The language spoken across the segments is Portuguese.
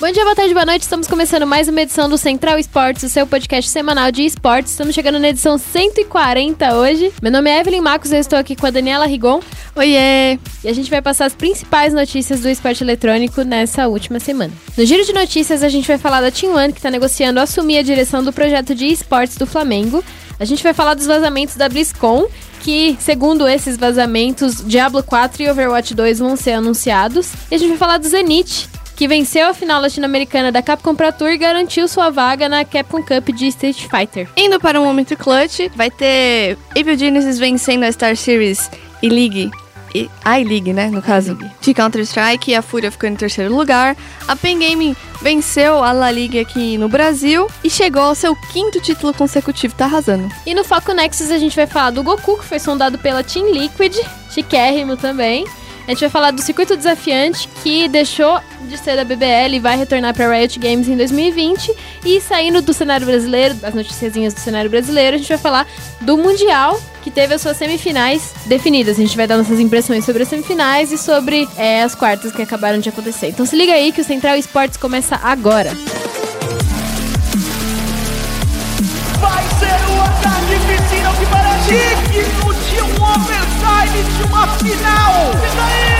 Bom dia, boa tarde, boa noite. Estamos começando mais uma edição do Central Esportes, o seu podcast semanal de esportes. Estamos chegando na edição 140 hoje. Meu nome é Evelyn Marcos, eu estou aqui com a Daniela Rigon. Oiê! E a gente vai passar as principais notícias do esporte eletrônico nessa última semana. No giro de notícias, a gente vai falar da Team One, que está negociando assumir a direção do projeto de esportes do Flamengo. A gente vai falar dos vazamentos da BlizzCon, que, segundo esses vazamentos, Diablo 4 e Overwatch 2 vão ser anunciados. E a gente vai falar do Zenith, que venceu a final latino-americana da Capcom Pro Tour e garantiu sua vaga na Capcom Cup de Street Fighter. Indo para um momento clutch, vai ter Evil Genesis vencendo a Star Series e League. E, I-League, né, no caso, de Counter-Strike, e a Fúria ficou em terceiro lugar. A Pen Gaming venceu a La Liga aqui no Brasil e chegou ao seu quinto título consecutivo, tá arrasando. E no Foco Nexus a gente vai falar do Goku, que foi sondado pela Team Liquid, chiquérrimo também. A gente vai falar do circuito desafiante que deixou de ser da BBL e vai retornar para Riot Games em 2020. E saindo do cenário brasileiro, das noticiazinhas do cenário brasileiro, a gente vai falar do Mundial que teve as suas semifinais definidas. A gente vai dar nossas impressões sobre as semifinais e sobre é, as quartas que acabaram de acontecer. Então se liga aí que o Central Esportes começa agora. Vai de uma final. Isso aí!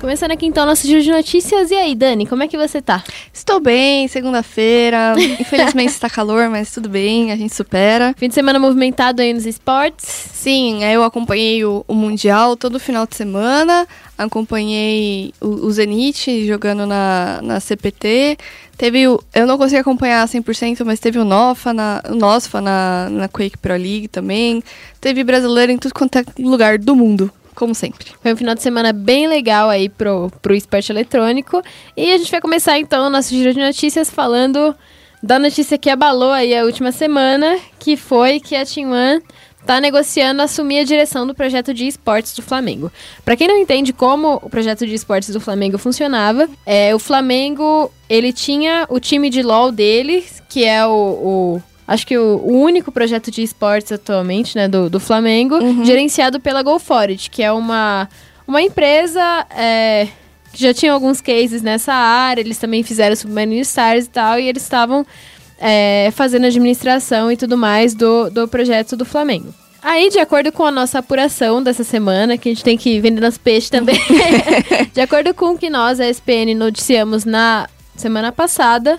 Começando aqui então nosso giro de notícias. E aí, Dani, como é que você tá? Estou bem, segunda-feira. Infelizmente está calor, mas tudo bem, a gente supera. Fim de semana movimentado aí nos esportes. Sim, eu acompanhei o, o Mundial todo final de semana. Acompanhei o, o Zenit jogando na, na CPT. Teve o. Eu não consegui acompanhar 100%, mas teve o Nofa na, o Nosfa na, na Quake Pro League também. Teve brasileiro em tudo quanto é lugar do mundo como sempre. Foi um final de semana bem legal aí pro, pro esporte eletrônico. E a gente vai começar então o nosso giro de notícias falando da notícia que abalou aí a última semana, que foi que a Team One está negociando assumir a direção do projeto de esportes do Flamengo. Para quem não entende como o projeto de esportes do Flamengo funcionava, é, o Flamengo ele tinha o time de LoL dele, que é o, o acho que o, o, único projeto de esportes atualmente, né, do, do Flamengo, uhum. gerenciado pela GoForit, que é uma, uma empresa é, que já tinha alguns cases nessa área, eles também fizeram Submarine Stars e tal, e eles estavam é, fazendo administração e tudo mais do, do projeto do Flamengo. Aí, de acordo com a nossa apuração dessa semana, que a gente tem que vender nos peixes também, de acordo com o que nós, a SPN, noticiamos na semana passada,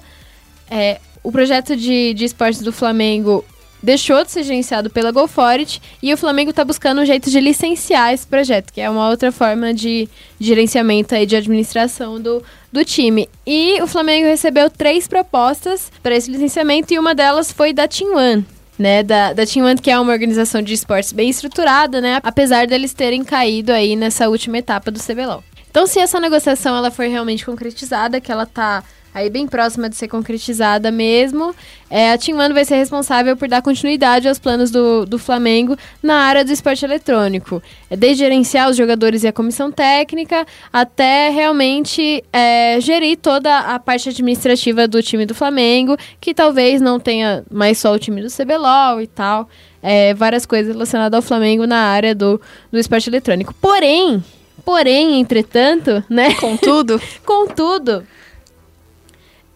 é, o projeto de, de esportes do Flamengo deixou de ser gerenciado pela GoForit e o Flamengo está buscando um jeito de licenciar esse projeto, que é uma outra forma de, de gerenciamento e de administração do, do time. E o Flamengo recebeu três propostas para esse licenciamento e uma delas foi da Team One. Né, da, da Team One, que é uma organização de esportes bem estruturada, né, apesar deles terem caído aí nessa última etapa do CBLOL. Então, se essa negociação ela for realmente concretizada, que ela está aí bem próxima de ser concretizada mesmo. É, a Team One vai ser responsável por dar continuidade aos planos do, do Flamengo na área do esporte eletrônico. É, desde gerenciar os jogadores e a comissão técnica, até realmente é, gerir toda a parte administrativa do time do Flamengo, que talvez não tenha mais só o time do CBLOL e tal. É, várias coisas relacionadas ao Flamengo na área do, do esporte eletrônico. Porém, porém, entretanto, né? Contudo. Contudo,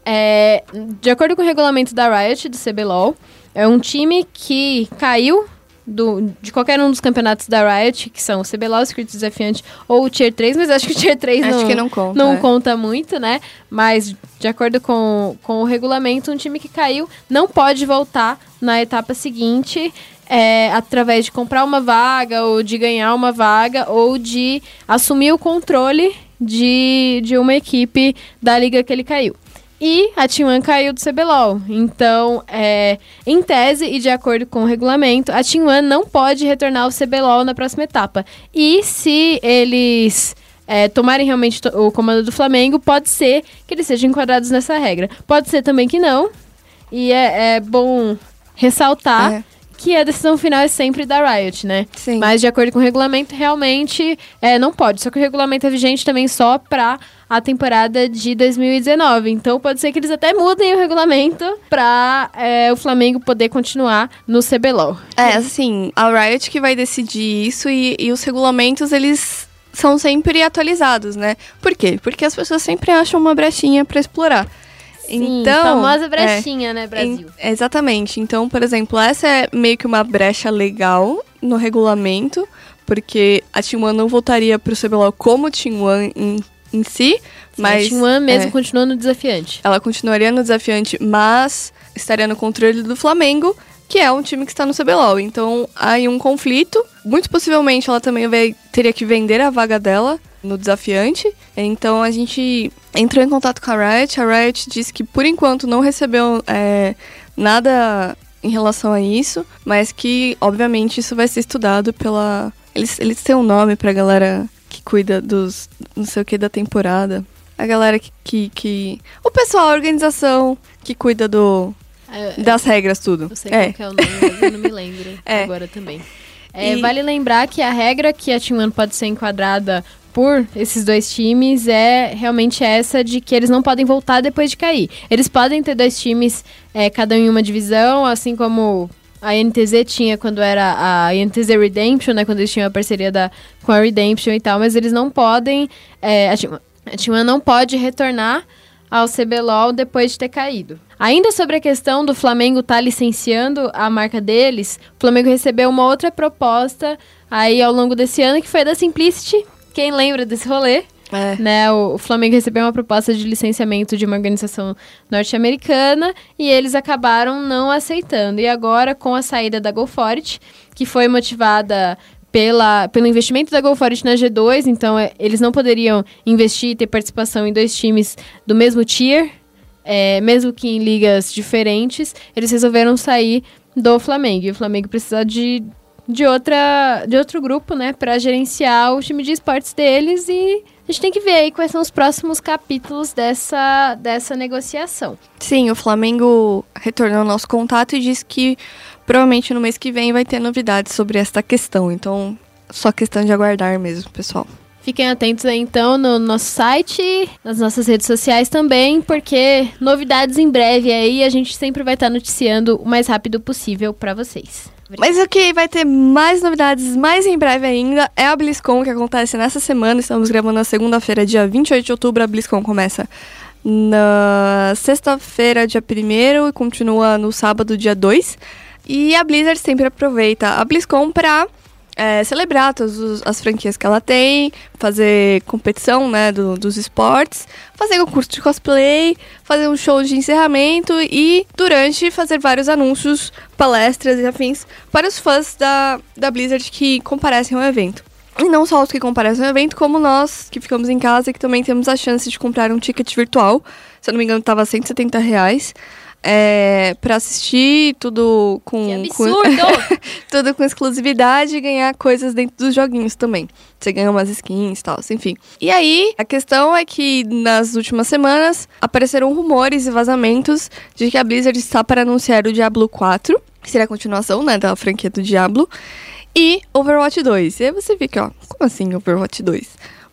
é, de acordo com o regulamento da Riot, do CBLOL, é um time que caiu do, de qualquer um dos campeonatos da Riot, que são o CBLOL, o Secret Desafiante ou o Tier 3, mas acho que o Tier 3 acho não, que não, conta, não é. conta muito, né? Mas, de acordo com, com o regulamento, um time que caiu não pode voltar na etapa seguinte é, através de comprar uma vaga, ou de ganhar uma vaga, ou de assumir o controle de, de uma equipe da liga que ele caiu. E a T1 caiu do CBLOL. Então, é, em tese e de acordo com o regulamento, a T1 não pode retornar ao CBLOL na próxima etapa. E se eles é, tomarem realmente o comando do Flamengo, pode ser que eles sejam enquadrados nessa regra. Pode ser também que não. E é, é bom ressaltar. É que a decisão final é sempre da Riot, né? Sim. Mas de acordo com o regulamento, realmente é, não pode. Só que o regulamento é vigente também só pra a temporada de 2019. Então pode ser que eles até mudem o regulamento pra é, o Flamengo poder continuar no CBLOL. É, assim, a Riot que vai decidir isso e, e os regulamentos, eles são sempre atualizados, né? Por quê? Porque as pessoas sempre acham uma brechinha pra explorar. Sim, então, famosa é, brechinha, né, Brasil? em- exatamente. Então, por exemplo, essa é meio que uma brecha legal no regulamento, porque a Team One não voltaria pro CBLOL como Team One em, em si, mas... a One mesmo é, continuando desafiante. ela continuaria no desafiante, mas estaria no controle do Flamengo, que é um time que está no CBLOL. Então, há aí um conflito. Muito possivelmente ela também vai, teria que vender a vaga dela no desafiante. Então, a gente entrou em contato com a Riot. A Riot disse que, por enquanto, não recebeu é, nada em relação a isso, mas que, obviamente, isso vai ser estudado pela... Eles, eles têm um nome pra galera cuida dos não sei o que da temporada. A galera que, que, que- O pessoal, a organização que cuida do É, das regras, tudo. Eu sei é. qual que é o nome, mas eu não me lembro É. agora também. É, E- Vale lembrar que a regra que a Team One pode ser enquadrada por esses dois times é realmente essa de que eles não podem voltar depois de cair. Eles podem ter dois times, é, cada um em uma divisão, assim como a NTZ tinha quando era a NTZ Redemption, né? Quando eles tinham a parceria da, com a Redemption e tal, mas eles não podem. é, a, Team, One- a Team One não pode retornar ao CBLOL depois de ter caído. Ainda sobre a questão do Flamengo estar licenciando a marca deles, o Flamengo recebeu uma outra proposta aí ao longo desse ano, que foi da Simplicity. Quem lembra desse rolê? É. Né, o, Flamengo recebeu uma proposta de licenciamento de uma organização norte-americana e eles acabaram não aceitando. E agora, com a saída da GoForit, que foi motivada pela, pelo investimento da GoForit na G2, então é, eles não poderiam investir e ter participação em dois times do mesmo tier, é, mesmo que em ligas diferentes, eles resolveram sair do Flamengo. E o Flamengo precisa de, de, outra, de outro grupo, né, para gerenciar o time de esportes deles e a gente tem que ver aí quais são os próximos capítulos dessa, dessa negociação. Sim, o Flamengo retornou ao nosso contato e disse que provavelmente no mês que vem vai ter novidades sobre esta questão. Então, só questão de aguardar mesmo, pessoal. Fiquem atentos aí então no nosso site, nas nossas redes sociais também, porque novidades em breve aí a gente sempre vai estar noticiando o mais rápido possível para vocês. Mas o que vai ter mais novidades mais em breve ainda é a BlizzCon, que acontece nessa semana. Estamos gravando na segunda-feira, dia 28 de outubro. A BlizzCon começa na sexta-feira, dia 1 e continua no sábado, dia 2. E a Blizzard sempre aproveita a BlizzCon pra é, celebrar todas as franquias que ela tem, fazer competição né, do- dos esportes, fazer concurso de cosplay, fazer um show de encerramento e, durante, fazer vários anúncios, palestras e afins para os fãs da, da Blizzard que comparecem ao evento. E não só os que comparecem ao evento, como nós que ficamos em casa e que também temos a chance de comprar um ticket virtual. Se eu não me engano, estava 170 reais. É, para assistir tudo com, com- absurdo! tudo com exclusividade e ganhar coisas dentro dos joguinhos também. Você ganha umas skins e tal, enfim. E aí, a questão é que nas últimas semanas apareceram rumores e vazamentos de que a Blizzard está para anunciar o Diablo 4, que seria a continuação, né, da franquia do Diablo, e Overwatch 2. E aí você fica, ó, como assim Overwatch 2?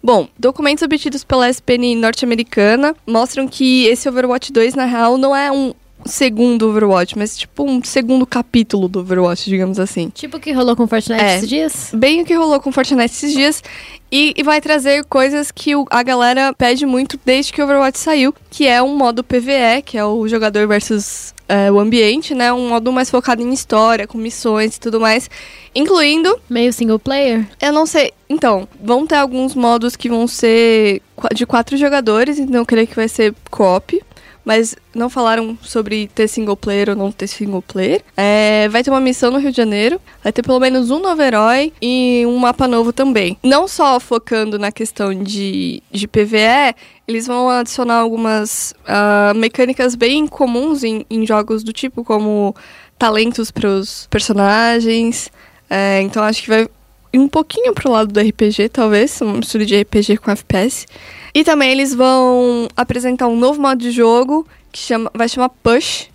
Bom, documentos obtidos pela SPN norte-americana mostram que esse Overwatch 2, na real, não é um segundo Overwatch, mas tipo um segundo capítulo do Overwatch, digamos assim. tipo o que rolou com Fortnite É. esses dias? Bem o que rolou com Fortnite esses dias. E, e vai trazer coisas que o- a galera pede muito desde que o Overwatch saiu, que é um modo PVE, que é o jogador versus é, o ambiente, né? Um modo mais focado em história, com missões e tudo mais. Incluindo Meio single player? eu não sei. Então, vão ter alguns modos que vão ser de quatro jogadores, então eu creio que vai ser co-op. Mas não falaram sobre ter single player ou não ter single player. É, vai ter uma missão no Rio de Janeiro. Vai ter pelo menos um novo herói e um mapa novo também. Não só focando na questão de, de PVE, eles vão adicionar algumas ah, mecânicas bem comuns em, em jogos do tipo, como talentos para os personagens. É, então acho que vai um pouquinho pro lado do RPG, talvez, uma mistura de RPG com FPS. E também eles vão apresentar um novo modo de jogo que chama, vai chamar Push,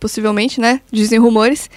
possivelmente, né? Dizem rumores.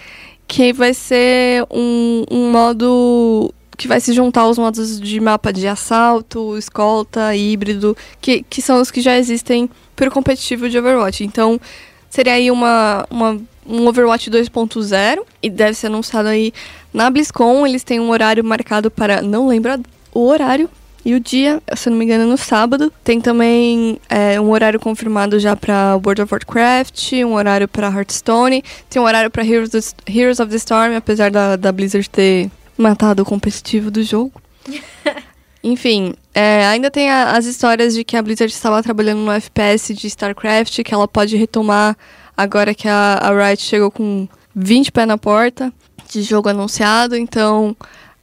que vai ser um, um modo que vai se juntar aos modos de mapa de assalto, escolta, híbrido, que, que são os que já existem para o competitivo de Overwatch. Então, seria aí uma, uma um Overwatch 2.0 e deve ser anunciado aí na BlizzCon. Eles têm um horário marcado para. Não lembro o horário e o dia, se não me engano, no sábado. Tem também é, um horário confirmado já para World of Warcraft, um horário para Hearthstone, tem um horário para Heroes, Heroes of the Storm, apesar da, da Blizzard ter matado o competitivo do jogo. Enfim, é, ainda tem a, as histórias de que a Blizzard estava trabalhando no FPS de StarCraft, que ela pode retomar agora que a, a Riot chegou com 20 pés na porta de jogo anunciado. Então,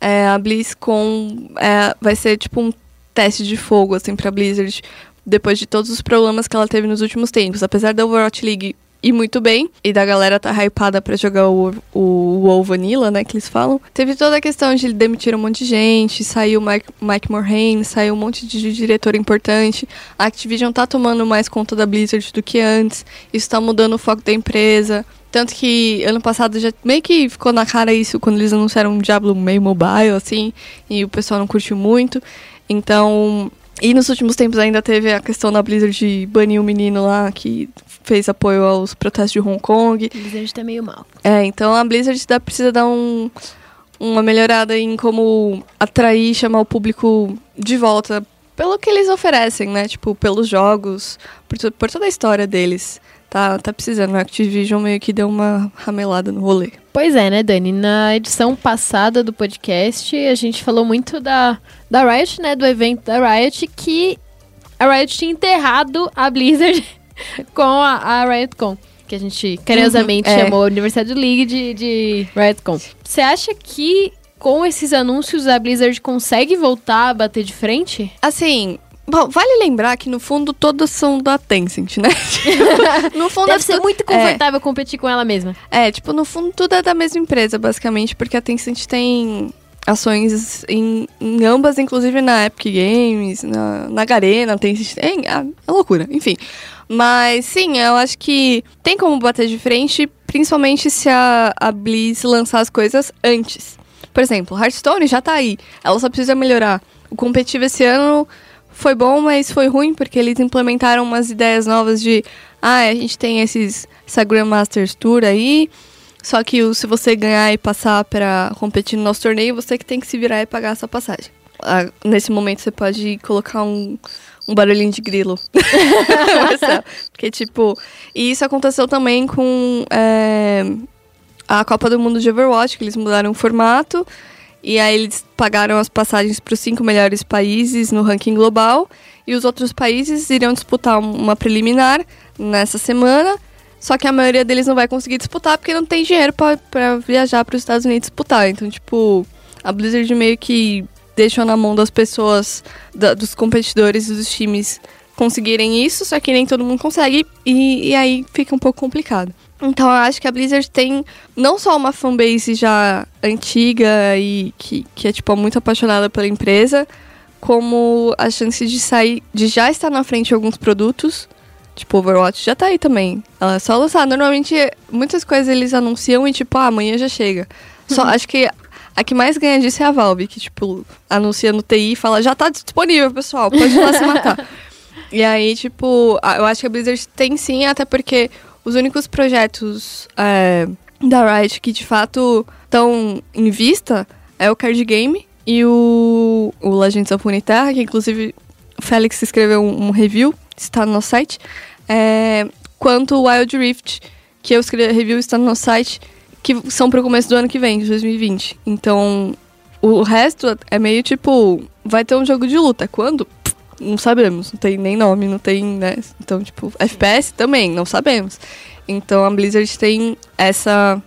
é, a BlizzCon é, vai ser tipo um teste de fogo assim, para Blizzard depois de todos os problemas que ela teve nos últimos tempos. Apesar da Overwatch League e muito bem. E da galera tá hypada pra jogar o, o WoW Vanilla, né, que eles falam. Teve toda a questão de demitir um monte de gente, saiu Mike, Mike Morhaime, saiu um monte de diretor importante. A Activision tá tomando mais conta da Blizzard do que antes. Isso tá mudando o foco da empresa. Tanto que ano passado já meio que ficou na cara isso quando eles anunciaram um Diablo meio mobile, assim, e o pessoal não curtiu muito. Então. E nos últimos tempos ainda teve a questão da Blizzard de banir o um menino lá que fez apoio aos protestos de Hong Kong. A Blizzard tá meio mal. É, então a Blizzard dá, precisa dar um, uma melhorada em como atrair e chamar o público de volta pelo que eles oferecem, né? Tipo, pelos jogos, por, por toda a história deles. Tá, tá precisando. A Activision meio que deu uma ramelada no rolê. Pois é, né, Dani? Na edição passada do podcast, a gente falou muito da, da Riot, né? Do evento da Riot, que a Riot tinha enterrado a Blizzard com a, a RiotCon. Que a gente carinhosamente uhum, é. chamou a Universidade League de, de RiotCon. Você acha que com esses anúncios a Blizzard consegue voltar a bater de frente? Assim, Bom, vale lembrar que no fundo todos são da Tencent, né? no fundo Deve é ser muito confortável é, competir com ela mesma. É, tipo, no fundo tudo é da mesma empresa, basicamente, porque a Tencent tem ações em, em ambas, inclusive na Epic Games, na, na Garena, tem, tem é, é loucura, enfim. Mas sim, eu acho que tem como bater de frente, principalmente se a, a Blizz lançar as coisas antes. Por exemplo, Hearthstone já tá aí, ela só precisa melhorar. O competitivo esse ano foi bom, mas foi ruim porque eles implementaram umas ideias novas de ah, a gente tem esses essa Grandmasters Tour aí, só que se você ganhar e passar para competir no nosso torneio, você que tem que se virar e pagar essa passagem. Ah, nesse momento você pode colocar um um barulhinho de grilo. Porque, tipo, e isso aconteceu também com é, a Copa do Mundo de Overwatch, que eles mudaram o formato. E aí eles pagaram as passagens para os cinco melhores países no ranking global. E os outros países iriam disputar uma preliminar nessa semana. Só que a maioria deles não vai conseguir disputar porque não tem dinheiro para viajar para os Estados Unidos disputar. Então, tipo, a Blizzard meio que deixam na mão das pessoas, da, dos competidores e dos times conseguirem isso, só que nem todo mundo consegue e, e aí fica um pouco complicado. Então eu acho que a Blizzard tem não só uma fanbase já antiga e que, que é tipo muito apaixonada pela empresa, como a chance de sair, de já estar na frente de alguns produtos. Tipo, Overwatch já tá aí também. Ela é só lançar. Normalmente, muitas coisas eles anunciam e, tipo, ah, amanhã já chega. Só acho que a que mais ganha disso é a Valve, que, tipo, anuncia no TI e fala, já tá disponível, pessoal, pode ir lá se matar. E aí, tipo, eu acho que a Blizzard tem sim, até porque os únicos projetos é, da Riot que de fato estão em vista é o card game e o, o Legends of Runeterra, que inclusive o Félix escreveu um, um review, está no nosso site, é, quanto o Wild Rift, que eu escrevi review, está no nosso site, que são pro começo do ano que vem, de 2020. Então, o resto é meio tipo, vai ter um jogo de luta. Quando? Não sabemos, não tem nem nome, não tem, né? Então, tipo, FPS também, não sabemos. Então a Blizzard tem essa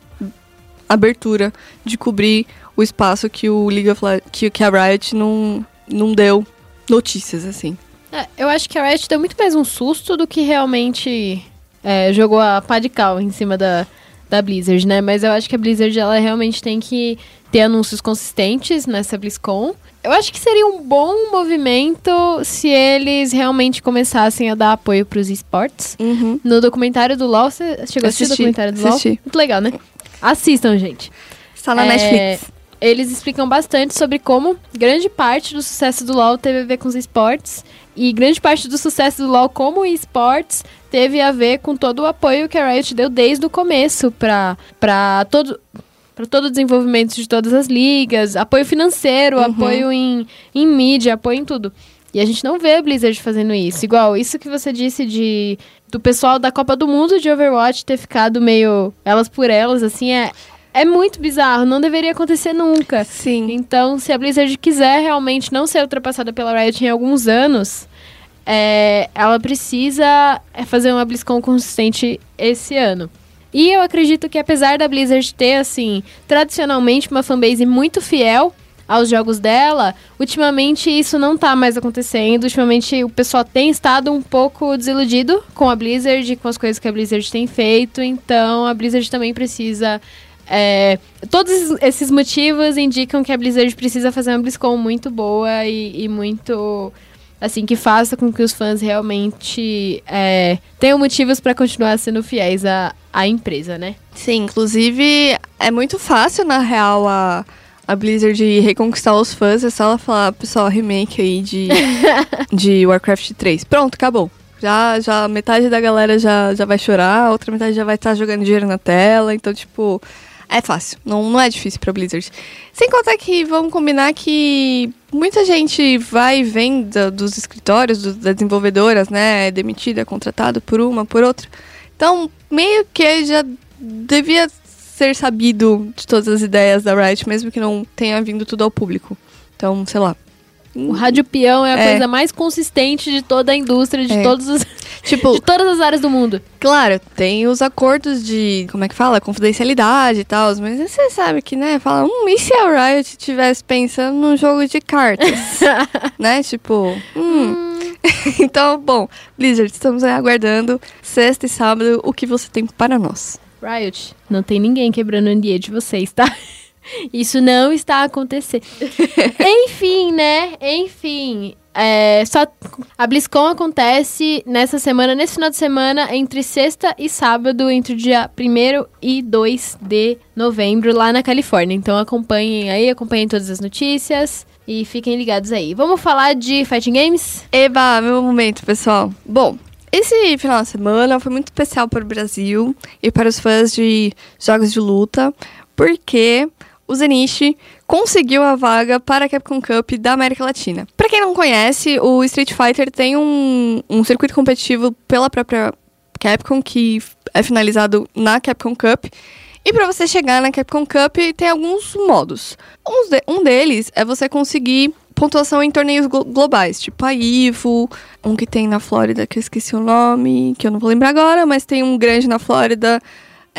abertura de cobrir o espaço que o League of que, que a Riot não, não deu notícias, assim. É, eu acho que a Riot deu muito mais um susto do que realmente é, jogou a pá de cal em cima da, da Blizzard, né? Mas eu acho que a Blizzard ela realmente tem que ter anúncios consistentes nessa BlizzCon. Eu acho que seria um bom movimento se eles realmente começassem a dar apoio para os esportes. Uhum. No documentário do LoL, você chegou a assistir o documentário do assisti. LoL? Muito legal, né? Assistam, gente. Está na É, Netflix. Eles explicam bastante sobre como grande parte do sucesso do LoL teve a ver com os esportes. E grande parte do sucesso do LoL como esportes teve a ver com todo o apoio que a Riot deu desde o começo para para todo para todo o desenvolvimento de todas as ligas, apoio financeiro, apoio em, em mídia, apoio em tudo. E a gente não vê a Blizzard fazendo isso. Igual, isso que você disse de do pessoal da Copa do Mundo de Overwatch ter ficado meio elas por elas, assim, é, é muito bizarro. Não deveria acontecer nunca. Sim. Então, se a Blizzard quiser realmente não ser ultrapassada pela Riot em alguns anos, é, ela precisa é, fazer uma BlizzCon consistente esse ano. E eu acredito que apesar da Blizzard ter, assim, tradicionalmente uma fanbase muito fiel aos jogos dela, ultimamente isso não tá mais acontecendo. Ultimamente o pessoal tem estado um pouco desiludido com a Blizzard, com as coisas que a Blizzard tem feito. Então a Blizzard também precisa. é, todos esses motivos indicam que a Blizzard precisa fazer uma BlizzCon muito boa e, e muito. Assim, que faça com que os fãs realmente é, tenham motivos para continuar sendo fiéis à, à empresa, né? Sim, inclusive é muito fácil, na real, a, a Blizzard reconquistar os fãs. É só ela falar, pessoal, remake aí de, de Warcraft 3. Pronto, acabou. Já, já metade da galera já, já vai chorar, a outra metade já vai estar jogando dinheiro na tela. Então, tipo, é fácil. Não, não é difícil pra Blizzard. Sem contar que vamos combinar que muita gente vai e vem da- dos escritórios, do- das desenvolvedoras, né? É demitida, é contratada por uma, por outra. Então, meio que já devia ser sabido de todas as ideias da Riot, mesmo que não tenha vindo tudo ao público. Então, sei lá. O rádio peão é a É. coisa mais consistente de toda a indústria, de, É. todos os, Tipo, de todas as áreas do mundo. claro, tem os acordos de, como é que fala? Confidencialidade e tal, mas você sabe que, né, fala, hum, e se a Riot estivesse pensando num jogo de cartas? né? Tipo, hum. então, bom, Blizzard, estamos aí aguardando sexta e sábado o que você tem para nós. Riot, não tem ninguém quebrando o NDA de vocês, tá? Isso não está acontecendo. Enfim, né? Enfim. É, só a BlizzCon acontece nessa semana, nesse final de semana, entre sexta e sábado, entre o dia 1 e 2 de novembro, lá na Califórnia. Então acompanhem aí, acompanhem todas as notícias e fiquem ligados aí. Vamos falar de Fighting Games? Eba, meu momento, pessoal. Bom, esse final de semana foi muito especial para o Brasil e para os fãs de jogos de luta, porque o Zenith conseguiu a vaga para a Capcom Cup da América Latina. Para quem não conhece, o Street Fighter tem um, um circuito competitivo pela própria Capcom que é finalizado na Capcom Cup. E para você chegar na Capcom Cup tem alguns modos. Um, de- um deles é você conseguir pontuação em torneios glo- globais, tipo a IVO, um que tem na Flórida que eu esqueci o nome, que eu não vou lembrar agora, mas tem um grande na Flórida.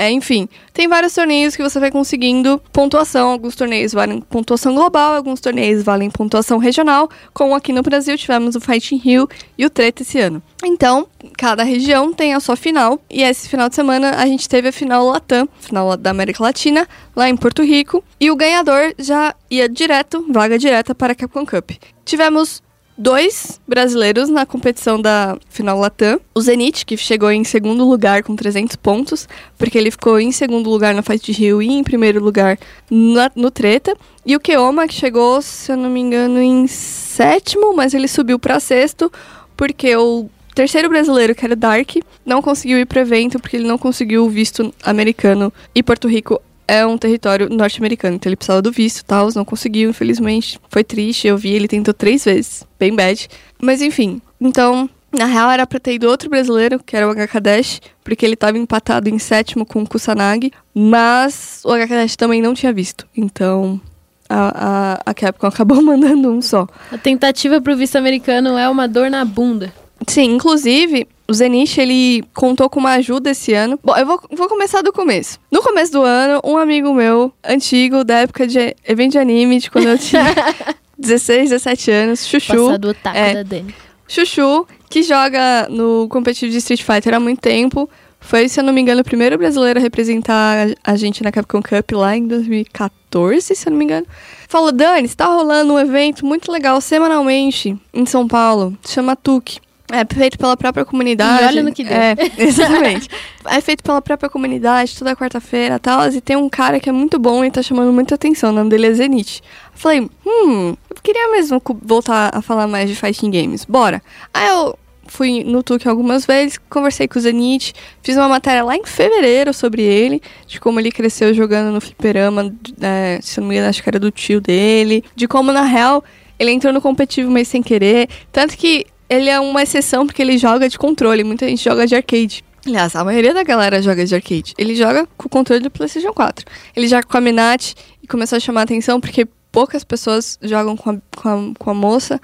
É, enfim, tem vários torneios que você vai conseguindo pontuação. Alguns torneios valem pontuação global, alguns torneios valem pontuação regional, como aqui no Brasil tivemos o Fighting Rio e o Treta esse ano. Então, cada região tem a sua final, e esse final de semana a gente teve a final Latam, final da América Latina, lá em Porto Rico, e o ganhador já ia direto, vaga direta para a Capcom Cup. Tivemos dois brasileiros na competição da final Latam. O Zenit, que chegou em segundo lugar com 300 pontos, porque ele ficou em segundo lugar na Fight Rio e em primeiro lugar na- no Treta. E o Keoma, que chegou, se eu não me engano, em sétimo, mas ele subiu para sexto, porque o terceiro brasileiro, que era o Dark, não conseguiu ir pro evento porque ele não conseguiu o visto americano. E Porto Rico é um território norte-americano, então ele precisava do visto e tal, não conseguiu, infelizmente. Foi triste, eu vi, ele tentou três vezes, bem bad. Mas enfim, então, na real era pra ter ido outro brasileiro, que era o HK Dash, porque ele tava empatado em sétimo com o Kusanagi, mas o HK Dash também não tinha visto, então a, a, a Capcom acabou mandando um só. A tentativa pro visto americano é uma dor na bunda. Sim, inclusive, o Zenith, ele contou com uma ajuda esse ano. Bom, eu vou, vou começar do começo. No começo do ano, um amigo meu, antigo, da época de evento de anime, de quando eu tinha 16, 17 anos, Chuchu. Passado o taco é. da Dani. Chuchu, que joga no competitivo de Street Fighter há muito tempo. Foi, se eu não me engano, o primeiro brasileiro a representar a gente na Capcom Cup lá em 2014, se eu não me engano. Falou, Dani, está rolando um evento muito legal semanalmente em São Paulo, chama TUC. É feito pela própria comunidade. E olha no que deu. É, exatamente. é feito pela própria comunidade, toda quarta-feira e tal. E tem um cara que é muito bom e tá chamando muita atenção. O nome dele é Zenith. Falei, hum, eu queria mesmo voltar a falar mais de fighting games. Bora. Aí eu fui no Tuque algumas vezes, conversei com o Zenith, fiz uma matéria lá em fevereiro sobre ele, de como ele cresceu jogando no fliperama, é, se não me engano, acho que era do tio dele, de como, na real, ele entrou no competitivo, mas sem querer. Tanto que ele é uma exceção porque ele joga de controle, muita gente joga de arcade. Aliás, a maioria da galera joga de arcade. Ele joga com o controle do PlayStation 4. Ele joga com a Minat e começou a chamar a atenção porque poucas pessoas jogam com a, com a, com a moça.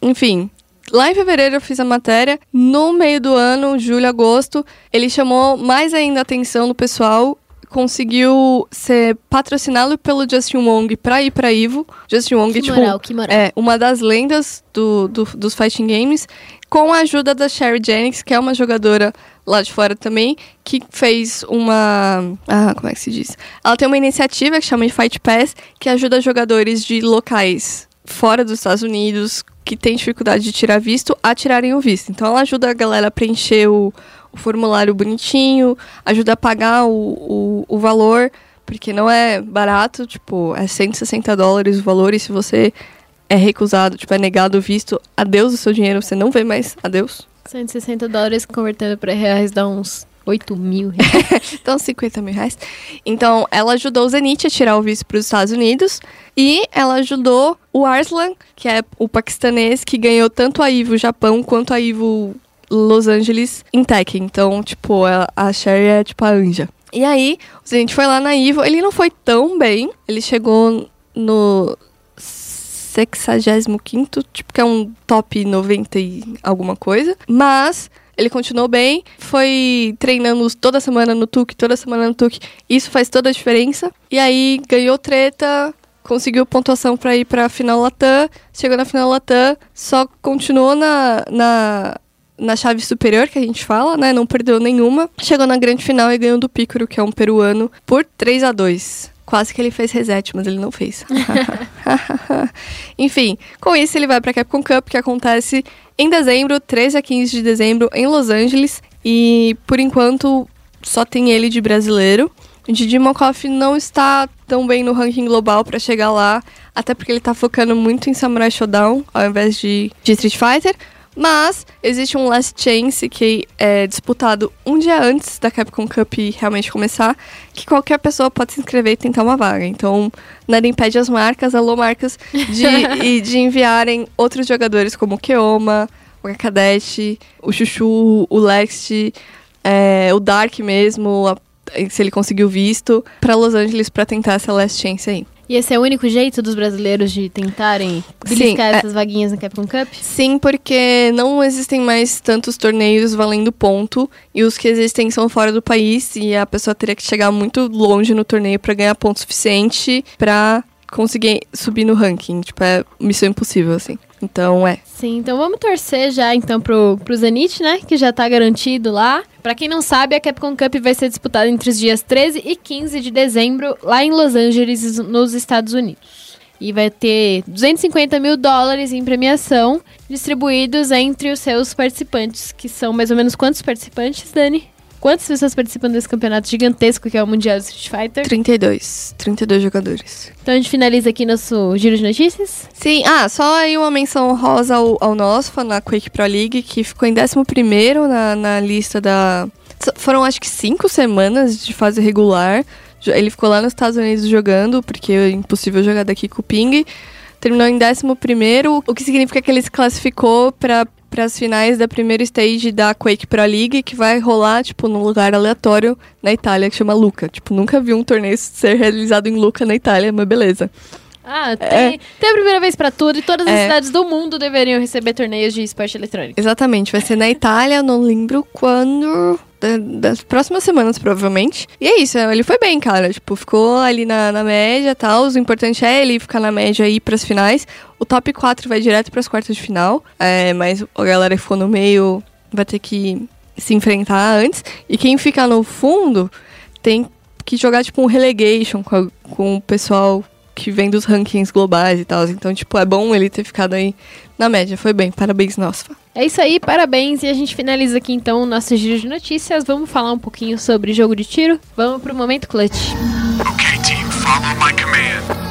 Enfim, Lá em fevereiro eu fiz a matéria. No meio do ano, julho, agosto, ele chamou mais ainda a atenção do pessoal. Conseguiu ser patrocinado pelo Justin Wong pra ir pra Ivo. Justin Wong, Que tipo, moral, que moral. é uma das lendas do, do- dos fighting games, com a ajuda da Sherry Jennings, que é uma jogadora lá de fora também, que fez uma. Ah, como é que se diz? Ela tem uma iniciativa que chama de Fight Pass, que ajuda jogadores de locais fora dos Estados Unidos que têm dificuldade de tirar visto a tirarem o visto. Então ela ajuda a galera a preencher o, o formulário bonitinho, ajuda a pagar o, o, o valor, porque não é barato, tipo, é 160 dólares o valor, e se você é recusado, tipo, é negado o visto, adeus o seu dinheiro, você não vê mais, adeus. 160 dólares convertendo para reais dá uns 8 mil reais. Então, 50 mil reais. Então, ela ajudou o Zenit a tirar o visto para os Estados Unidos. E ela ajudou o Arslan, que é o paquistanês que ganhou tanto a Ivo Japão quanto a Ivo Los Angeles em Tekken. Então, tipo, a, a Sherry é tipo a anja. E aí, o Zenit foi lá na Ivo. Ele não foi tão bem. Ele chegou no 65, tipo, que é um top 90 e alguma coisa. Mas ele continuou bem, foi treinando toda semana no Tuque, toda semana no Tuque. Isso faz toda a diferença. E aí ganhou treta, conseguiu pontuação pra ir pra final Latam, chegou na final Latam, só continuou na, na, na chave superior, que a gente fala, né? Não perdeu nenhuma. Chegou na grande final e ganhou do Pícaro, que é um peruano, por 3 a 2 Quase que ele fez reset, mas ele não fez. Enfim, com isso ele vai pra Capcom Cup, que acontece em dezembro, 13 a 15 de dezembro, em Los Angeles. E por enquanto só tem ele de brasileiro. O Didi Mokoff não está tão bem no ranking global para chegar lá, até porque ele tá focando muito em Samurai Shodown ao invés de, de Street Fighter. Mas existe um Last Chance que é disputado um dia antes da Capcom Cup realmente começar, que qualquer pessoa pode se inscrever e tentar uma vaga. Então, nada impede as marcas, alô marcas, de, e de enviarem outros jogadores como o Keoma, o Kakadete, o Chuchu, o Lext, é, o Dark mesmo, a- se ele conseguiu visto, para Los Angeles para tentar essa Last Chance aí. E esse é o único jeito dos brasileiros de tentarem beliscar Sim, é- essas vaguinhas na Capcom Cup? Sim, porque não existem mais tantos torneios valendo ponto e os que existem são fora do país e a pessoa teria que chegar muito longe no torneio para ganhar ponto suficiente para conseguir subir no ranking. Tipo, é missão impossível, assim. Então, é. Sim, então vamos torcer já então pro, pro Zenit, né? Que já tá garantido lá. Pra quem não sabe, a Capcom Cup vai ser disputada entre os dias 13 e 15 de dezembro, lá em Los Angeles, nos Estados Unidos. E vai ter 250 mil dólares em premiação, distribuídos entre os seus participantes, que são mais ou menos quantos participantes, Dani? Quantas pessoas participam desse campeonato gigantesco que é o Mundial de Street Fighter? 32. 32 jogadores. Então a gente finaliza aqui nosso giro de notícias. Sim, ah, só aí uma menção rosa ao, ao nosso, na Quake Pro League, que ficou em 11 na, na lista da. Foram acho que cinco semanas de fase regular. Ele ficou lá nos Estados Unidos jogando, porque é impossível jogar daqui com o ping. Terminou em 11, o que significa que ele se classificou para para as finais da primeira stage da Quake Pro League, que vai rolar, tipo, num lugar aleatório na Itália, que chama Luca. Tipo, nunca vi um torneio ser realizado em Luca, na Itália, mas beleza. Ah, tem, tem a primeira vez pra tudo e todas as É. cidades do mundo deveriam receber torneios de esporte eletrônico. Exatamente, vai ser na Itália, não lembro quando. da- Das próximas semanas, provavelmente. E é isso, ele foi bem, cara. Tipo, ficou ali na, na média e tal. O importante é ele ficar na média e ir pras finais. O top 4 vai direto pras quartas de final. É, mas a galera que ficou no meio vai ter que se enfrentar antes. E quem ficar no fundo tem que jogar, tipo, um relegation com, a- com o pessoal que vem dos rankings globais e tal. Então, tipo, é bom ele ter ficado aí na média. Foi bem. Parabéns, Nosfa. É isso aí, parabéns. E a gente finaliza aqui então o nosso giro de notícias. Vamos falar um pouquinho sobre jogo de tiro. Vamos pro momento clutch. Okay, team, follow my command.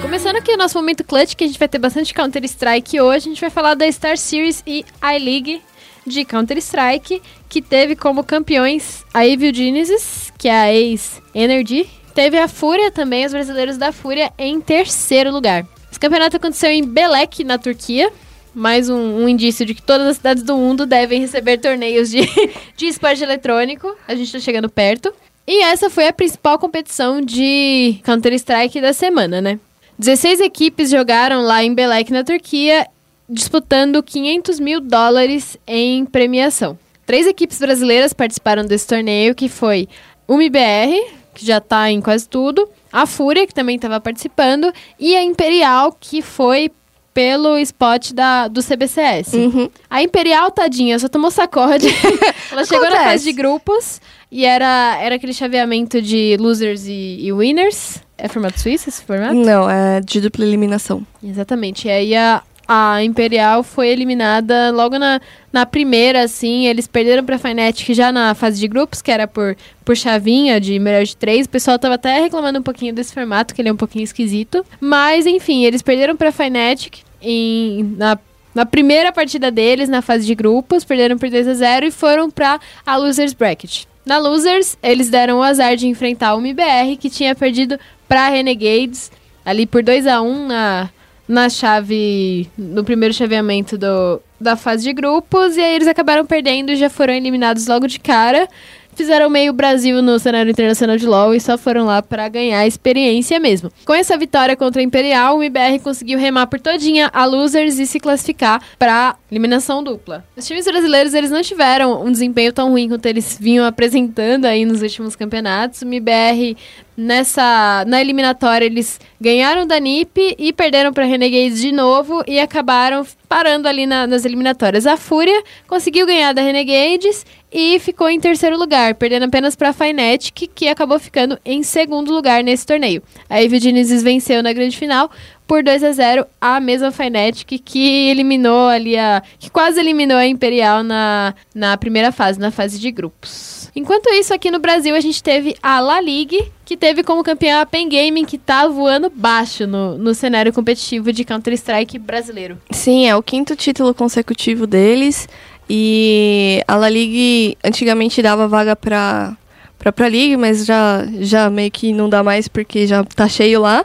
Começando aqui o nosso momento clutch, que a gente vai ter bastante Counter-Strike hoje. A gente vai falar da Star Series e iLeague de Counter-Strike, que teve como campeões a Evil Genesis, que é a ex-Energy. Teve a Fúria também, os brasileiros da Fúria, em terceiro lugar. Esse campeonato aconteceu em Belek, na Turquia. Mais um, um indício de que todas as cidades do mundo devem receber torneios de, de esporte eletrônico. A gente tá chegando perto. E essa foi a principal competição de Counter-Strike da semana, né? 16 equipes jogaram lá em Belek, na Turquia, disputando 500 mil dólares em premiação. Três equipes brasileiras participaram desse torneio, que foi o MBR, que já tá em quase tudo, a Fúria, que também estava participando, e a Imperial, que foi pelo spot da, do CBCS. Uhum. A Imperial, tadinha, só tomou sacode. Ela chegou na Acontece. fase de grupos e era, era aquele chaveamento de losers e, e winners. É formato suíço esse formato? Não, é de dupla eliminação. Exatamente. E aí a, a Imperial foi eliminada logo na, na primeira, assim. Eles perderam pra Fnatic já na fase de grupos, que era por, por chavinha de melhor de três. O pessoal tava até reclamando um pouquinho desse formato, que ele é um pouquinho esquisito. Mas, enfim, eles perderam pra Fnatic em, na na primeira partida deles, na fase de grupos, perderam por 2 a 0 e foram pra a Losers Bracket. Na Losers, eles deram o azar de enfrentar o MBR, que tinha perdido pra Renegades, ali por 2 a 1 na, na chave, no primeiro chaveamento do, da fase de grupos, e aí eles acabaram perdendo e já foram eliminados logo de cara. Fizeram meio Brasil no cenário internacional de LoL e só foram lá pra ganhar experiência mesmo. Com essa vitória contra a Imperial, o MBR conseguiu remar por todinha a Losers e se classificar pra eliminação dupla. Os times brasileiros, eles não tiveram um desempenho tão ruim quanto eles vinham apresentando aí nos últimos campeonatos. O MBR nessa na eliminatória eles ganharam da NiP e perderam para Renegades de novo e acabaram parando ali na- nas eliminatórias. A Fúria conseguiu ganhar da Renegades e ficou em terceiro lugar, perdendo apenas para a Fnatic, que acabou ficando em segundo lugar nesse torneio. A Evil Genesis venceu na grande final por 2 a 0 a mesma Fnatic que eliminou ali a que quase eliminou a Imperial na, na primeira fase, na fase de grupos. Enquanto isso, aqui no Brasil a gente teve a La Ligue, que teve como campeã a Pen Gaming, que tá voando baixo no, no cenário competitivo de Counter-Strike brasileiro. Sim, é o quinto título consecutivo deles. E a La Ligue antigamente dava vaga pra, pra Pro League, mas já, já meio que não dá mais porque já tá cheio lá.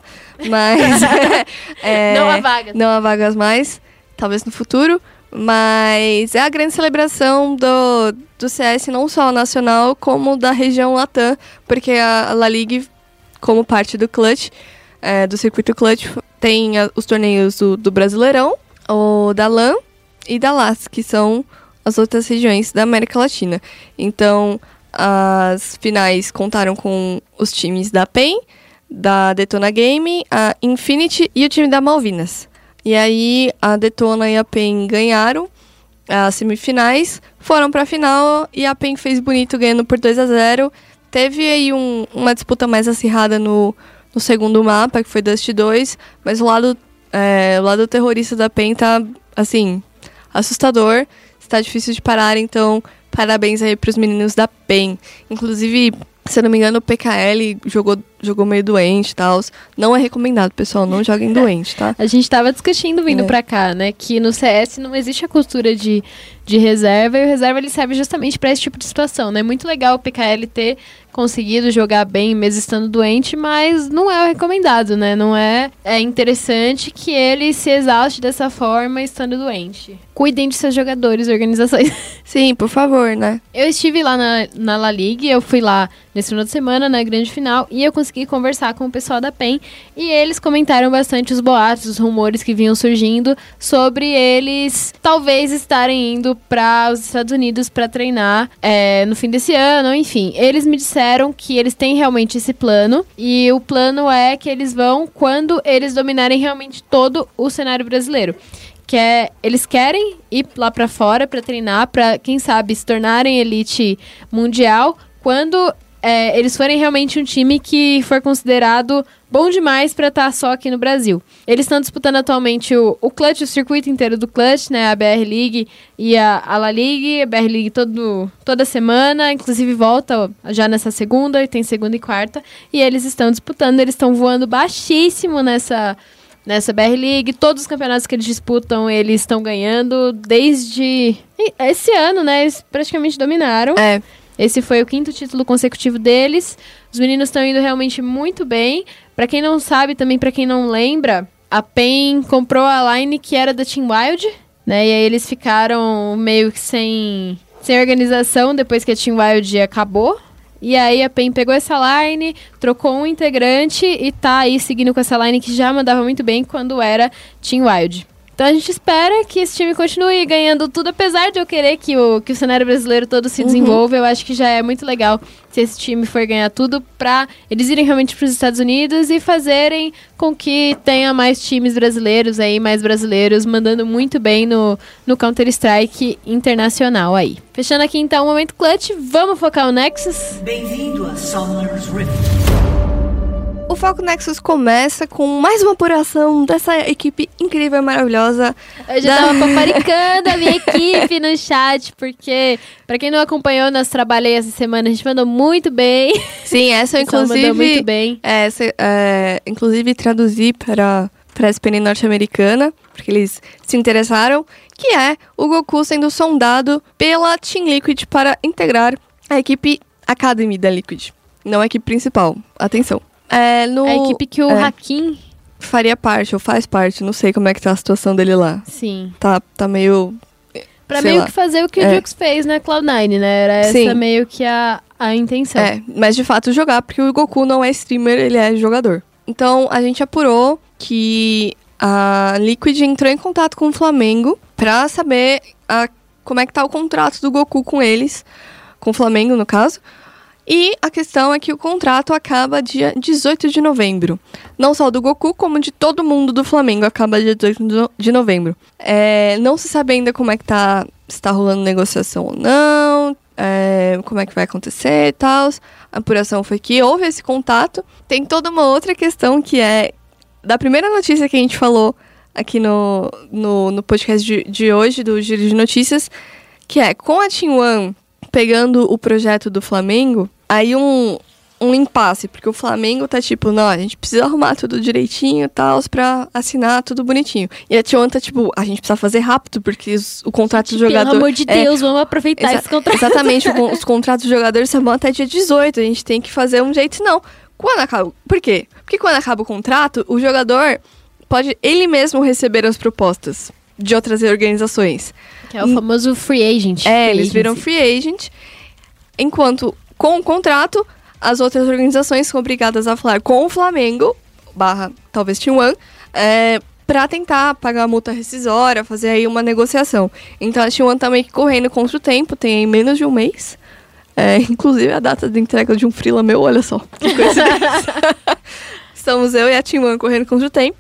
Mas. é, Não há vagas. Não há vagas mais, talvez no futuro. Mas é a grande celebração do, do CS, não só nacional, como da região Latam, porque a La Ligue, como parte do Clutch, é, do circuito Clutch, tem a- os torneios do, do Brasileirão, o da LAN e da LAS, que são as outras regiões da América Latina. Então, as finais contaram com os times da PEN, da Detona Game, a Infinity e o time da Malvinas. E aí, a Detona e a PEN ganharam as semifinais, foram pra final e a PEN fez bonito ganhando por 2 a 0 Teve aí um- uma disputa mais acirrada no, no segundo mapa, que foi Dust 2, mas o lado, é, o lado terrorista da PEN tá, assim, assustador. Está difícil de parar, então parabéns aí pros meninos da PEN. Inclusive, se eu não me engano, o PKL jogou, jogou meio doente e tal. Não é recomendado, pessoal, não joguem doente, tá? A gente tava discutindo vindo É. pra cá, né? Que no CS não existe a cultura de, de reserva e o reserva ele serve justamente pra esse tipo de situação, né? Muito legal o PKL ter conseguido jogar bem mesmo estando doente, mas não é o recomendado, né? Não é, é interessante que ele se exauste dessa forma estando doente. Cuidem de seus jogadores e organizações. Sim, por favor, né? Eu estive lá na, na La Liga, eu fui lá nesse final de semana, na grande final, e eu consegui conversar com o pessoal da PEN, e eles comentaram bastante os boatos, os rumores que vinham surgindo sobre eles talvez estarem indo para os Estados Unidos para treinar é, no fim desse ano, enfim. Eles me disseram que eles têm realmente esse plano, e o plano é que eles vão quando eles dominarem realmente todo o cenário brasileiro que é eles querem ir lá pra fora pra treinar, pra quem sabe se tornarem elite mundial quando é, eles forem realmente um time que for considerado bom demais para estar só aqui no Brasil. Eles estão disputando atualmente o, o Clutch, o circuito inteiro do Clutch, né? A BR League e a, a La League. A BR League todo, toda semana, inclusive volta já nessa segunda, e tem segunda e quarta. E eles estão disputando, eles estão voando baixíssimo nessa nessa BR League. Todos os campeonatos que eles disputam, eles estão ganhando desde esse ano, né? Eles praticamente dominaram. É. Esse foi o quinto título consecutivo deles. Os meninos estão indo realmente muito bem. Pra quem não sabe, também pra quem não lembra, a PEN comprou a line que era da Team Wild, né? E aí eles ficaram meio que sem, sem organização depois que a Team Wild acabou. E aí a PEN pegou essa line, trocou um integrante e tá aí seguindo com essa line que já mandava muito bem quando era Team Wild. Então a gente espera que esse time continue ganhando tudo, apesar de eu querer que o, que o cenário brasileiro todo se desenvolva. Eu acho que já é muito legal se esse time for ganhar tudo pra eles irem realmente pros Estados Unidos e fazerem com que tenha mais times brasileiros aí, mais brasileiros, mandando muito bem no, no Counter-Strike internacional aí. Fechando aqui então o momento clutch, vamos focar o Nexus? Bem-vindo a Summoner's Rift. O Foco Nexus começa com mais uma apuração dessa equipe incrível e maravilhosa. Eu já tava paparicando a minha equipe no chat, porque, pra quem não acompanhou nosso trabalho aí essa semana, a gente mandou muito bem. Sim, essa eu pessoal mandou inclusive. muito bem. É, essa, é, inclusive traduzi para, para a SPN norte-americana, porque eles se interessaram, que é o Goku sendo sondado pela Team Liquid para integrar a equipe Academy da Liquid. Não a equipe principal. Atenção. É, no, A equipe que o é. Hakim, faria parte, ou faz parte, não sei como é que tá a situação dele lá. sim. Tá, tá meio. Pra meio lá. que fazer o que É. o Jux fez na Cloud9, né? Era essa Sim. meio que a, a intenção. É, mas de fato jogar, porque o Goku não é streamer, ele é jogador. Então a gente apurou que a Liquid entrou em contato com o Flamengo pra saber a- como é que tá o contrato do Goku com eles, com o Flamengo no caso. E a questão é que o contrato acaba dia 18 de novembro. Não só do Goku, como de todo mundo do Flamengo acaba dia 18 de no- de novembro. É, não se sabe ainda como é que tá, se tá rolando negociação ou não, é, como é que vai acontecer e tal. A apuração foi que houve esse contato. Tem toda uma outra questão que é da primeira notícia que a gente falou aqui no, no, no podcast de, de hoje, do Giro de Notícias, que é com a Team One pegando o projeto do Flamengo, aí um, um impasse, porque o Flamengo tá tipo, não, a gente precisa arrumar tudo direitinho e tal, pra assinar tudo bonitinho. E a One tá tipo, a gente precisa fazer rápido, porque os- o contrato do jogador... Pelo amor de é, Deus, vamos aproveitar Exa- esse contrato. Exatamente, o os contratos dos jogadores só vão até dia 18. A gente tem que fazer um jeito, não. Quando acaba. Por quê? Porque quando acaba o contrato, o jogador pode ele mesmo receber as propostas de outras organizações. Que é o famoso free agent. É, free eles viram free agent. Enquanto com o contrato, as outras organizações são obrigadas a falar com o Flamengo, barra talvez Team One, é, pra tentar pagar a multa rescisória, fazer aí uma negociação. Então a Team One tá meio que correndo contra o tempo, tem aí menos de um mês. É, inclusive a data de entrega de um freela meu, olha só. Que coincidência. Estamos eu e a Team One correndo contra o tempo.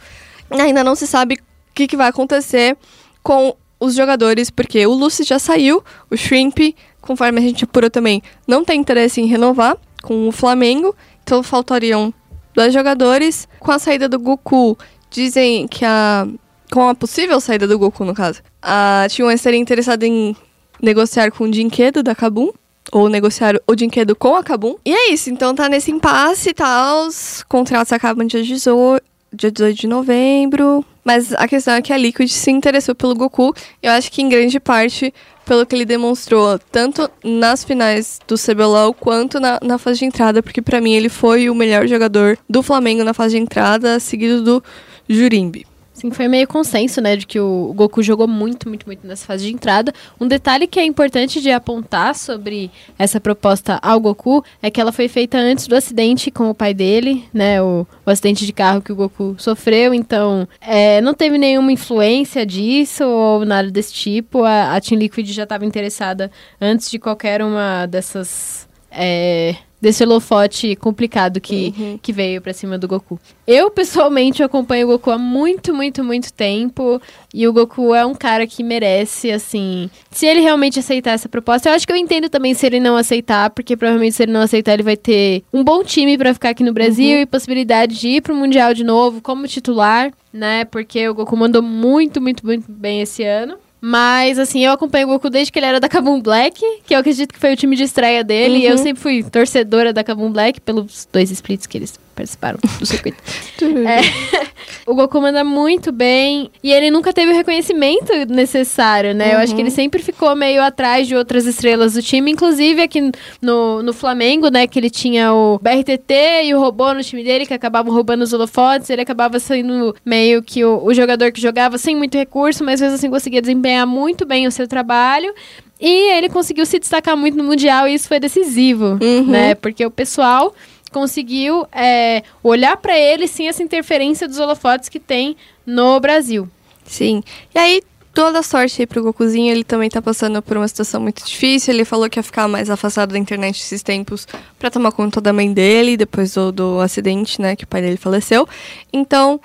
Ainda não se sabe que, que vai acontecer com os jogadores, porque o Lucy já saiu, o Shrimp, conforme a gente apurou também, não tem interesse em renovar com o Flamengo, então faltariam dois jogadores. Com a saída do Goku, dizem que a. Com a possível saída do Goku, no caso, a T1 estaria interessada em negociar com o Dinquedo da Kabum. Ou negociar o Dinquedo com a Kabum. E é isso, então tá nesse impasse e tal. Os contratos acabam dia 18, dia 18 de novembro. Mas a questão é que a Liquid se interessou pelo Goku. Eu acho que em grande parte pelo que ele demonstrou, tanto nas finais do CBLOL quanto na, na fase de entrada, porque pra mim ele foi o melhor jogador do Flamengo na fase de entrada, seguido do Jurimbi. Sim, foi meio consenso, né, de que o Goku jogou muito, muito, muito nessa fase de entrada. Um detalhe que é importante de apontar sobre essa proposta ao Goku é que ela foi feita antes do acidente com o pai dele, né, o, o acidente de carro que o Goku sofreu. Então, é, não teve nenhuma influência disso ou nada desse tipo. A, a Team Liquid já estava interessada antes de qualquer uma dessas é, desse holofote complicado que, que veio pra cima do Goku. Eu, pessoalmente, acompanho o Goku há muito, muito, muito tempo. E o Goku é um cara que merece, assim. Se ele realmente aceitar essa proposta, eu acho que eu entendo também se ele não aceitar, porque provavelmente se ele não aceitar, ele vai ter um bom time pra ficar aqui no Brasil e possibilidade de ir pro Mundial de novo como titular, né? Porque o Goku mandou muito, muito, muito bem esse ano. Mas, assim, eu acompanho o Goku desde que ele era da Kabum Black, que eu acredito que foi o time de estreia dele. E eu sempre fui torcedora da Kabum Black pelos dois splits que eles participaram do circuito. É, o Goku manda muito bem e ele nunca teve o reconhecimento necessário, né? Eu acho que ele sempre ficou meio atrás de outras estrelas do time, inclusive aqui no, no Flamengo, né? Que ele tinha o BRTT e o robô no time dele, que acabavam roubando os holofotes. Ele acabava sendo meio que o, o jogador que jogava sem muito recurso, mas mesmo assim conseguia desempenhar muito bem o seu trabalho. E ele conseguiu se destacar muito no Mundial e isso foi decisivo, né? Porque o pessoal conseguiu é, olhar pra ele sem essa interferência dos holofotes que tem no Brasil. Sim. E aí, toda sorte aí pro Gokuzinho, ele também tá passando por uma situação muito difícil. Ele falou que ia ficar mais afastado da internet esses tempos pra tomar conta da mãe dele, depois do, do acidente, né, que o pai dele faleceu. Então,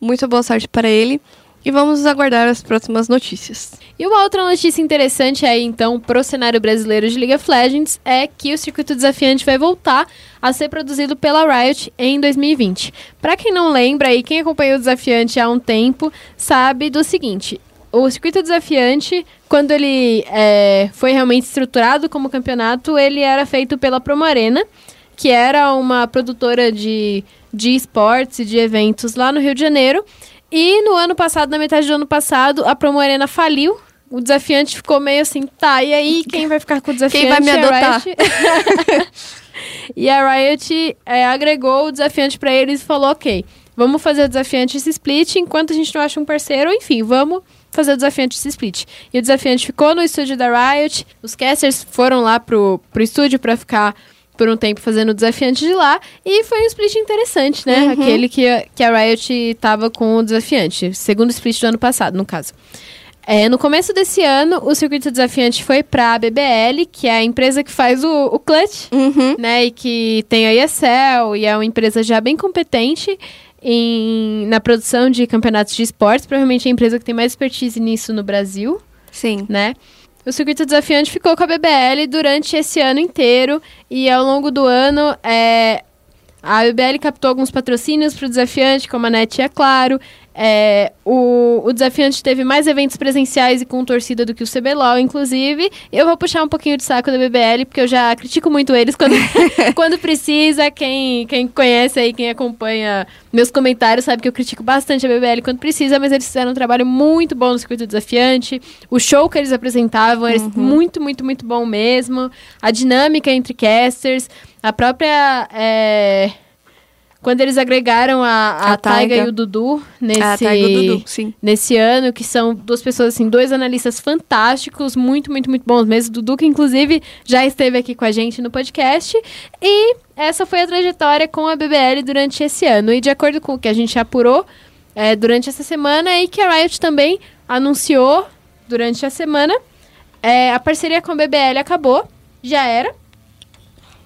muito boa sorte para ele. E vamos aguardar as próximas notícias. E uma outra notícia interessante aí, então, pro cenário brasileiro de League of Legends é que o circuito desafiante vai voltar a ser produzido pela Riot em 2020. Pra quem não lembra e quem acompanhou o desafiante há um tempo, sabe do seguinte: o circuito desafiante, quando ele é, foi realmente estruturado como campeonato, ele era feito pela Promo Arena, que era uma produtora de, de esportes e de eventos lá no Rio de Janeiro. E no ano passado, na metade do ano passado, a Promo Arena faliu. O desafiante ficou meio assim, tá, e aí quem vai ficar com o desafiante? vai me A adotar? E a Riot é, agregou o desafiante pra eles e falou, ok, vamos fazer o desafiante esse split, enquanto a gente não acha um parceiro, enfim, vamos fazer o desafiante esse split. E o desafiante ficou no estúdio da Riot, os casters foram lá pro, pro estúdio pra ficar por um tempo fazendo o desafiante de lá, e foi um split interessante, né? Aquele que, a- que a Riot tava com o desafiante, segundo split do ano passado, no caso. É, no começo desse ano, o circuito desafiante foi para a BBL, que é a empresa que faz o, o Clutch, né? E que tem a ESL e é uma empresa já bem competente em, na produção de campeonatos de esportes. Provavelmente é a empresa que tem mais expertise nisso no Brasil, Sim. né? O circuito desafiante ficou com a BBL durante esse ano inteiro e ao longo do ano é, a BBL captou alguns patrocínios para o desafiante, como a NET e a Claro. É, o, o desafiante teve mais eventos presenciais e com torcida do que o CBLOL, inclusive. Eu vou puxar um pouquinho de saco da BBL, porque eu já critico muito eles quando, quando precisa. Quem, quem conhece aí, quem acompanha meus comentários, sabe que eu critico bastante a BBL quando precisa, mas eles fizeram um trabalho muito bom no circuito desafiante. O show que eles apresentavam era muito, muito, muito bom mesmo. A dinâmica entre casters, a própria. é, quando eles agregaram a, a, A Taiga Taiga. e o Dudu nesse, A e o Dudu, nesse ano, que são duas pessoas, assim, dois analistas fantásticos, muito, muito, muito bons mesmo. Dudu, que inclusive já esteve aqui com a gente no podcast. E essa foi a trajetória com a BBL durante esse ano. E de acordo com o que a gente apurou é, durante essa semana, e que a Riot também anunciou durante a semana, é, a parceria com a BBL acabou, já era.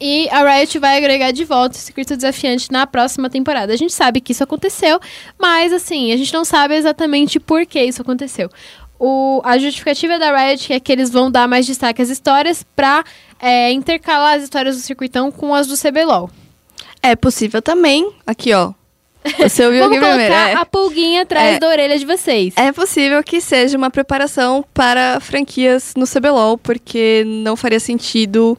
E a Riot vai agregar de volta o circuito desafiante na próxima temporada. A gente sabe que isso aconteceu, mas assim, a gente não sabe exatamente por que isso aconteceu. O, a justificativa da Riot é que eles vão dar mais destaque às histórias pra é, intercalar as histórias do circuitão com as do CBLOL. É possível também. Aqui, ó. Você ouviu Vamos aqui colocar primeiro. É. a pulguinha atrás É. da orelha de vocês. É possível que seja uma preparação para franquias no CBLOL, porque não faria sentido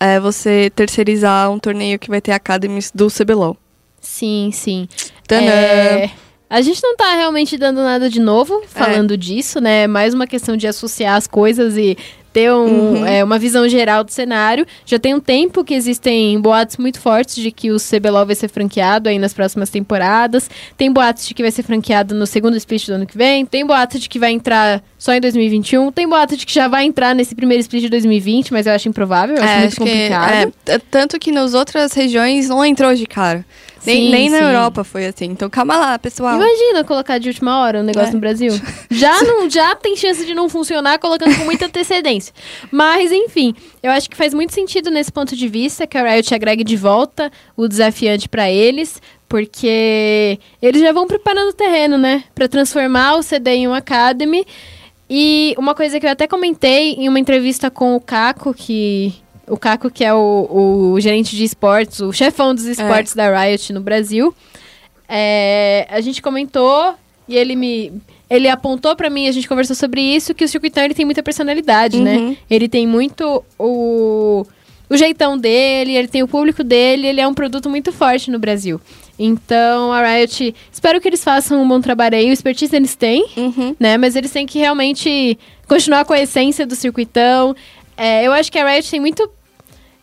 é, você terceirizar um torneio que vai ter academies do CBLOL. Sim, sim. Tadã! É, a gente não tá realmente dando nada de novo falando disso, né? É mais uma questão de associar as coisas e ter um, é, uma visão geral do cenário. Já tem um tempo que existem boatos muito fortes de que o CBLOL vai ser franqueado aí nas próximas temporadas. Tem boatos de que vai ser franqueado no segundo split do ano que vem. Tem boatos de que vai entrar só em 2021. Tem boato de que já vai entrar nesse primeiro split de 2020, mas eu acho improvável, eu acho É, muito acho que- complicado. é, t- tanto que nas outras regiões não entrou de cara. Nem, Sim, nem na sim. Europa foi assim. Então calma lá, pessoal. Imagina colocar de última hora um negócio É. no Brasil. Já não, já tem chance de não funcionar colocando com muita antecedência. Mas, enfim, eu acho que faz muito sentido nesse ponto de vista que a Riot agregue de volta o desafiante pra eles, porque eles já vão preparando o terreno, né? Pra transformar o CD em um Academy. E uma coisa que eu até comentei em uma entrevista com o Caco, que. O Caco, que é o, o gerente de esportes, o chefão dos esportes da Riot no Brasil. É, a gente comentou e ele me. Ele apontou pra mim, a gente conversou sobre isso, que o circuitão ele tem muita personalidade, né? Uhum. Ele tem muito o, o jeitão dele, ele tem o público dele, ele é um produto muito forte no Brasil. Então, a Riot, espero que eles façam um bom trabalho aí. O expertise eles têm, Uhum. né? Mas eles têm que realmente continuar com a essência do circuitão. É, eu acho que a Riot tem muito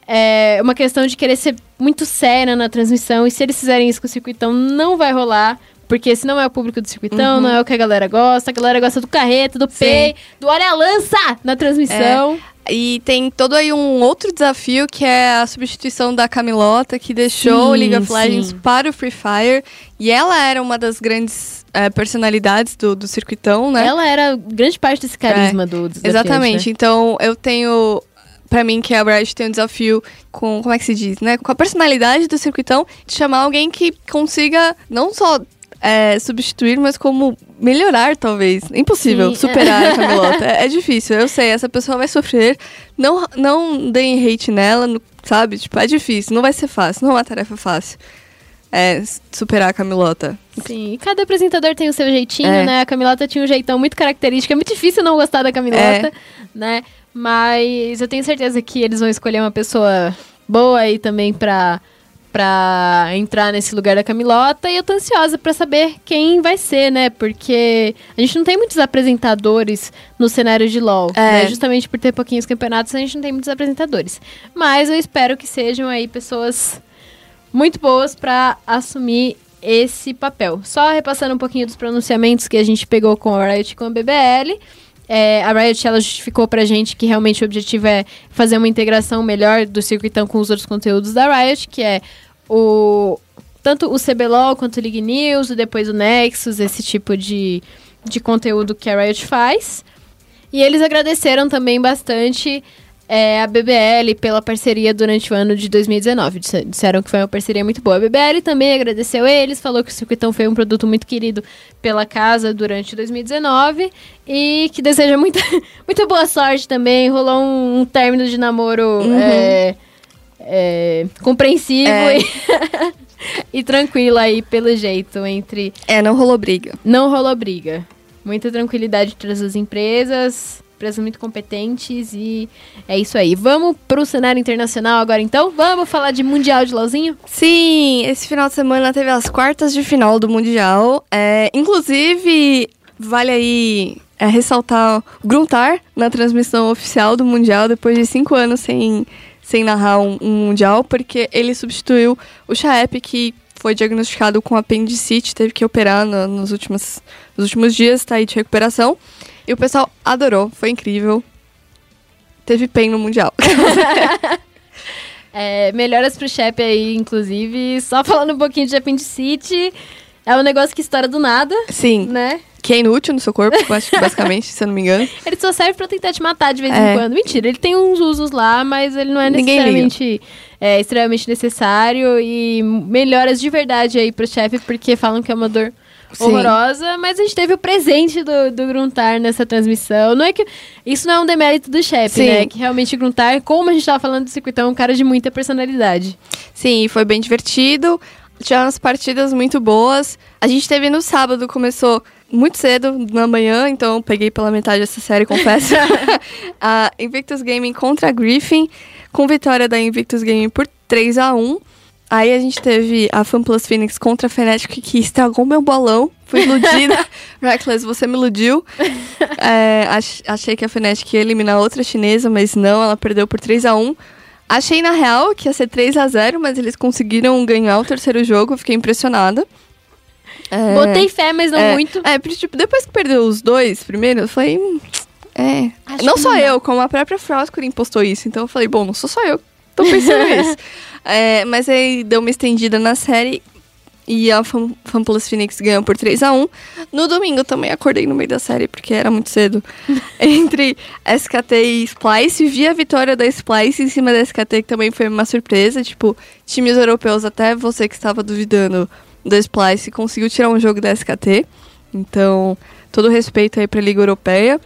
é, uma questão de querer ser muito séria na transmissão. E se eles fizerem isso com o circuitão, não vai rolar. Porque esse não é o público do circuitão, não é o que a galera gosta. A galera gosta do carreto, do Pay, do olha a lança na transmissão. E tem todo aí um outro desafio que é a substituição da Camilota, que deixou o Sim, League of Legends sim. para o Free Fire. E ela era uma das grandes eh, personalidades do, do circuitão, né? Ela era grande parte desse carisma do desafiante, Exatamente. né? Então, eu tenho. Pra mim, que a Riot tem um desafio com. Como é que se diz, né? Com a personalidade do circuitão, de chamar alguém que consiga não só é, substituir, mas como melhorar, talvez. Impossível Sim. superar a Camilota. É, é difícil, eu sei. Essa pessoa vai sofrer. Não, não deem hate nela, sabe? Tipo, é difícil. Não vai ser fácil. Não é uma tarefa fácil. É, superar a Camilota. Sim, e cada apresentador tem o seu jeitinho, É. né? A Camilota tinha um jeitão muito característico. É muito difícil não gostar da Camilota, né? Mas eu tenho certeza que eles vão escolher uma pessoa boa aí também pra, pra entrar nesse lugar da Camilota. E eu tô ansiosa pra saber quem vai ser, né? Porque a gente não tem muitos apresentadores no cenário de LoL. É. né? Justamente por ter pouquinhos campeonatos, a gente não tem muitos apresentadores. Mas eu espero que sejam aí pessoas muito boas pra assumir esse papel. Só repassando um pouquinho dos pronunciamentos que a gente pegou com a Riot e com a BBL. É, a Riot ela justificou pra gente que realmente o objetivo é fazer uma integração melhor do circuitão com os outros conteúdos da Riot, que é o tanto o CBLOL quanto o League News, depois o Nexus, esse tipo de, de conteúdo que a Riot faz. E eles agradeceram também bastante é, a BBL pela parceria durante o ano de 2019. Disse- Disseram que foi uma parceria muito boa. A BBL também agradeceu eles, falou que o Circuitão foi um produto muito querido pela casa durante 2019 e que deseja muita, muita boa sorte também. Rolou um, um término de namoro é, é, compreensivo É. E, e tranquilo aí, pelo jeito, entre É, não rolou briga. não rolou briga. Muita tranquilidade entre as duas empresas, empresas muito competentes e é isso aí. Vamos pro cenário internacional agora então? Vamos falar de Mundial de LOLzinho? Sim, esse final de semana teve as quartas de final do Mundial. É, inclusive, vale aí é, ressaltar o Gruntar na transmissão oficial do Mundial, depois de cinco anos sem, sem narrar um, um Mundial, porque ele substituiu o Chaep, que foi diagnosticado com apendicite, teve que operar no- nos, últimos, nos últimos dias, tá aí de recuperação. E o pessoal adorou, foi incrível. Teve PEN no Mundial. É, melhoras pro Shep aí, inclusive. Só falando um pouquinho de apendicite. É um negócio que estoura do nada, Sim, né? que é inútil no seu corpo, basicamente, se eu não me engano. Ele só serve pra tentar te matar de vez É. em quando. Mentira, ele tem uns usos lá, mas ele não é necessariamente é, extremamente necessário. E melhoras de verdade aí pro chefe, porque falam que é uma dor Sim. horrorosa. Mas a gente teve o presente do, do Gruntar nessa transmissão. Não é que. Isso não é um demérito do chefe, né? Que realmente o Gruntar, como a gente tava falando do circuitão, é um cara de muita personalidade. Sim, foi bem divertido. Tinha umas partidas muito boas. A gente teve no sábado, começou muito cedo, na manhã, então peguei pela metade essa série, confesso. a Invictus Gaming contra a Griffin, com vitória da Invictus Gaming por 3 a 1 Aí a gente teve a FanPlus Phoenix contra a Fnatic, que estragou meu bolão. Fui iludida. Reckless, você me iludiu. É, ach- achei que a Fnatic ia eliminar outra chinesa, mas não, ela perdeu por 3 a 1 Achei na real que ia ser 3 a 0 mas eles conseguiram ganhar o terceiro jogo, fiquei impressionada. É, Botei fé, mas não é, muito. É, tipo, depois que perdeu os dois primeiro, eu falei. hum, É. Acho não só não eu, como a própria Froscore impostou isso. Então eu falei, bom, não sou só eu tô pensando nisso. É, mas aí deu uma estendida na série. e a Fan, FanPlus Phoenix ganhou por 3 a 1 No domingo também acordei no meio da série, porque era muito cedo. Entre SKT e Splice, vi a vitória da Splice em cima da SKT, que também foi uma surpresa. Tipo, times europeus, até você que estava duvidando da Splice, conseguiu tirar um jogo da SKT. Então, todo respeito aí pra Liga Europeia.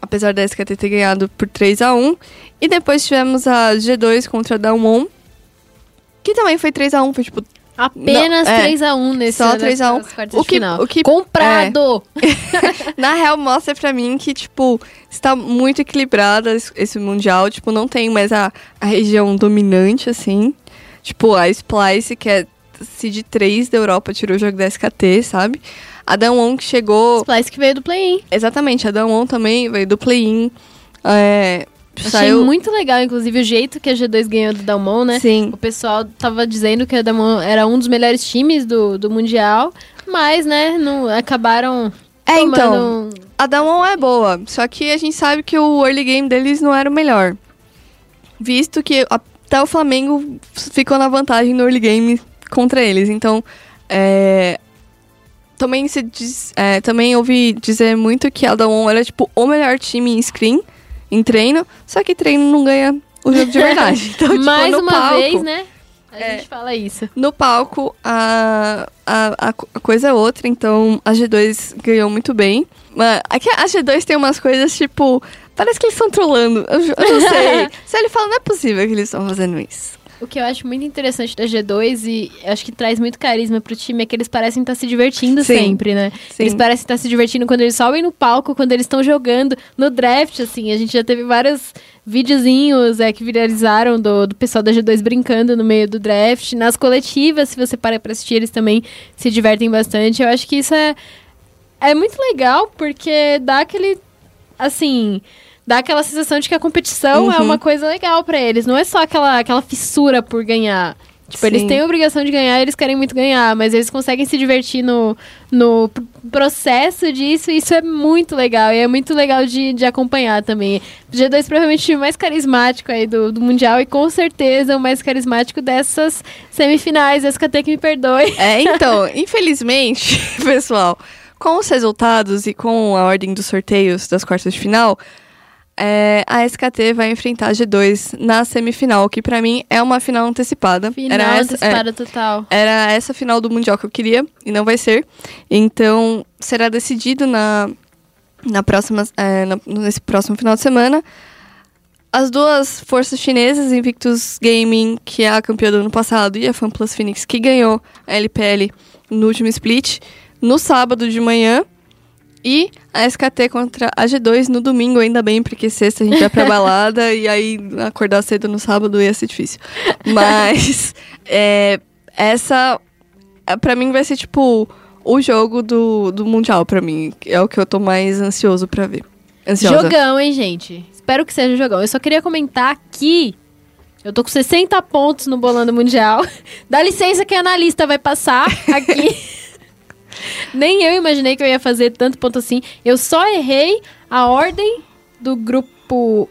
Apesar da SKT ter ganhado por 3 a 1 E depois tivemos a G2 contra a Damwon. Que também foi 3 a 1 foi tipo Apenas Não, é. 3x1 nesse Só 3 a 1. nessas quartas O de que- final. o que- Comprado! Na real, mostra pra mim que, tipo, está muito equilibrada es- esse Mundial. Tipo, não tem mais a, a região dominante, assim. Tipo, a Splice, que é seed 3 da Europa, tirou o jogo da SKT, sabe? A Damwon que chegou... Splice que veio do play-in. Exatamente, a Damwon também veio do play-in. É, Achei saiu... muito legal, inclusive, o jeito que a G2 ganhou do Dalmon, né? Sim. O pessoal tava dizendo que a Dalmon era um dos melhores times do, do Mundial, mas, né, não, acabaram É, então, a Damwon é boa, só que a gente sabe que o early game deles não era o melhor. Visto que até o Flamengo ficou na vantagem no early game contra eles. Então, é, também se diz, é, também ouvi dizer muito que a Damwon era tipo o melhor time em screen, em treino, só que treino não ganha o jogo de verdade. Então, tipo, Mais uma palco, vez, né? A É. gente fala isso. no palco, a, a, a co- a coisa é outra, então a G2 ganhou muito bem. Mas aqui a G2 tem umas coisas, tipo, parece que eles estão trolando. Eu, eu não sei. Se ele fala, não é possível que eles estão fazendo isso. O que eu acho muito interessante da G2 e acho que traz muito carisma pro time é que eles parecem estar se divertindo Sim. sempre, né? Sim. Eles parecem estar se divertindo quando eles sobem no palco, quando eles estão jogando no draft, assim. A gente já teve vários videozinhos é, que viralizaram do, do pessoal da G2 brincando no meio do draft. Nas coletivas, se você para pra assistir, eles também se divertem bastante. Eu acho que isso é, é muito legal, porque dá aquele, assim... Dá aquela sensação de que a competição é Uhum. uma coisa legal pra eles. Não é só aquela, aquela fissura por ganhar. Tipo, eles Sim. têm a obrigação de ganhar, eles querem muito ganhar, mas eles conseguem se divertir no, no pr- processo disso, e isso é muito legal, e é muito legal de, de acompanhar também. O G2 provavelmente o time mais carismático aí do, do Mundial, e com certeza o mais carismático dessas semifinais, SKT que me perdoe. É, então, infelizmente, pessoal, com os resultados e com a ordem dos sorteios das quartas de final, é, a SKT vai enfrentar a G2 na semifinal, que pra mim é uma final antecipada. Final Era essa- é, total. Era essa final do Mundial que eu queria e não vai ser. Então, será decidido na, na próxima, é, na- nesse próximo final de semana. As duas forças chinesas, Invictus Gaming, que é a campeã do ano passado, e a FanPlus Phoenix, que ganhou a LPL no último split, no sábado de manhã. E a SKT contra a G2 no domingo, ainda bem, porque sexta a gente vai pra balada e aí acordar cedo no sábado ia ser difícil. Mas é, essa, é, pra mim, vai ser tipo o jogo do, do Mundial, pra mim. É o que eu tô mais ansioso pra ver. Ansiosa. Jogão, hein, gente? Espero que seja jogão. Eu só queria comentar que eu tô com 60 pontos no Bolando Mundial. Dá licença que a analista vai passar aqui. Nem eu imaginei que eu ia fazer tanto ponto assim. Eu só errei a ordem do grupo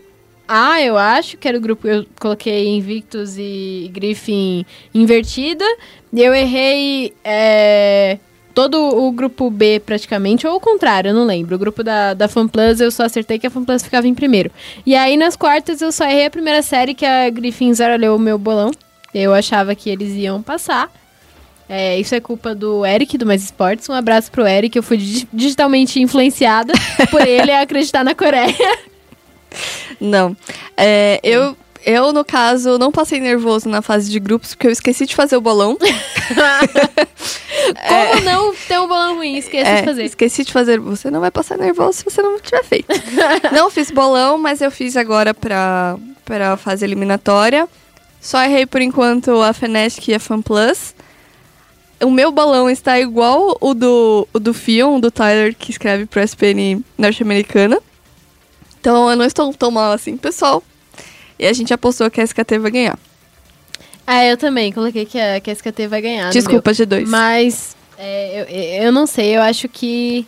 A, eu acho, que era o grupo eu coloquei Invictus e Griffin invertida. Eu errei é, todo o grupo B praticamente, ou o contrário, eu não lembro. O grupo da, da FanPlus eu só acertei que a FanPlus ficava em primeiro. E aí nas quartas eu só errei a primeira série que a Griffin zaralhou o meu bolão. Eu achava que eles iam passar. É, isso é culpa do Eric, do Mais Esportes. Um abraço pro Eric. Eu fui dig- digitalmente influenciada por ele a acreditar na Coreia. Não. É, eu, eu, no caso, não passei nervoso na fase de grupos, porque eu esqueci de fazer o bolão. Como não ter um bolão ruim? Esqueci É, de fazer. Esqueci de fazer. Você não vai passar nervoso se você não tiver feito. não fiz bolão, mas eu fiz agora pra, pra fase eliminatória. Só errei por enquanto a Fnatic e a FanPlus. O meu bolão está igual o do, o do Fion, do Tyler, que escreve pro SPN norte-americana. Então eu não estou tão mal assim, pessoal. E a gente apostou que a SKT vai ganhar. Ah, eu também coloquei que a, que a SKT vai ganhar. Desculpa, meu. G2. Mas é, eu, eu não sei, eu acho que.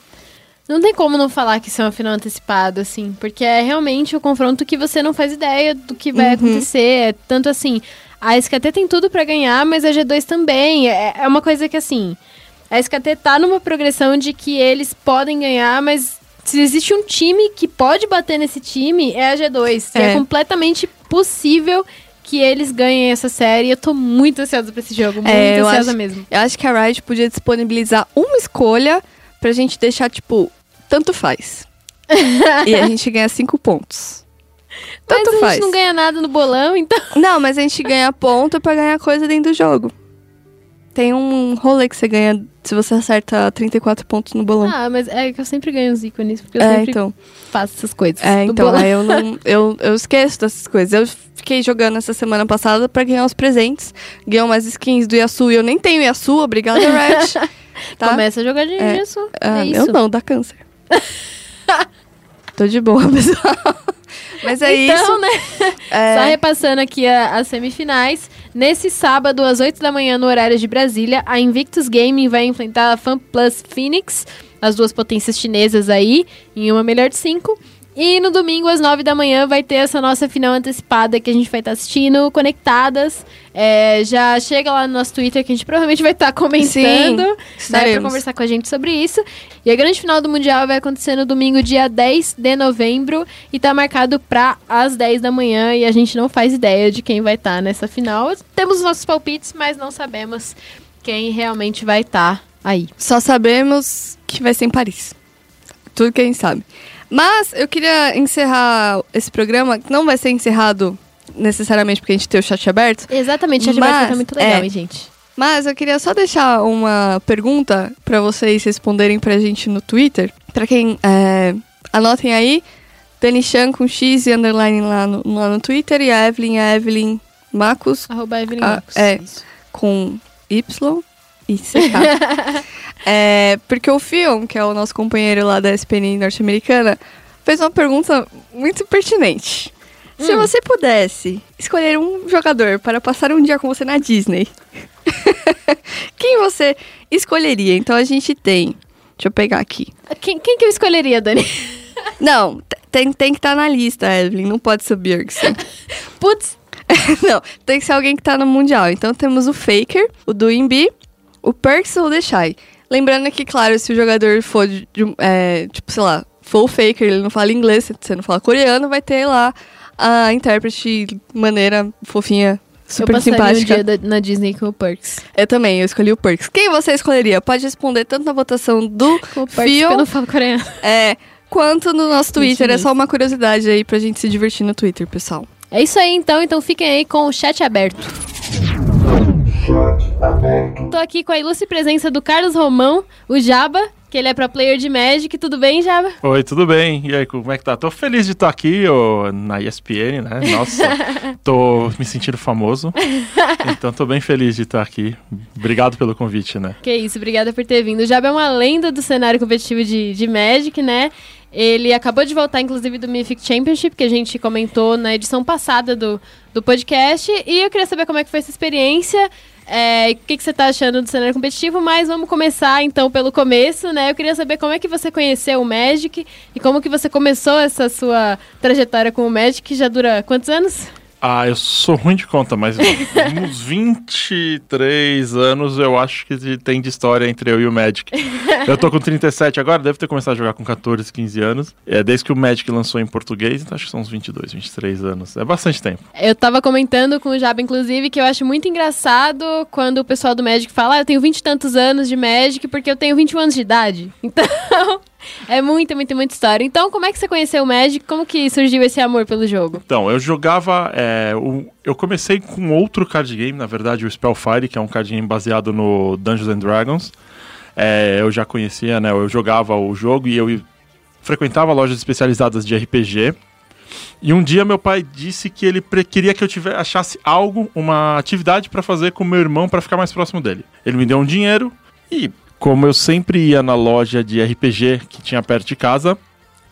Não tem como não falar que isso é uma final antecipada, assim, porque é realmente o confronto que você não faz ideia do que vai Uhum. acontecer. É tanto assim, A SKT tem tudo pra ganhar, mas a G2 também. É, é uma coisa que, assim, a SKT tá numa progressão de que eles podem ganhar, mas se existe um time que pode bater nesse time, é a G2. É, É. completamente possível que eles ganhem essa série. Eu tô muito ansiosa pra esse jogo, muito É, eu ansiosa acho- mesmo. Eu acho que a Riot podia disponibilizar uma escolha pra gente deixar, tipo, tanto faz. e a gente ganha cinco pontos. Mas Tanto a gente faz. não ganha nada no bolão, então. Não, mas a gente ganha ponto pra ganhar coisa dentro do jogo. Tem um rolê que você ganha se você acerta 34 pontos no bolão. Ah, mas é que eu sempre ganho os ícones, porque eu é, sempre então. faço essas coisas. É, então, aí eu não. Eu, eu esqueço dessas coisas. Eu fiquei jogando essa semana passada pra ganhar os presentes. Ganhar umas skins do Yasu e eu nem tenho Yasu, obrigada, Riot. tá? Começa a jogar de É. isso. Ah, é isso. eu não, dá câncer. Tô de boa, pessoal. Mas é então, isso. né? É, Só repassando aqui a- as semifinais. Nesse sábado, às 8 da manhã, no horário de Brasília, a Invictus Gaming vai enfrentar a FanPlus Phoenix, as duas potências chinesas aí, em uma melhor de cinco. E no domingo, às 9 da manhã, vai ter essa nossa final antecipada que a gente vai estar assistindo, conectadas. É, já chega lá no nosso Twitter que a gente provavelmente vai estar comentando. Sim, Dá pra conversar com a gente sobre isso. E a grande final do Mundial vai acontecer no domingo, dia 10 de novembro. E tá marcado pra às 10 da manhã. E a gente não faz ideia de quem vai estar nessa final. Temos os nossos palpites, mas não sabemos quem realmente vai estar aí. Só sabemos que vai ser em Paris. Tudo que a gente sabe. Mas eu queria encerrar esse programa, que não vai ser encerrado necessariamente porque a gente tem o chat aberto. Exatamente, chat Mas, aberto tá muito legal, é. hein, gente? Mas eu queria só deixar uma pergunta pra vocês responderem pra gente no Twitter. Pra quem. é, anotem aí. Dani Chan com X e underline lá no, lá no Twitter. E a Evelyn, a Evelyn Macos Arroba Evelyn Marcos. é. Com Y e CK. é, porque o Fion, que é o nosso companheiro lá da SPN norte-americana, fez uma pergunta muito pertinente. Se Hum. você pudesse escolher um jogador para passar um dia com você na Disney, quem você escolheria? Então a gente tem. Deixa eu pegar aqui. Quem, quem que eu escolheria, Dani? Não, tem, tem que estar na lista, Evelyn. Não pode ser o Bjergsen. Putz, Não, tem que ser alguém que tá no Mundial. Então temos o Faker, o Duimbi, o Perks ou o Deshai. Lembrando que, claro, se o jogador for, de, de é, tipo, sei lá, for o Faker, ele não fala inglês, você não fala coreano, vai ter lá a intérprete maneira, fofinha, super passaria um simpática. dia da- na Disney com o Perks. Eu também, eu escolhi o Perks. Quem você escolheria? Pode responder tanto na votação do Fio, eu não falo coreano. é, quanto no nosso Twitter. É só uma curiosidade aí pra gente se divertir no Twitter, pessoal. É isso aí, então. Então fiquem aí com o chat aberto. Tô aqui com a ilustre presença do Carlos Romão, o Jaba, que ele é pro player de Magic. Tudo bem, Jaba? Oi, tudo bem? E aí, como é que tá? Tô feliz de estar aqui ô, na ESPN, né? Nossa, tô me sentindo famoso. Então tô bem feliz de estar aqui. Obrigado pelo convite, né? Que isso, obrigada por ter vindo. O Jaba é uma lenda do cenário competitivo de, de Magic, né? Ele acabou de voltar, inclusive, do Mythic Championship, que a gente comentou na edição passada do, do podcast. E eu queria saber como é que foi essa experiência. É, o que, que você tá achando do cenário competitivo, mas vamos começar então pelo começo, né? Eu queria saber como é que você conheceu o Magic e como que você começou essa sua trajetória com o Magic, que já dura quantos anos? Ah, eu sou ruim de conta, mas uns 23 anos eu acho que tem de história entre eu e o Magic. Eu tô com 37 agora, deve ter começado a jogar com 14, 15 anos. É desde que o Magic lançou em português, então acho que são uns 22, 23 anos. É bastante tempo. Eu tava comentando com o Jaba, inclusive, que eu acho muito engraçado quando o pessoal do Magic fala, ah, eu tenho 20 e tantos anos de Magic porque eu tenho 21 anos de idade. Então, é muita, muita, muita história. Então, como é que você conheceu o Magic? Como que surgiu esse amor pelo jogo? Então, eu jogava. é, o- eu comecei com outro card game, na verdade, o Spellfire, que é um card game baseado no Dungeons and Dragons. É, eu já conhecia, né? Eu jogava o jogo e eu frequentava lojas especializadas de RPG. E um dia meu pai disse que ele queria que eu tive- achasse algo, uma atividade pra fazer com meu irmão pra ficar mais próximo dele. Ele me deu um dinheiro e, como eu sempre ia na loja de RPG que tinha perto de casa,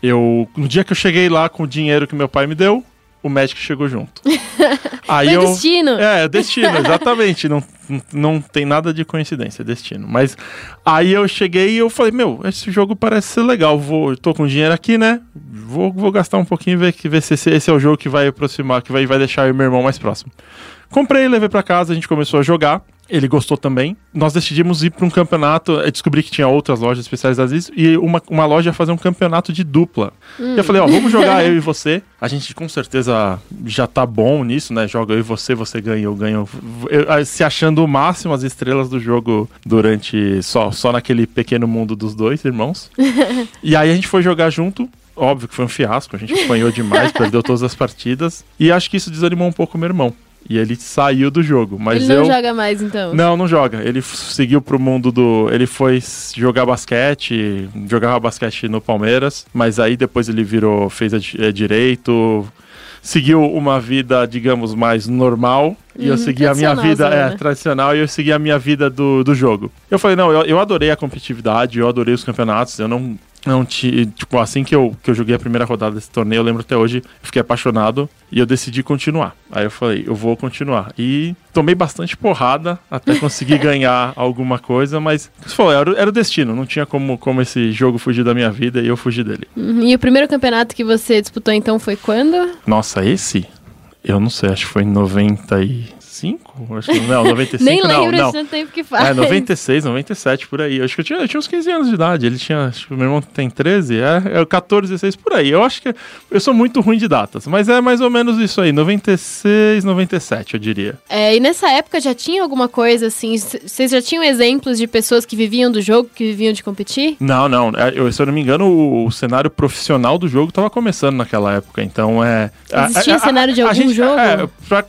eu no dia que eu cheguei lá com o dinheiro que meu pai me deu, o Magic chegou junto. Aí Foi eu destino. é, destino, exatamente. Não, Não- tem nada de coincidência, é destino. Mas aí eu cheguei e eu falei, meu, esse jogo parece ser legal. Vou, eu tô com dinheiro aqui, né? Vou, vou gastar um pouquinho e ver, que- ver se esse, esse é o jogo que vai aproximar, que vai, vai deixar eu e meu irmão mais próximo. Comprei, levei pra casa, a gente começou a jogar. Ele gostou também. Nós decidimos ir para um campeonato. Eu descobri que tinha outras lojas especializadas nisso. E uma, uma loja ia fazer um campeonato de dupla. E eu falei, ó, vamos jogar eu e você. A gente com certeza já tá bom nisso, né? Joga eu e você, você ganha, eu ganho. Eu- se achando o máximo as estrelas do jogo durante. Só, só naquele pequeno mundo dos dois irmãos. E aí a gente foi jogar junto. Óbvio que foi um fiasco, a gente apanhou demais, perdeu todas as partidas. E acho que isso desanimou um pouco o meu irmão. E ele saiu do jogo. Mas Ele não eu. joga mais, então. Não, não joga. Ele seguiu pro mundo do. Ele foi jogar basquete, jogava basquete no Palmeiras, mas aí depois ele virou, fez eh, direito, seguiu uma vida, digamos, mais normal. E eu Uhum, segui a minha vida, tradicional, é, né? tradicional, e eu segui a minha vida do, do jogo. Eu falei, não, eu, eu adorei a competitividade, eu adorei os campeonatos, eu não. Não ti- tipo, assim que eu, que eu joguei a primeira rodada desse torneio, eu lembro até hoje, eu fiquei apaixonado e eu decidi continuar. Aí eu falei, eu vou continuar. E tomei bastante porrada até conseguir ganhar alguma coisa, mas você falou, era, o- era o destino, não tinha como, como esse jogo fugir da minha vida e eu fugi dele. Uhum. E o primeiro campeonato que você disputou, então, foi quando? Nossa, esse? Eu não sei, acho que foi em 95? Acho que, não, 95 Nem não, lembro não. tempo que faz. É, 96, 97, por aí. Eu acho que eu tinha, eu tinha uns 15 anos de idade. Ele tinha. Acho que o meu irmão tem 13, é, é 14, 16, por aí. Eu acho que. Eu sou muito ruim de datas, mas é mais ou menos isso aí. 96, 97, eu diria. É, e nessa época já tinha alguma coisa assim? Vocês já tinham exemplos de pessoas que viviam do jogo, que viviam de competir? Não, não. é, eu- se eu não me engano, o, o cenário profissional do jogo estava começando naquela época. Então é. a- Existia a- a- cenário de a algum gente- jogo? É, pra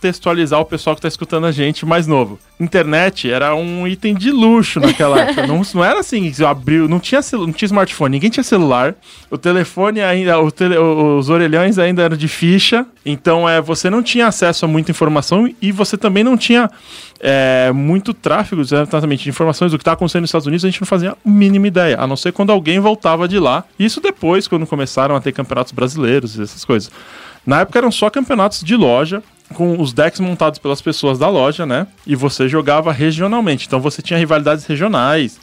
contextualizar o pessoal que tá escutando a gente mais novo. Internet era um item de luxo naquela época. não, não era assim, abriu, não tinha, não tinha smartphone, ninguém tinha celular. O telefone ainda, o tele- os orelhões ainda eram de ficha. Então é, você não tinha acesso a muita informação e você também não tinha é, muito tráfego exatamente de informações do que está acontecendo nos Estados Unidos, a gente não fazia a mínima ideia, a não ser quando alguém voltava de lá. Isso depois, quando começaram a ter campeonatos brasileiros e essas coisas. Na época eram só campeonatos de loja, com os decks montados pelas pessoas da loja, né? E você jogava regionalmente. Então você tinha rivalidades regionais.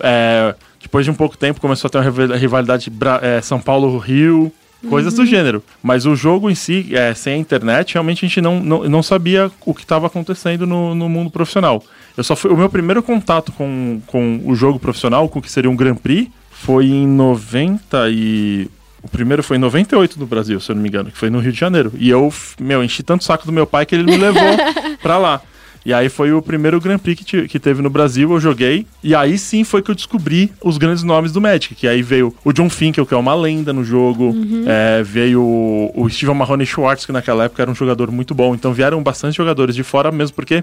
É, depois de um pouco tempo começou a ter uma rival- rivalidade é, São Paulo-Rio, coisas do gênero. Mas o jogo em si, é, sem a internet, realmente a gente não, não, não sabia o que estava acontecendo no, no mundo profissional. Eu só fui, o meu primeiro contato com, com o jogo profissional, com o que seria um Grand Prix, foi em 90 e... O primeiro foi em 98 no Brasil, se eu não me engano, que foi no Rio de Janeiro. E eu, meu, enchi tanto o saco do meu pai que ele me levou pra lá. E aí foi o primeiro Grand Prix que, te- que teve no Brasil, eu joguei. E aí sim foi que eu descobri os grandes nomes do Magic. Que aí veio o John Finkel, que é uma lenda no jogo. É, veio o, Steven Mahoney Schwartz, que naquela época era um jogador muito bom. Então vieram bastante jogadores de fora mesmo, porque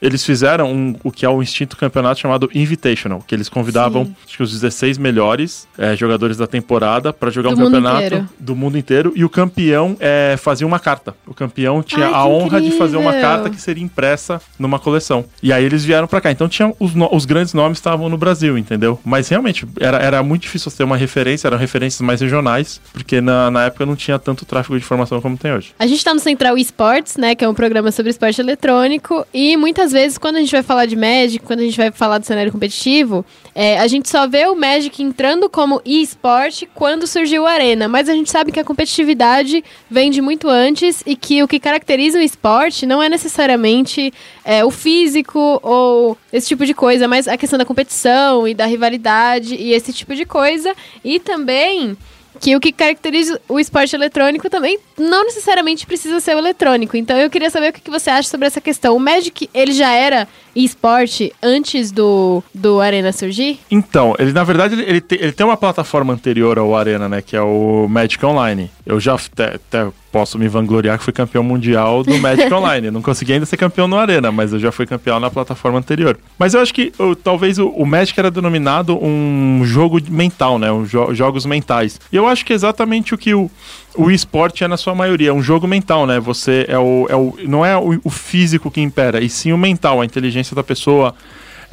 eles fizeram um- o que é o instinto campeonato chamado Invitational. Que eles convidavam, acho que os 16 melhores é, jogadores da temporada para jogar Do um campeonato inteiro. do mundo inteiro. E o campeão é, fazia uma carta. O campeão tinha Ai, a honra de fazer uma incrível! carta que seria impressa numa coleção. E aí eles vieram pra cá. Então tinha os, os grandes nomes estavam no Brasil, entendeu? Mas realmente era, era muito difícil ter uma referência, eram referências mais regionais, porque na, na época não tinha tanto tráfego de informação como tem hoje. A gente tá no Central Esports, né, que é um programa sobre esporte eletrônico, e muitas vezes quando a gente vai falar de Magic, quando a gente vai falar do cenário competitivo, é, a gente só vê o Magic entrando como e-sport quando surgiu o Arena, mas a gente sabe que a competitividade vem de muito antes e que o que caracteriza o esporte não é necessariamente é, o físico ou esse tipo de coisa, mas a questão da competição e da rivalidade e esse tipo de coisa, e também que o que caracteriza o esporte eletrônico também não necessariamente precisa ser o eletrônico. Então eu queria saber o que você acha sobre essa questão. O Magic, ele já era esporte antes do, do Arena surgir? Então, ele na verdade ele, ele, te- ele tem uma plataforma anterior ao Arena, né? Que é o Magic Online. Eu já até posso me vangloriar que fui campeão mundial do Magic Online. Eu não consegui ainda ser campeão no Arena, mas eu já fui campeão na plataforma anterior. Mas eu acho que o- talvez o, o Magic era denominado um jogo mental, né? Um jo- jogos mentais. E eu acho que é exatamente o que o, o esporte é na sua maioria, é um jogo mental, né? Você é o, é o não é o, o físico que impera, e sim o mental, a inteligência da pessoa.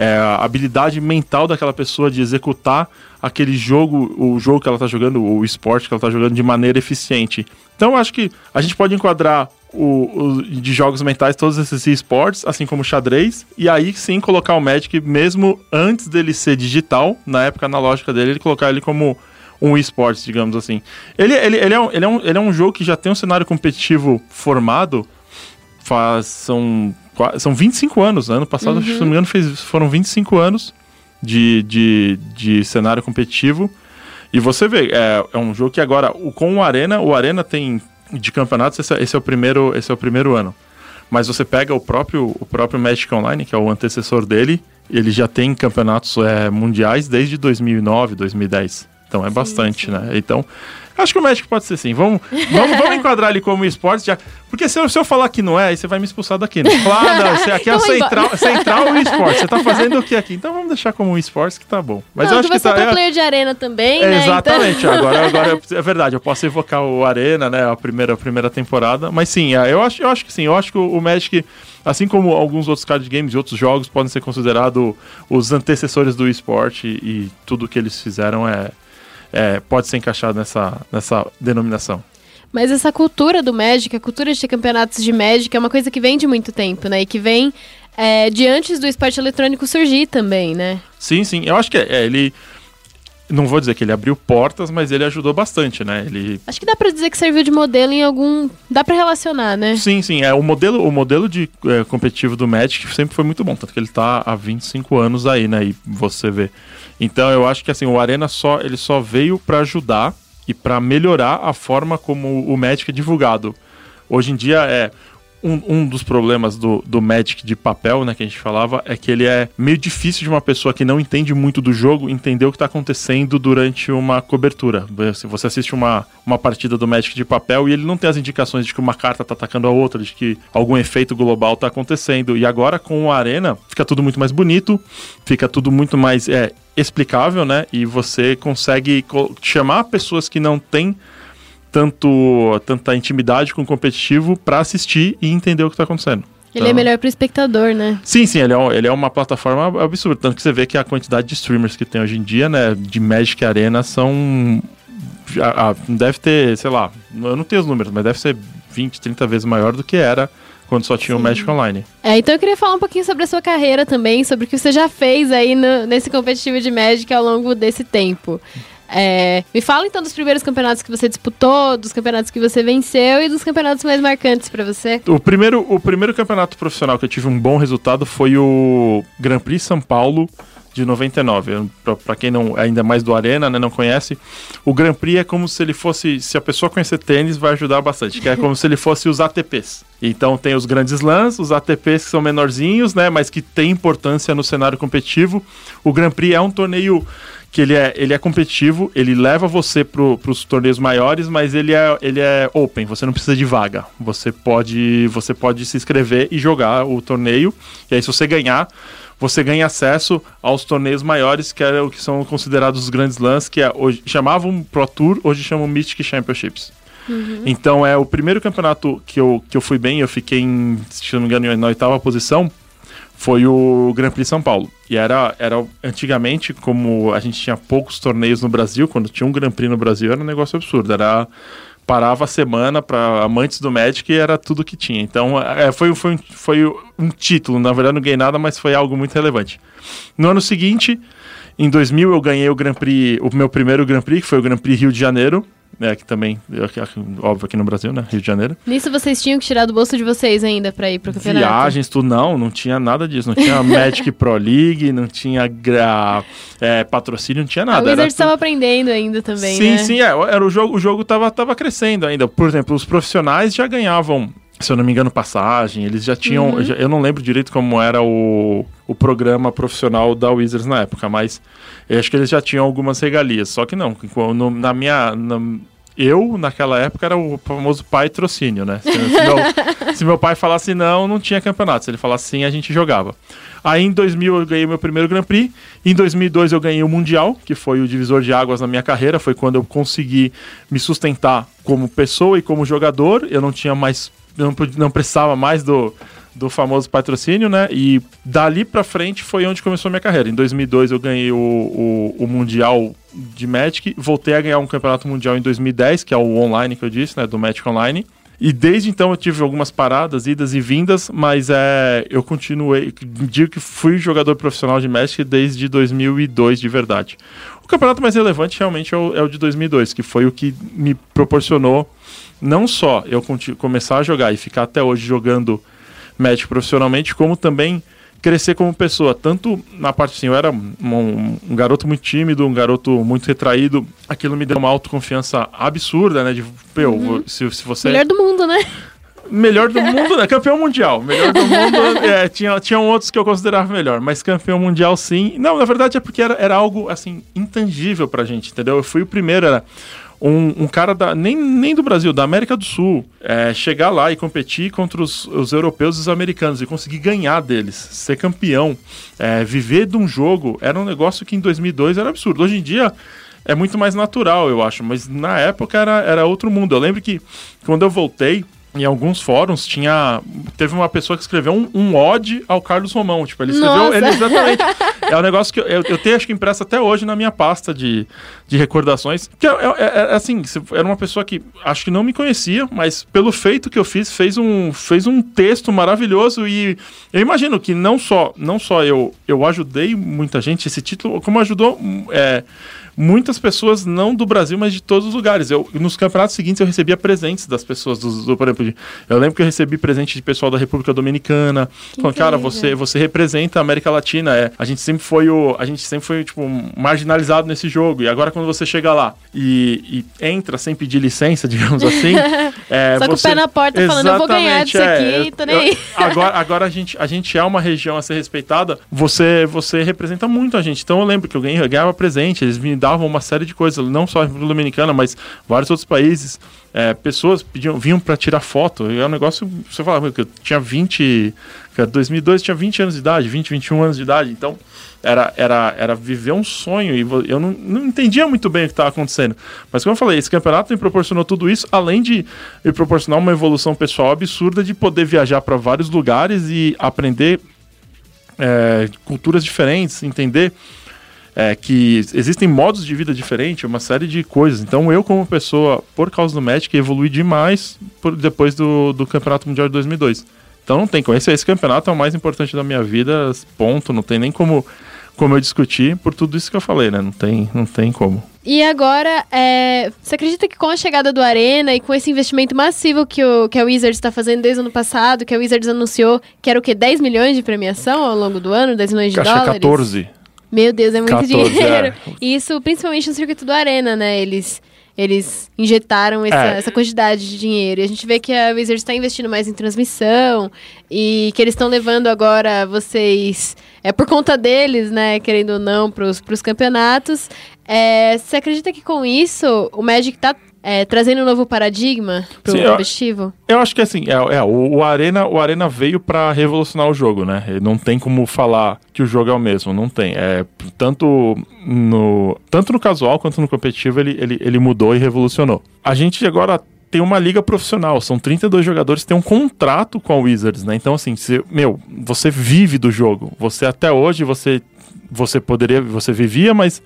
É, a habilidade mental daquela pessoa de executar aquele jogo, o jogo que ela tá jogando, o esporte que ela tá jogando de maneira eficiente. Então eu acho que a gente pode enquadrar o, o- de jogos mentais todos esses esportes, assim como xadrez, e aí sim colocar o Magic, mesmo antes dele ser digital, na época analógica dele, ele colocar ele como um esportes, digamos assim. Ele, ele, ele, é um, ele, é um, ele é um jogo que já tem um cenário competitivo formado faz. São, qua- são 25 anos. Ano passado, se não me engano, fez, foram 25 anos de, de, de cenário competitivo. E você vê, é, é um jogo que agora, o, com o Arena, o Arena tem de campeonatos, esse, é- esse é o primeiro, esse é o primeiro ano. Mas você pega o próprio, o próprio Magic Online, que é o antecessor dele, ele já tem campeonatos é, mundiais desde 2009, 2010. Então é bastante, né? Então, acho que o Magic pode ser sim. Vamos, vamos, vamos enquadrar ele como esporte, já, porque se eu, se eu falar que não é, aí você vai me expulsar daqui, né? Falar, ah, não, você- aqui é Então central, central e esporte. Você tá fazendo o que aqui? Então vamos deixar como esporte que tá bom. Mas não, eu acho que vai ser tá. é- player de arena também, é, né? Exatamente. Agora, agora eu- é verdade, eu posso evocar o Arena, né? A primeira, a primeira temporada. Mas sim, é, eu acho, eu acho que sim. Eu acho que o, o Magic, assim como alguns outros card games e outros jogos, podem ser considerados os antecessores do esporte e tudo que eles fizeram é, é, pode ser encaixado nessa, nessa denominação. Mas essa cultura do Magic, a cultura de ter campeonatos de Magic é uma coisa que vem de muito tempo, né? E que vem é, de antes do esporte eletrônico surgir também, né? Sim, sim. Eu acho que é, é, ele. Não vou dizer que ele abriu portas, mas ele ajudou bastante, né? Ele Acho que dá pra dizer que serviu de modelo em algum. Dá pra relacionar, né? Sim, sim. É, o, modelo, o modelo de é, competitivo do Magic sempre foi muito bom. Tanto que ele tá há 25 anos aí, né? E você vê. Então eu acho que assim, o Arena só, ele só veio pra ajudar e pra melhorar a forma como o Magic é divulgado. Hoje em dia é. Um, um dos problemas do, do Magic de papel, né, que a gente falava, é que ele é meio difícil de uma pessoa que não entende muito do jogo entender o que está acontecendo durante uma cobertura. Se você assiste uma, uma partida do Magic de papel e ele não tem as indicações de que uma carta tá atacando a outra, de que algum efeito global tá acontecendo. E agora com o Arena fica tudo muito mais bonito, fica tudo muito mais é, explicável, né? E você consegue co- chamar pessoas que não têm tanto tanta intimidade com o competitivo para assistir e entender o que tá acontecendo. Ele é Então- melhor pro espectador, né? Sim, sim, ele é, ele é uma plataforma absurda. Tanto que você vê que a quantidade de streamers que tem hoje em dia, né, de Magic Arena são. ah, deve ter, sei lá, eu não tenho os números, mas deve ser 20, 30 vezes maior do que era quando só tinha o Magic Online. É, então eu queria falar um pouquinho sobre a sua carreira também, sobre o que você já fez aí no- nesse competitivo de Magic ao longo desse tempo. É, me fala então dos primeiros campeonatos que você disputou, dos campeonatos que você venceu e dos campeonatos mais marcantes pra você. O primeiro, o primeiro campeonato profissional que eu tive um bom resultado foi o Grand Prix São Paulo de 99. Eu- Pra, pra quem não ainda mais do Arena, né, não conhece, o Grand Prix é como se ele fosse, se a pessoa conhecer tênis, vai ajudar bastante, que é como se ele fosse os ATPs. Então tem os grandes lãs, os ATPs que são menorzinhos, né, mas que têm importância no cenário competitivo. O Grand Prix é um torneio que ele é, ele é competitivo, ele leva você para os torneios maiores, mas ele é, ele é open, você não precisa de vaga. Você pode, você pode se inscrever e jogar o torneio, e aí se você ganhar, você ganha acesso aos torneios maiores, que, é o que são considerados os grandes lãs, que é, hoje, chamavam Pro Tour, hoje chamam Mythic Championships. Então é o primeiro campeonato que eu, que eu fui bem, eu fiquei em, se não me engano, na oitava posição, foi o Grand Prix São Paulo. E era, era antigamente, como a gente tinha poucos torneios no Brasil, quando tinha um Grand Prix no Brasil, era um negócio absurdo. Era parava a semana para amantes do Magic e era tudo que tinha. Então, é, foi, foi, foi um título. Na verdade, não ganhei nada, mas foi algo muito relevante. No ano seguinte, em 2000, eu ganhei o Grand Prix, o meu primeiro Grand Prix, que foi o Grand Prix Rio de Janeiro. É, que também, óbvio, aqui no Brasil, né? Rio de Janeiro. Nisso vocês tinham que tirar do bolso de vocês ainda pra ir pro campeonato. Viagens, tudo não, não tinha nada disso. Não tinha Magic Pro League, não tinha gra... é, patrocínio, não tinha nada. Wizard era estava tudo- aprendendo ainda também, sim, né? sim, é, era o jogo, o jogo tava, tava crescendo ainda. Por exemplo, os profissionais já ganhavam, se eu não me engano, passagem. Eles já tinham. Uhum. já- eu não lembro direito como era o, o programa profissional da Wizards na época, mas eu acho que eles já tinham algumas regalias. Só que não, no- na minha. na- eu, naquela época, era o famoso pai trocínio, né? Se, se meu, se meu pai falasse não, não tinha campeonato. Se ele falasse sim, a gente jogava. Aí em 2000 eu ganhei meu primeiro Grand Prix. Em 2002 eu ganhei o Mundial, que foi o divisor de águas na minha carreira. Foi quando eu consegui me sustentar como pessoa e como jogador. Eu não tinha mais não, não precisava mais do, do famoso patrocínio, né? E dali pra frente foi onde começou a minha carreira. Em 2002 eu ganhei o, o, o Mundial de Magic, voltei a ganhar um campeonato mundial em 2010, que é o online que eu disse, né? Do Magic Online. E desde então eu tive algumas paradas, idas e vindas, mas é, eu continuei, digo que fui jogador profissional de Magic desde 2002 de verdade. O campeonato mais relevante realmente é o, é o de 2002, que foi o que me proporcionou não só eu começar a jogar e ficar até hoje jogando Magic profissionalmente, como também crescer como pessoa. Tanto na parte assim, eu era um, um garoto muito tímido, um garoto muito retraído. Aquilo me deu uma autoconfiança absurda, né? De, pô, se, se você. Melhor do mundo, né? Melhor do mundo, né? Campeão mundial. Melhor do mundo. é, tinha, tinham outros que eu considerava melhor, mas campeão mundial sim. Não, na verdade é porque era, era algo assim, intangível pra gente, entendeu? Eu fui o primeiro, era um, um cara da. Nem, nem do Brasil, da América do Sul, é, chegar lá e competir contra os, os europeus e os americanos e conseguir ganhar deles, ser campeão, é, viver de um jogo, era um negócio que em 2002 era absurdo. Hoje em dia é muito mais natural, eu acho, mas na época era, era outro mundo. Eu lembro que quando eu voltei, em alguns fóruns tinha. Teve uma pessoa que escreveu um, um ode ao Carlos Romão. Tipo, ele escreveu. Nossa. Ele, exatamente. é um negócio que eu, eu, eu tenho, acho que impresso até hoje na minha pasta de, de recordações. Que é, é- é- assim, se- era uma pessoa que acho que não me conhecia, mas pelo feito que eu fiz, fez um, fez um texto maravilhoso. E eu imagino que não só, não só eu, eu ajudei muita gente, esse título, como ajudou. É, muitas pessoas, não do Brasil, mas de todos os lugares. Eu, nos campeonatos seguintes eu recebia presentes das pessoas, dos- do, por exemplo, de- eu lembro que eu recebi presente de pessoal da República Dominicana, falando, cara, você, você representa a América Latina, é, a gente sempre foi o, a gente sempre foi, tipo, marginalizado nesse jogo, e agora quando você chega lá e, e entra sem pedir licença, digamos assim, é, Só com o pé na porta falando, eu vou ganhar disso Exatamente, aqui, tô nem aí. agora, agora a, gente, a gente é uma região a ser respeitada, você, você representa muito a gente. Então eu lembro que eu, eu ganhava presente, eles me davam uma série de coisas, não só a República Dominicana, mas vários outros países. É, pessoas pediam, vinham para tirar foto. É um negócio, você falava que eu tinha 20. Cara, 2002 eu tinha 20 anos de idade, 20, 21 anos de idade. Então era, era, era viver um sonho e eu não, não entendia muito bem o que estava acontecendo. Mas como eu falei, esse campeonato me proporcionou tudo isso, além de me proporcionar uma evolução pessoal absurda de poder viajar para vários lugares e aprender é, culturas diferentes, entender é, que existem modos de vida diferentes, uma série de coisas. Então eu, como pessoa, por causa do Magic, evolui demais por- depois do, do Campeonato Mundial de 2002. Então não tem como. Esse, esse campeonato é o mais importante da minha vida, ponto. Não tem nem como, como eu discutir por tudo isso que eu falei, né? Não tem, não tem como. E agora, é, você acredita que com a chegada do Arena e com esse investimento massivo que, o, que a Wizards está fazendo desde o ano passado, que a Wizards anunciou que era o quê? 10 milhões de premiação ao longo do ano? 10 milhões de Caixa dólares? 14. Meu Deus, é muito 14, dinheiro. é. E isso principalmente no circuito do Arena, né? Eles, eles injetaram essa, É. essa quantidade de dinheiro. E a gente vê que a Wizards está investindo mais em transmissão e que eles estão levando agora vocês, é por conta deles, né? Querendo ou não, para os campeonatos. É, você acredita que com isso o Magic tá é, trazendo um novo paradigma pro Sim, eu- competitivo? Eu acho que assim, é, é, o, o Arena, o Arena veio pra revolucionar o jogo, né? Não tem como falar que o jogo é o mesmo, não tem. É, tanto no tanto no casual quanto no competitivo ele, ele, ele mudou e revolucionou. A gente agora tem uma liga profissional, são 32 jogadores que têm um contrato com a Wizards, né? Então assim, você, meu, você vive do jogo. Você até hoje você você poderia, você vivia, mas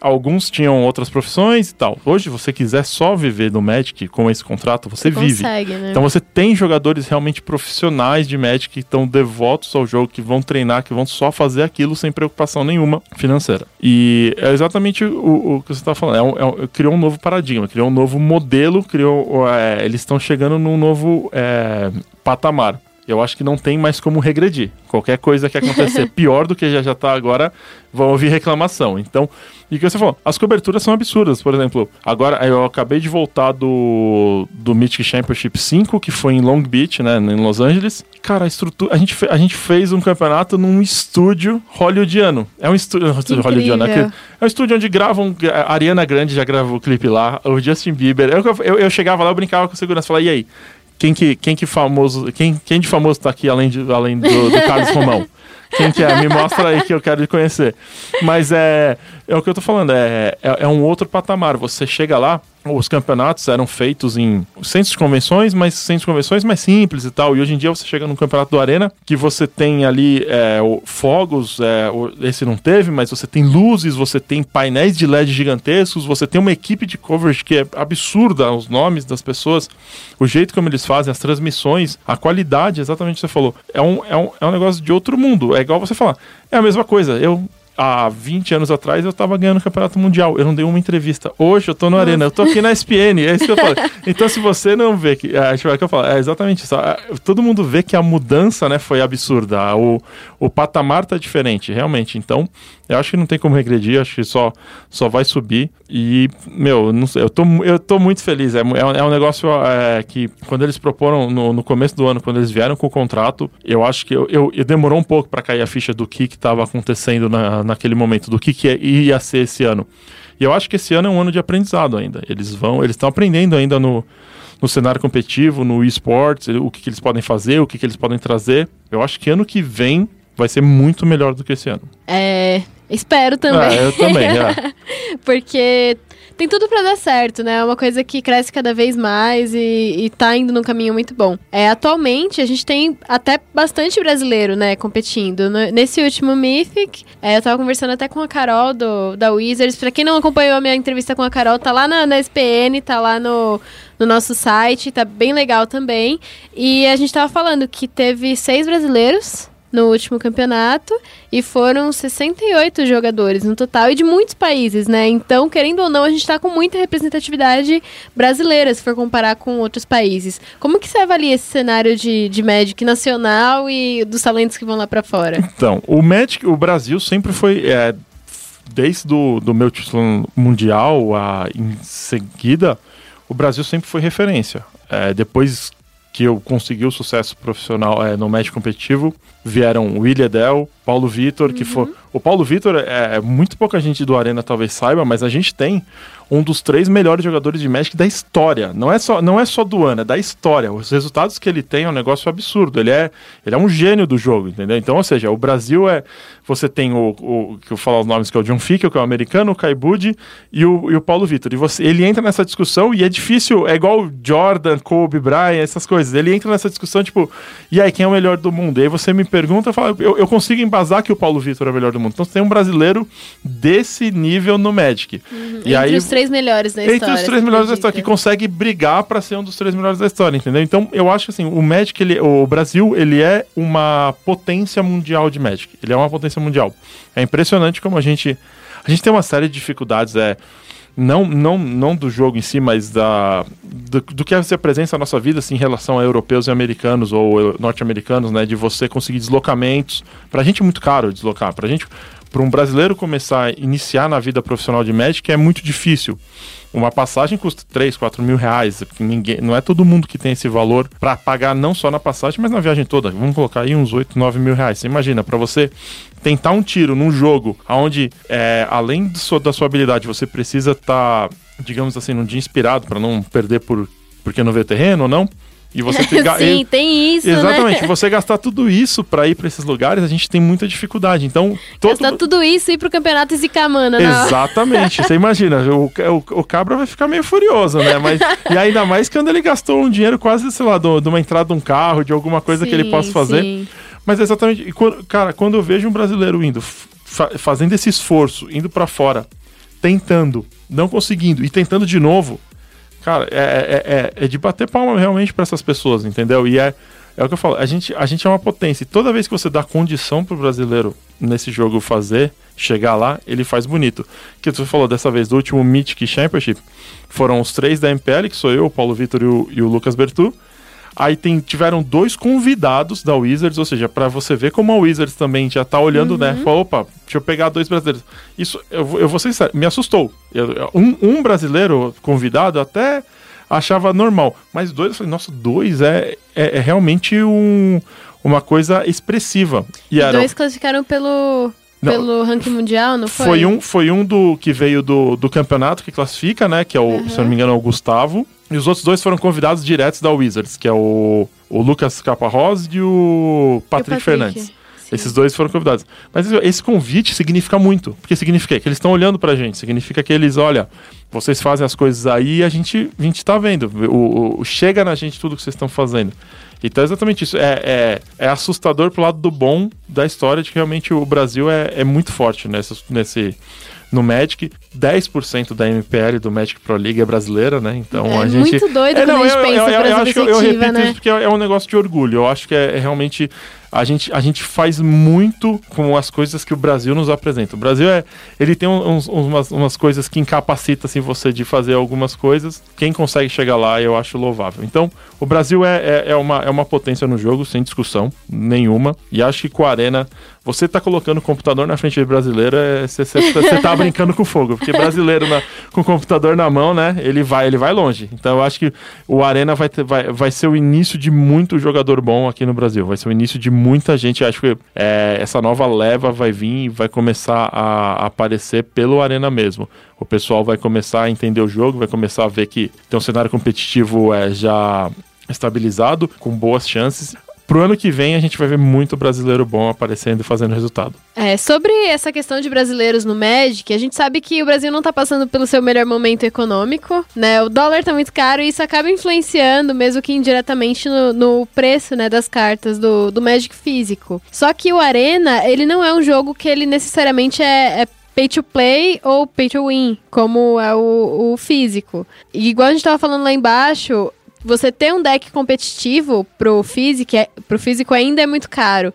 alguns tinham outras profissões e tal. Hoje, se você quiser só viver do Magic com esse contrato, você, vive. consegue, né? Então você tem jogadores realmente profissionais de Magic que estão devotos ao jogo, que vão treinar, que vão só fazer aquilo sem preocupação nenhuma financeira. E é exatamente o, o que você está falando. É um- é um- criou um novo paradigma, criou um novo modelo, criou. é, eles estão chegando num novo é, patamar. Eu acho que não tem mais como regredir. Qualquer coisa que acontecer pior do que já já tá agora, vão ouvir reclamação. Então, e o que você falou? As coberturas são absurdas. Por exemplo, agora eu acabei de voltar do, do Mythic Championship 5, que foi em Long Beach, né, em Los Angeles. Cara, a estrutura. A gente, fe- a gente fez um campeonato num estúdio hollywoodiano. É um estúdio hollywoodiano. É, que- é um estúdio onde gravam. A Ariana Grande já gravou o clipe lá, o Justin Bieber. Eu, eu, eu chegava lá, eu brincava com segurança, falava, e aí? Quem que, quem que famoso. Quem, quem de famoso tá aqui além, de, além do, do Carlos Romão? Quem que é? Me mostra aí que eu quero conhecer. Mas é, é o que eu tô falando, é, é, é um outro patamar. Você chega lá, os campeonatos eram feitos em centros de convenções, mas centros de convenções mais simples e tal. E hoje em dia você chega num campeonato do Arena que você tem ali é, o- fogos, é, o- esse não teve, mas você tem luzes, você tem painéis de LED gigantescos, você tem uma equipe de coverage que é absurda, os nomes das pessoas, o jeito como eles fazem, as transmissões, a qualidade, exatamente o que você falou. É um, é um, é um negócio de outro mundo. É igual você falar. É a mesma coisa. Eu há 20 anos atrás eu tava ganhando o campeonato mundial. Eu não dei uma entrevista. Hoje eu tô no Arena, eu tô aqui na SPN. É isso que eu falo. Então, se você não vê que. É, é que eu falo, é exatamente isso. Ah, Todo mundo vê que a mudança né, foi absurda. O, o patamar tá diferente, realmente. Então, eu acho que não tem como regredir, acho que só, só vai subir. E, meu, não sei, eu tô, eu tô muito feliz. É, é um, é um negócio é, que, quando eles proporam no, no começo do ano, quando eles vieram com o contrato, eu acho que eu, eu, eu demorou um pouco para cair a ficha do que que tava acontecendo na, naquele momento, do que, que ia ser esse ano. E eu acho que esse ano é um ano de aprendizado ainda. Eles vão, eles estão aprendendo ainda no, no cenário competitivo, no esports, o que, que eles podem fazer, o que, que eles podem trazer. Eu acho que ano que vem vai ser muito melhor do que esse ano. É, espero também. Ah, eu também, é. Porque tem tudo pra dar certo, né? É uma coisa que cresce cada vez mais e, e tá indo num caminho muito bom. É, atualmente, a gente tem até bastante brasileiro, né, competindo. No- nesse último Mythic, é, eu tava conversando até com a Carol do, da Wizards. Pra quem não acompanhou a minha entrevista com a Carol, tá lá na, na SPN, tá lá no, no nosso site, tá bem legal também. E a gente tava falando que teve seis brasileiros no último campeonato e foram 68 jogadores no total e de muitos países, né? Então, querendo ou não, a gente tá com muita representatividade brasileira se for comparar com outros países. Como que você avalia esse cenário de, de Magic nacional e dos talentos que vão lá pra fora? Então, o Magic, o Brasil sempre foi, é, desde do, do meu título mundial a, em seguida, o Brasil sempre foi referência. É, depois que eu consegui o sucesso profissional é, no Magic competitivo, vieram o William Del, Paulo Vitor, que foi... O Paulo Vitor, é, é muito pouca gente do Arena talvez saiba, mas a gente tem um dos três melhores jogadores de Magic da história. Não é só, não é só do ano, é da história. Os resultados que ele tem é um negócio absurdo. Ele é, ele é um gênio do jogo, entendeu? Então, ou seja, o Brasil é. Você tem o. o que eu falo os nomes, que é o John Fickel, que é o americano, o Kai Bud e o, e o Paulo Vitor. E você, ele entra nessa discussão e é difícil, é igual o Jordan, Kobe, Bryant, essas coisas. Ele entra nessa discussão, tipo, e aí, quem é o melhor do mundo? E aí você me pergunta, eu, falo, eu, eu consigo embasar que o Paulo Vitor é o melhor do mundo. Então você tem um brasileiro desse nível no Magic. E Entre aí, os três melhores da história. entre os três melhores da história, que consegue brigar pra ser um dos três melhores da história, entendeu? Então, eu acho que assim, o Magic, ele, o Brasil, ele é uma potência mundial de Magic. Ele é uma potência mundial. É impressionante como a gente. A gente tem uma série de dificuldades, é. Não, não, não do jogo em si, mas da, do, do que se apresenta na nossa vida assim, em relação a europeus e americanos ou norte-americanos, né? De você conseguir deslocamentos. Pra gente é muito caro deslocar. Pra gente, para um brasileiro começar a iniciar na vida profissional de Magic é muito difícil. Uma passagem custa 3, 4 mil reais. Ninguém, não é todo mundo que tem esse valor para pagar não só na passagem, mas na viagem toda. Vamos colocar aí uns 8, 9 mil reais. Você imagina, para você tentar um tiro num jogo onde, é, além da sua habilidade, você precisa estar, digamos assim, num dia inspirado para não perder por porque não vê terreno ou não. E você pegar. Sim, tem isso, Exatamente, né? você gastar tudo isso para ir para esses lugares, a gente tem muita dificuldade. Então, todo Gastar tudo isso e ir pro campeonato e zicar a mana na hora. Exatamente, você imagina, o, o, o cabra vai ficar meio furioso, né? Mas, e ainda mais quando ele gastou um dinheiro quase, sei lá, do- de uma entrada de um carro, de alguma coisa que ele Sim, possa fazer. sim. Mas é exatamente, e quando- cara, quando eu vejo um brasileiro indo, fa- fazendo esse esforço, indo pra fora, tentando, não conseguindo e tentando de novo, cara, é, é, é, é de bater palma realmente pra essas pessoas, entendeu? E é, é o que eu falo, a gente, a gente é uma potência. E toda vez que você dá condição pro brasileiro nesse jogo fazer, chegar lá, ele faz bonito. Que você falou dessa vez do último Mythic Championship, foram os três da MPL, que sou eu, o Paulo Vitor e e o Lucas Bertu. Aí tem, tiveram dois convidados da Wizards, ou seja, pra você ver como a Wizards também já tá olhando, né? Falou, opa, deixa eu pegar dois brasileiros. Isso, eu, vou- eu vou ser sincero, me assustou. Eu- um, um brasileiro convidado até achava normal, mas dois, eu falei, nossa, dois é, é, é realmente um, uma coisa expressiva. E era, Dois classificaram pelo, Não. pelo ranking mundial, não foi? foi um, foi um do que veio do, do campeonato que classifica, né? Que é o, se eu não me engano, é o Gustavo. E os outros dois foram convidados diretos da Wizards, que é o, o Lucas Caparrós e o E o Patrick, Fernandes. Esses dois foram convidados. Mas esse convite significa muito. Porque significa que eles estão olhando pra gente. Significa que eles, olha, vocês fazem as coisas aí e a gente, a gente tá vendo. O, o- chega na gente tudo que vocês estão fazendo. Então é exatamente isso. É, é, é assustador pro lado do bom da história de que realmente o Brasil é, é muito forte nesse, nesse, no Magic. 10% da MPL do Magic Pro League é brasileira, né? Então É a gente. muito doido quando a gente pensa por essa acho que eu- eu repito né? isso porque é um negócio de orgulho. Eu acho que é, é realmente. A gente, a gente faz muito com as coisas que o Brasil nos apresenta. O Brasil é. Ele tem uns, umas, umas coisas que incapacita assim, você de fazer algumas coisas. Quem consegue chegar lá, eu acho louvável. Então, o Brasil é, é, é uma, é uma potência no jogo, sem discussão nenhuma. E acho que com a Arena, você tá colocando o computador na frente de brasileiro, é, você, você tá brincando com fogo. Porque brasileiro na- com o computador na mão, né? Ele vai, ele vai longe. Então eu acho que o Arena vai, ter, vai, vai ser o início de muito jogador bom aqui no Brasil. Vai ser o início de muita gente. Acho que é, essa nova leva vai vir e vai começar a, aparecer pelo Arena mesmo. O pessoal vai começar a entender o jogo, vai começar a ver que tem um cenário competitivo é, já estabilizado, com boas chances. Pro ano que vem a gente vai ver muito brasileiro bom aparecendo e fazendo resultado. É, sobre essa questão de brasileiros no Magic, a gente sabe que o Brasil não tá passando pelo seu melhor momento econômico, né? O dólar tá muito caro e isso acaba influenciando, mesmo que indiretamente, no, no preço, né, das cartas do, do Magic físico. Só que o Arena, ele não é um jogo que ele necessariamente é, é pay to play ou pay to win, como é o, o físico. E igual a gente tava falando lá embaixo, você ter um deck competitivo pro físico, é- pro físico ainda é muito caro.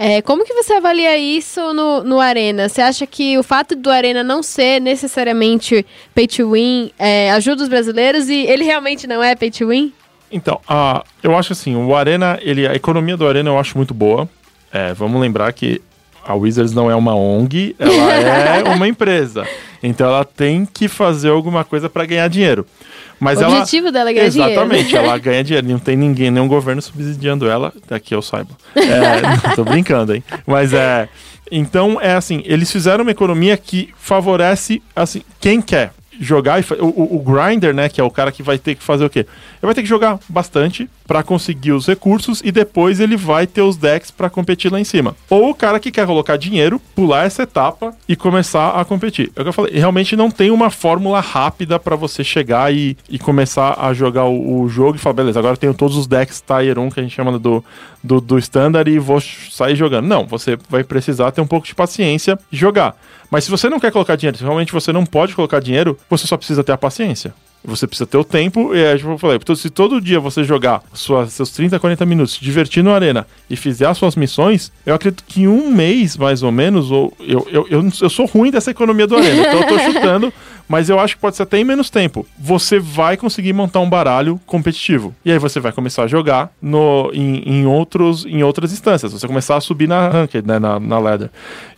É, como que você avalia isso no, no Arena? Você acha que o fato do Arena não ser necessariamente pay to win é, ajuda os brasileiros e ele realmente não é pay to win? Então, a, eu acho assim, o Arena, ele, a economia do Arena eu acho muito boa. É, vamos lembrar que a Wizards não é uma ONG, ela é uma empresa. Então ela tem que fazer alguma coisa para ganhar dinheiro. Mas o ela, objetivo dela é ganhar Exatamente, dinheiro. ela ganha dinheiro. Não tem ninguém, nenhum governo subsidiando ela, daqui eu saiba. É, tô brincando, hein? Mas é. Então, é assim, eles fizeram uma economia que favorece assim, quem quer jogar o, o, o grinder, né, que é o cara que vai ter que fazer o quê? Ele vai ter que jogar bastante pra conseguir os recursos e depois ele vai ter os decks pra competir lá em cima. Ou o cara que quer colocar dinheiro, pular essa etapa e começar a competir. É o que eu falei, realmente não tem uma fórmula rápida pra você chegar e, e começar a jogar o, o jogo e falar, beleza, agora eu tenho todos os decks Tier 1 que a gente chama do, do, do standard e vou sair jogando. Não, você vai precisar ter um pouco de paciência e jogar. Mas se você não quer colocar dinheiro, se realmente você não pode colocar dinheiro, você só precisa ter a paciência. Você precisa ter o tempo, e é, tipo, eu falei, então, se todo dia você jogar suas, seus 30, 40 minutos, se divertir no Arena e fizer as suas missões, eu acredito que em um mês, mais ou menos, ou eu, eu, eu, eu sou ruim dessa economia do Arena, então eu tô chutando, mas eu acho que pode ser até em menos tempo. Você vai conseguir montar um baralho competitivo. E aí você vai começar a jogar no, em, em, outros, em outras instâncias. Você começar a subir na ranked, né, na, na ladder.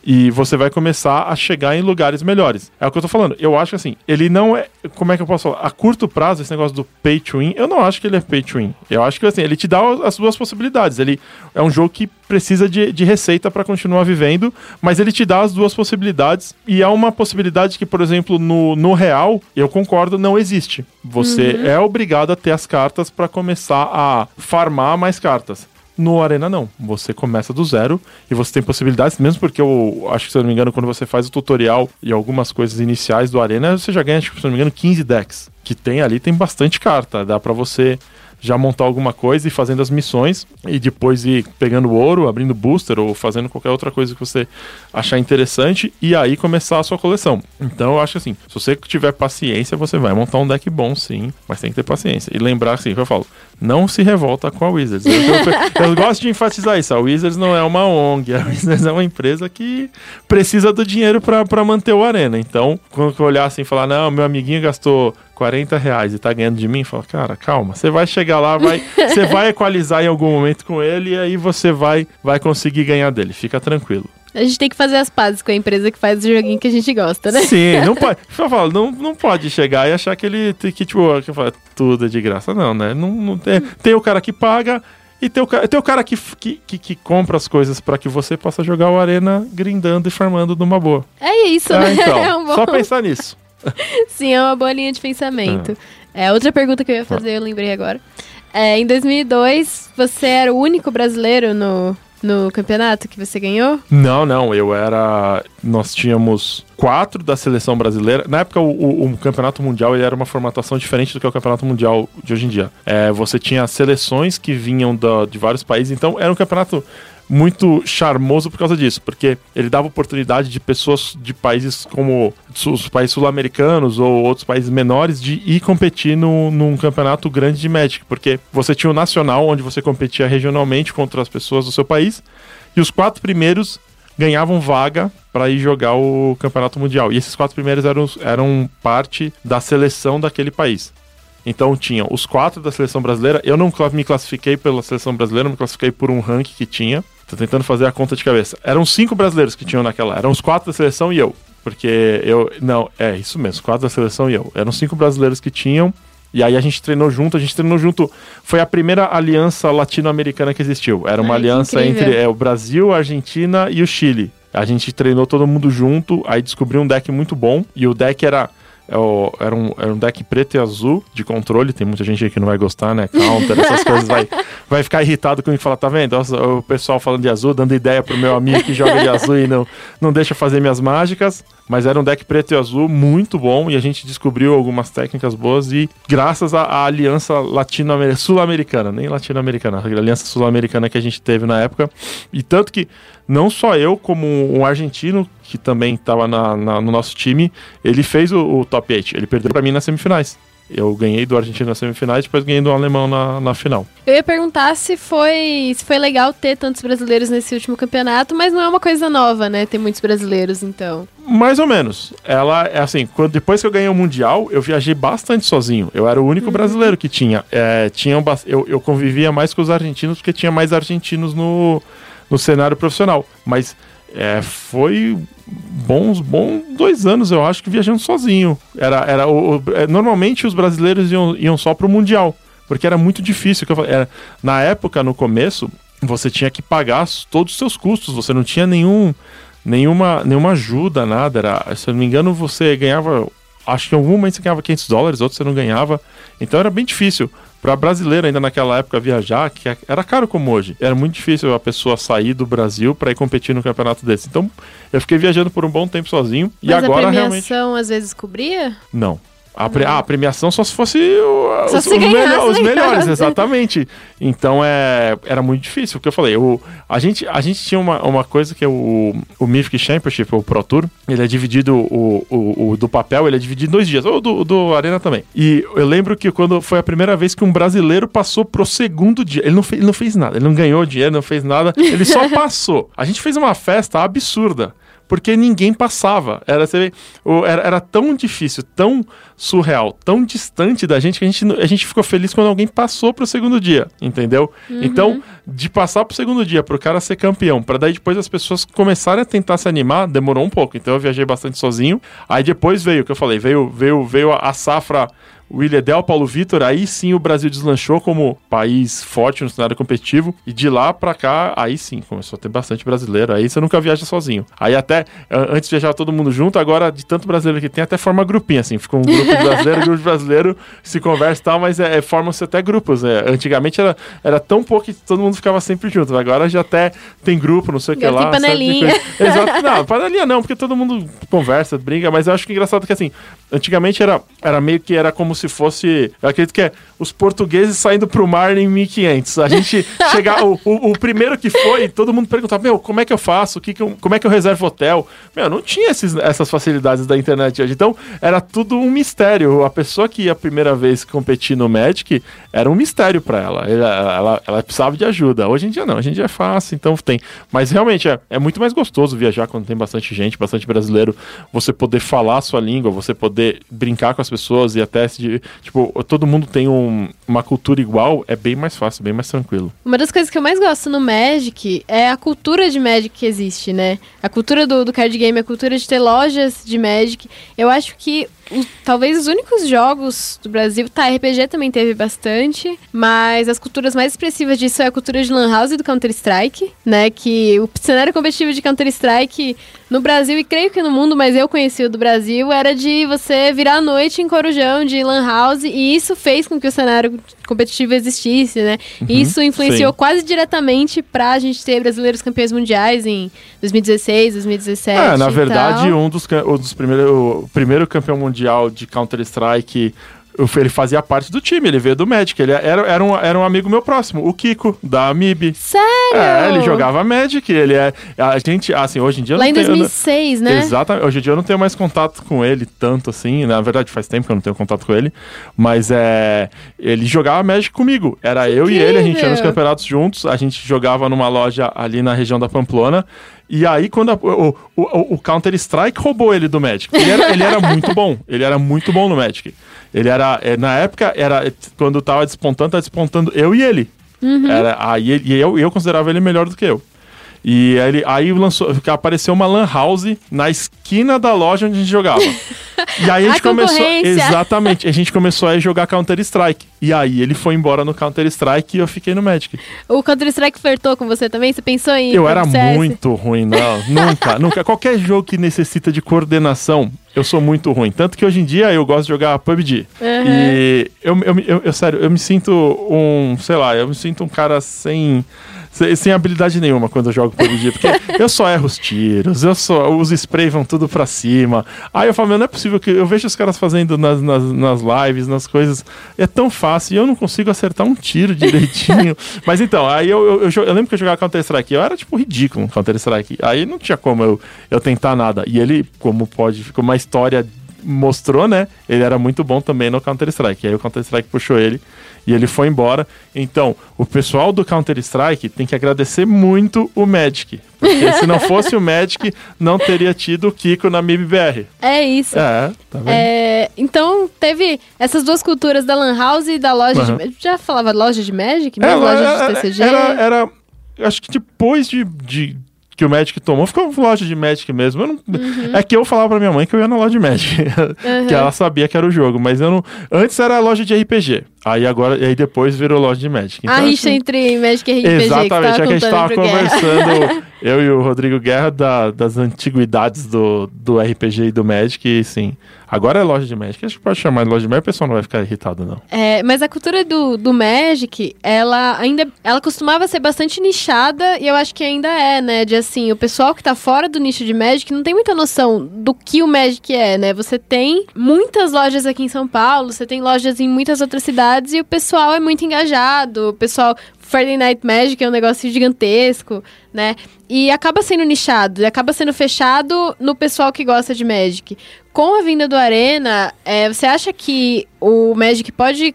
E você vai começar a chegar em lugares melhores. É o que eu tô falando. Eu acho que assim, ele não é. Como é que eu posso falar? A curto prazo, esse negócio do pay to win, eu não acho que ele é pay to win. Eu acho que assim, ele te dá as duas possibilidades. Ele é um jogo que precisa de, de receita para continuar vivendo, mas ele te dá as duas possibilidades. E há uma possibilidade que, por exemplo, no, no real, eu concordo, não existe. Você é obrigado a ter as cartas para começar a farmar mais cartas. No Arena não. Você começa do zero e você tem possibilidades, mesmo porque eu acho que, se eu não me engano, quando você faz o tutorial e algumas coisas iniciais do Arena, você já ganha, acho que, se eu não me engano, 15 decks. Que tem ali, tem bastante carta. Dá pra você já montar alguma coisa e fazendo as missões e depois ir pegando ouro, abrindo booster ou fazendo qualquer outra coisa que você achar interessante e aí começar a sua coleção. Então eu acho assim, se você tiver paciência, você vai montar um deck bom sim, mas tem que ter paciência. E lembrar assim, que eu falo, não se revolta com a Wizards. Eu, eu- eu gosto de enfatizar isso, a Wizards não é uma ONG, a Wizards é uma empresa que precisa do dinheiro para manter o Arena. Então, quando eu olhar assim e falar, não, meu amiguinho gastou 40 reais e tá ganhando de mim, fala, cara, calma, você vai chegar lá, vai, você vai equalizar em algum momento com ele e aí você vai, vai conseguir ganhar dele, fica tranquilo. A gente tem que fazer as pazes com a empresa que faz o joguinho que a gente gosta, né? Sim, não pode. Eu falo, não, não pode chegar e achar que ele tem que, tipo, que fala, tudo é de graça. Não, né? Não, não tem, tem o cara que paga e tem o, tem o cara que, que, que, que compra as coisas pra que você possa jogar o Arena grindando e farmando numa boa. É isso, Ah, né? então, É um bom- só pensar nisso. Sim, é uma boa linha de pensamento. É, outra pergunta que eu ia fazer, eu lembrei agora. É, em 2002, você era o único brasileiro no, no campeonato que você ganhou? Não, não, eu era. Nós tínhamos quatro da seleção brasileira. Na época, o, o- o campeonato mundial ele era uma formatação diferente do que é o campeonato mundial de hoje em dia. É, você tinha seleções que vinham da- de vários países, então era um campeonato muito charmoso por causa disso, porque ele dava oportunidade de pessoas de países como os países sul-americanos ou outros países menores de ir competir no, num campeonato grande de Magic, porque você tinha o nacional, onde você competia regionalmente contra as pessoas do seu país, e os quatro primeiros ganhavam vaga para ir jogar o campeonato mundial. E esses quatro primeiros eram, eram parte da seleção daquele país. Então tinha os quatro da seleção brasileira. Eu não me classifiquei pela seleção brasileira, me classifiquei por um ranking que tinha. Tô tentando fazer a conta de cabeça. Eram cinco brasileiros que tinham naquela. Eram os quatro da seleção e eu. Porque eu. Não, é isso mesmo, quatro da seleção e eu. Eram cinco brasileiros que tinham. E aí a gente treinou junto, a gente treinou junto. Foi a primeira aliança latino-americana que existiu. Era uma Ai, aliança entre é, o Brasil, a Argentina e o Chile. A gente treinou todo mundo junto, aí descobriu um deck muito bom. E o deck era. É o- era, um, era um deck preto e azul de controle. Tem muita gente que não vai gostar, né? Counter, essas coisas. Vai, vai ficar irritado comigo e falar: tá vendo? Nossa, o pessoal falando de azul, dando ideia pro meu amigo que joga de azul e não, não deixa fazer minhas mágicas. Mas era um deck preto e azul muito bom. E a gente descobriu algumas técnicas boas. E graças à, à aliança latino-americana, sul-americana, nem latino-americana, a aliança sul-americana que a gente teve na época. E tanto que não só eu, como um argentino que também estava no nosso time, ele fez o, o top 8. Ele perdeu para mim nas semifinais. Eu ganhei do argentino nas semifinais, depois ganhei do alemão na, na final. Eu ia perguntar se foi, se foi legal ter tantos brasileiros nesse último campeonato, mas não é uma coisa nova, né? Ter muitos brasileiros, então. Mais ou menos. Ela é assim, quando, depois que eu ganhei o Mundial, eu viajei bastante sozinho. Eu era o único brasileiro que tinha. É, tinham, bas- eu, eu convivia mais com os argentinos porque tinha mais argentinos no, no cenário profissional. Mas é, foi bons, bons dois anos, eu acho, que viajando sozinho. Era, era o, o- é, normalmente os brasileiros iam, iam só pro Mundial, porque era muito difícil. que eu era- na época, no começo, você tinha que pagar todos os seus custos, você não tinha nenhum, nenhuma, nenhuma ajuda, nada. Era, se eu não me engano, você ganhava. Acho que em algum momento você ganhava 500 dólares, outros você não ganhava. Então era bem difícil. Para brasileiro ainda naquela época viajar, que era caro como hoje. Era muito difícil a pessoa sair do Brasil para ir competir no campeonato desse. Então eu fiquei viajando por um bom tempo sozinho. e mas agora a realmente. premiação às vezes cobria? Não. A, pre- ah, a premiação só se fosse o- Só os, se os ganhasse, melhor- os né? melhores, exatamente. Então é, era muito difícil, porque eu falei, o, a, gente, a gente tinha uma, uma coisa que é o, o Mythic Championship, o Pro Tour, ele é dividido, o, o, o do papel, ele é dividido em dois dias, ou do, do Arena também. E eu lembro que quando foi a primeira vez que um brasileiro passou pro segundo dia, ele não, fez, ele não fez nada, ele não ganhou dinheiro, não fez nada, ele só passou. A gente fez uma festa absurda porque ninguém passava. Era, você vê, o- era, era tão difícil, tão surreal, tão distante da gente que a gente, a gente ficou feliz quando alguém passou pro segundo dia, entendeu? Então, de passar pro segundo dia, pro cara ser campeão, para daí depois as pessoas começarem a tentar se animar, demorou um pouco. Então eu viajei bastante sozinho. Aí depois veio o que eu falei, veio, veio, veio a, a safra. William Del, Paulo Vitor, aí sim o Brasil deslanchou como país forte no cenário competitivo. E de lá pra cá, aí sim, começou a ter bastante brasileiro. Aí você nunca viaja sozinho. Aí até, an- antes viajava todo mundo junto, agora de tanto brasileiro que tem, até forma grupinha, assim. Fica um grupo brasileiro, grupo de brasileiro, se conversa e tal, mas é, é, formam-se até grupos. É. Antigamente era, era tão pouco que todo mundo ficava sempre junto. Agora já até tem grupo, não sei o que lá. panelinha. Exato. Não, panelinha não, porque todo mundo conversa, briga, mas eu acho que é engraçado que assim, antigamente era, era meio que era como se fosse. Eu acredito que é os portugueses saindo pro mar em 1500. A gente chegar. O, o, o primeiro que foi, todo mundo perguntava: Meu, como é que eu faço? O que que eu- como é que eu reservo hotel? Meu, não tinha esses- essas facilidades da internet hoje. Então, era tudo um mistério. A pessoa que ia a primeira vez competir no Magic era um mistério pra ela. Ela, ela. ela precisava de ajuda. Hoje em dia não, hoje em dia é fácil, então tem. Mas realmente é, é muito mais gostoso viajar quando tem bastante gente, bastante brasileiro. Você poder falar a sua língua, você poder brincar com as pessoas e até se. Tipo, todo mundo tem um- uma cultura igual, é bem mais fácil, bem mais tranquilo. Uma das coisas que eu mais gosto no Magic é a cultura de Magic que existe, né? A cultura do, do card game, a cultura de ter lojas de Magic. Eu acho que talvez os únicos jogos do Brasil. Tá, RPG também teve bastante. Mas as culturas mais expressivas disso é a cultura de Lan House e do Counter-Strike, né? Que o cenário competitivo de Counter-Strike no Brasil, e creio que no mundo, mas eu conheci o do Brasil, era de você virar a noite em Corujão de Lan House. E isso fez com que o cenário competitivo existisse, né? E isso influenciou sim. quase diretamente pra gente ter brasileiros campeões mundiais em 2016, 2017. É, na verdade, um dos, um dos primeiros. O primeiro campeão mundial de Counter-Strike. Ele fazia parte do time, ele veio do Magic. Ele era, era, um, era um amigo meu próximo, o Kiko, da Amib. Sério? É, ele jogava Magic, ele é. A gente, assim, hoje em dia Lá em tenho. eu não- 2006, né? Exatamente. Hoje em dia eu não tenho mais contato com ele tanto assim. Na verdade, faz tempo que eu não tenho contato com ele. Mas é. Ele jogava Magic comigo. Era eu e ele, a gente ia nos incrível. campeonatos juntos. A gente jogava numa loja ali na região da Pamplona. E aí, quando a- o, o, o Counter-Strike roubou ele do Magic. Ele era, ele era muito bom. Ele era muito bom no Magic. Ele era. é, Na época, era quando tava despontando, tava despontando eu e ele. Era, aí ele- e eu, eu considerava ele melhor do que eu. E aí, aí lançou, apareceu uma lan house na esquina da loja onde a gente jogava. E aí a A gente começou. Exatamente. A gente começou a jogar Counter-Strike. E aí ele foi embora no Counter-Strike e eu fiquei no Magic. O Counter-Strike flertou com você também? Você pensou em. Eu era CS? muito ruim, não. nunca, nunca. Qualquer jogo que necessita de coordenação, eu sou muito ruim. Tanto que hoje em dia eu gosto de jogar PUBG. Uhum. E eu, eu, eu, eu, sério, eu me sinto um, sei lá, eu me sinto um cara sem. Sem, sem habilidade nenhuma quando eu jogo PUBG, porque eu só erro os tiros, eu só, os sprays vão tudo pra cima. Aí eu falo, meu, não é possível que eu vejo os caras fazendo nas, nas, nas lives, nas coisas, é tão fácil e eu não consigo acertar um tiro direitinho. Mas então, aí eu, eu, eu, eu lembro que eu jogava Counter-Strike, eu era tipo ridículo no Counter-Strike. Aí não tinha como eu, eu tentar nada. E ele, como pode, como a história mostrou, né? Ele era muito bom também no Counter-Strike. Aí o Counter-Strike puxou ele e ele foi embora. Então, o pessoal do Counter-Strike tem que agradecer muito o Magic. Porque se não fosse o Magic, não teria tido o Kiko na MIBR. É isso. É, tá vendo? É, então, teve essas duas culturas da Lan House e da loja Aham. de. Já falava loja de Magic? É, Mesmo loja era- de TCG? Era, era- acho que depois de, de- que o Magic tomou, ficou loja de Magic mesmo. Não- Uhum. É que eu falava pra minha mãe que eu ia na loja de Magic, que ela sabia que era o jogo, mas eu não. Antes era a loja de RPG. Aí agora, e aí depois virou loja de Magic. a rixa assim, entre Magic e RPG Exatamente, que é que a gente tava conversando, eu e o Rodrigo Guerra, da- das antiguidades do, do RPG e do Magic, e sim. Agora é loja de Magic. Acho que pode chamar de loja de Magic, o pessoal não vai ficar irritado, não. É, mas a cultura do, do Magic, ela ainda. Ela costumava ser bastante nichada e eu acho que ainda é, né? De assim, o pessoal que tá fora do nicho de Magic não tem muita noção do que o Magic é, né? Você tem muitas lojas aqui em São Paulo, você tem lojas em muitas outras cidades e o pessoal é muito engajado. O pessoal. Friday Night Magic é um negócio gigantesco, né? E acaba sendo nichado, e acaba sendo fechado no pessoal que gosta de Magic. Com a vinda do Arena, é, você acha que o Magic pode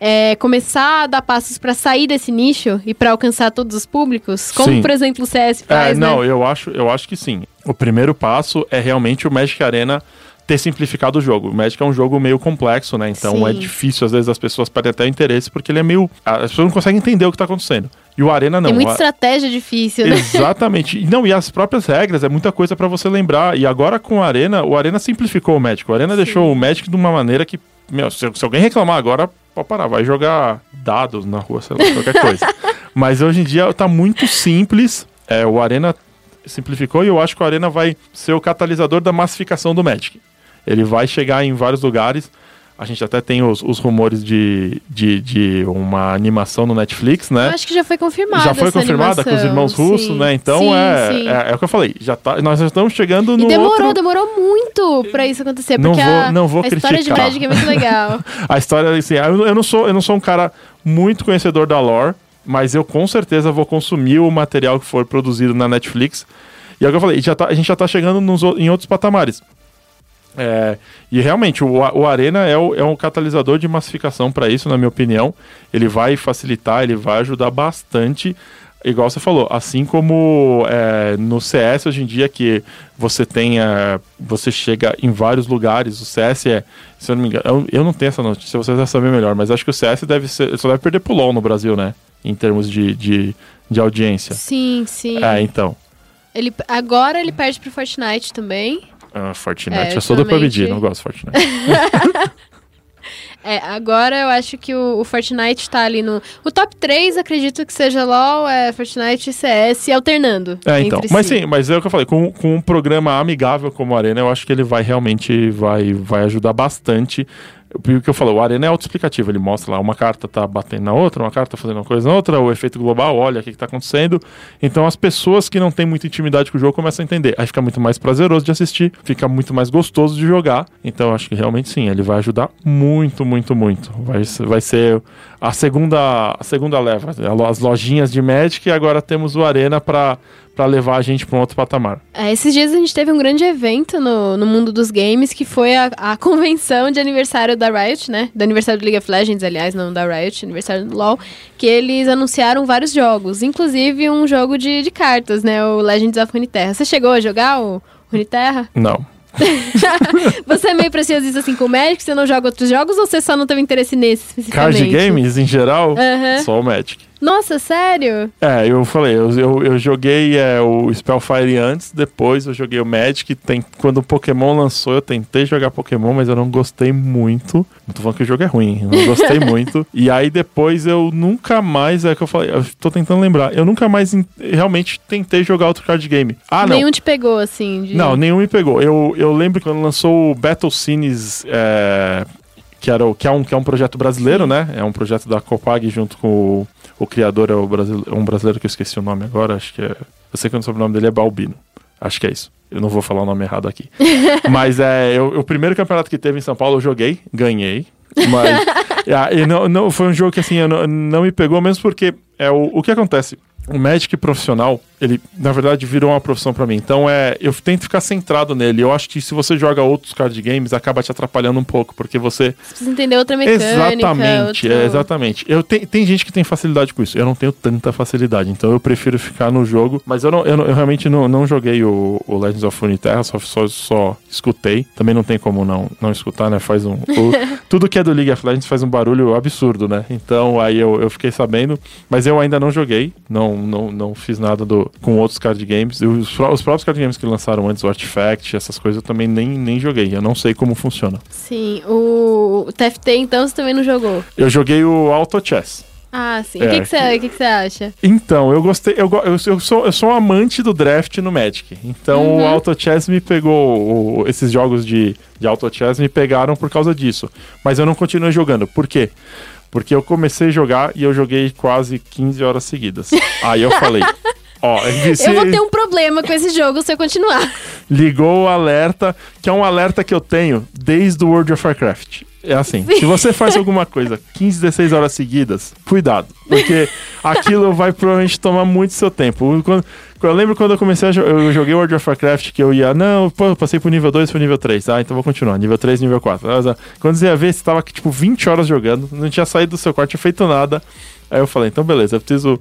é, começar a dar passos pra sair desse nicho e pra alcançar todos os públicos? Como, Sim. por exemplo, o CS faz, É, não, né? eu acho, eu acho que sim. O primeiro passo é realmente o Magic Arena ter simplificado o jogo. O Magic é um jogo meio complexo, né? Então Sim. é difícil, às vezes, as pessoas perdem até interesse, porque ele é meio. As pessoas não conseguem entender o que tá acontecendo. E o Arena não. Tem muita estratégia difícil, né? Exatamente. Não, e as próprias regras, é muita coisa pra você lembrar. E agora com o Arena, o Arena simplificou o Magic. O Arena deixou o Magic de uma maneira que, meu, se, se alguém reclamar agora, pode parar, vai jogar dados na rua, sei lá, qualquer coisa. Mas hoje em dia tá muito simples. É, o Arena simplificou e eu acho que o Arena vai ser o catalisador da massificação do Magic. Ele vai chegar em vários lugares. A gente até tem os, os rumores de, de, de uma animação no Netflix, né? Eu acho que já foi confirmada já foi confirmada com os animação, irmãos russos, sim. né? Então Sim, é, sim. é, é o que eu falei. Já tá, nós já estamos chegando no E demorou, outro... demorou muito pra isso acontecer, Não porque vou- a, não vou a história de criticar. Magic é muito legal. A história, assim, eu, eu não sou, eu não sou um cara muito conhecedor da lore, mas eu com certeza vou consumir o material que for produzido na Netflix. E é o que eu falei, já tá- a gente já tá chegando nos em outros patamares. É, e realmente, o, o Arena é, o, é um catalisador de massificação para isso, na minha opinião. Ele vai facilitar, ele vai ajudar bastante. Igual você falou, assim como é, no CS hoje em dia que você tem, é, você chega em vários lugares, o CS é, se eu não me engano, eu, eu não tenho essa notícia, vocês vão saber melhor, mas acho que o CS deve ser, só deve perder pro LoL no Brasil, né? Em termos de, de, de audiência. Sim, sim. É, então. Ele, agora ele perde pro Fortnite também. Ah, Fortnite. É, eu sou do PUBG, não gosto de Fortnite. É, agora eu acho que o, o Fortnite tá ali no. O top 3, acredito que seja LOL, é Fortnite e CS alternando. É, então. Mas si. sim, mas é o que eu falei, com, com um programa amigável como o Arena, eu acho que ele vai realmente vai, vai ajudar bastante. O que eu falo, o Arena é autoexplicativo, ele mostra lá, uma carta tá batendo na outra, uma carta tá fazendo uma coisa na outra, o efeito global, olha o que, que tá acontecendo. Então as pessoas que não têm muita intimidade com o jogo começam a entender. Aí fica muito mais prazeroso de assistir, fica muito mais gostoso de jogar. Então acho que realmente sim, ele vai ajudar muito, muito, muito. Vai, vai ser a segunda, a segunda leva, as lojinhas de Magic e agora temos o Arena para para levar a gente para um outro patamar. É, esses dias a gente teve um grande evento no, no mundo dos games, que foi a, a convenção de aniversário da Riot, né? Do aniversário do League of Legends, aliás, não da Riot, aniversário do LoL, que eles anunciaram vários jogos, inclusive um jogo de, de cartas, né? O Legends of Runeterra. Você chegou a jogar o Runeterra? Não. você é meio preciosista assim com o Magic, você não joga outros jogos ou você só não teve interesse nesse especificamente? Card games em geral, só o Magic. Nossa, sério? É, eu falei, eu, eu, eu joguei é, o Spellfire antes, depois eu joguei o Magic. Tem, quando o Pokémon lançou, eu tentei jogar Pokémon, mas eu não gostei muito. Não tô falando que o jogo é ruim, eu não gostei muito. E aí depois eu nunca mais, é que eu falei, eu tô tentando lembrar, eu nunca mais realmente tentei jogar outro card game. Ah, não. Nenhum te pegou, assim? De... Não, nenhum me pegou. Eu, eu lembro quando lançou o Battle Scenes, é, que, era o, que, é um, que é um projeto brasileiro, né? É um projeto da Copag junto com o, o criador, é o brasile- um brasileiro que eu esqueci o nome agora, acho que é. Eu sei que o sobrenome dele é Balbino. Acho que é isso. Eu não vou falar o nome errado aqui. Mas é, eu- o primeiro campeonato que teve em São Paulo eu joguei, ganhei. Mas e não, não, foi um jogo que assim, não, não me pegou mesmo porque é o, o que acontece. O Magic profissional, ele na verdade virou uma profissão pra mim. Então é, eu tento ficar centrado nele. Eu acho que se você joga outros card games, acaba te atrapalhando um pouco, porque você Você precisa entender outra mecânica. Exatamente, outro- é, exatamente. Eu te- tem gente que tem facilidade com isso. Eu não tenho tanta facilidade, então eu prefiro ficar no jogo. Mas eu, não, eu, não- eu realmente não, não joguei o, o Legends of Runeterra, só, só, só escutei. Também não tem como não, não escutar, né? Faz um. o- tudo que é do League of Legends faz um barulho absurdo, né? Então aí eu, eu fiquei sabendo, mas eu ainda não joguei, não, não, não fiz nada do, com outros card games. Os, os próprios card games que lançaram antes, o Artifact, essas coisas, eu também nem, nem joguei. Eu não sei como funciona. Sim, o, o TFT então você também não jogou. Eu joguei o Auto Chess. Ah, sim. É, o que que você que que você acha? Então, eu gostei. Eu, eu, eu sou, eu sou um amante do draft no Magic. Então, o Auto Chess me pegou. o- esses jogos de, de Auto Chess me pegaram por causa disso. Mas eu não continuei jogando. Por quê? Porque eu comecei a jogar e eu joguei quase 15 horas seguidas. Aí eu falei. Ó, Eu vou ter um problema com esse jogo se eu continuar. ligou o alerta, que é um alerta que eu tenho desde o World of Warcraft. É assim, se você faz alguma coisa 15, 16 horas seguidas, cuidado, porque aquilo vai provavelmente tomar muito seu tempo. Quando, eu lembro quando eu comecei a eu joguei World of Warcraft que eu ia, não, pô, eu passei pro nível 2 pro nível 3, ah, então vou continuar, nível 3, nível 4. Ah, Quando você ia ver, você tava tipo 20 horas jogando, não tinha saído do seu quarto, tinha feito nada. Aí eu falei, então beleza, eu preciso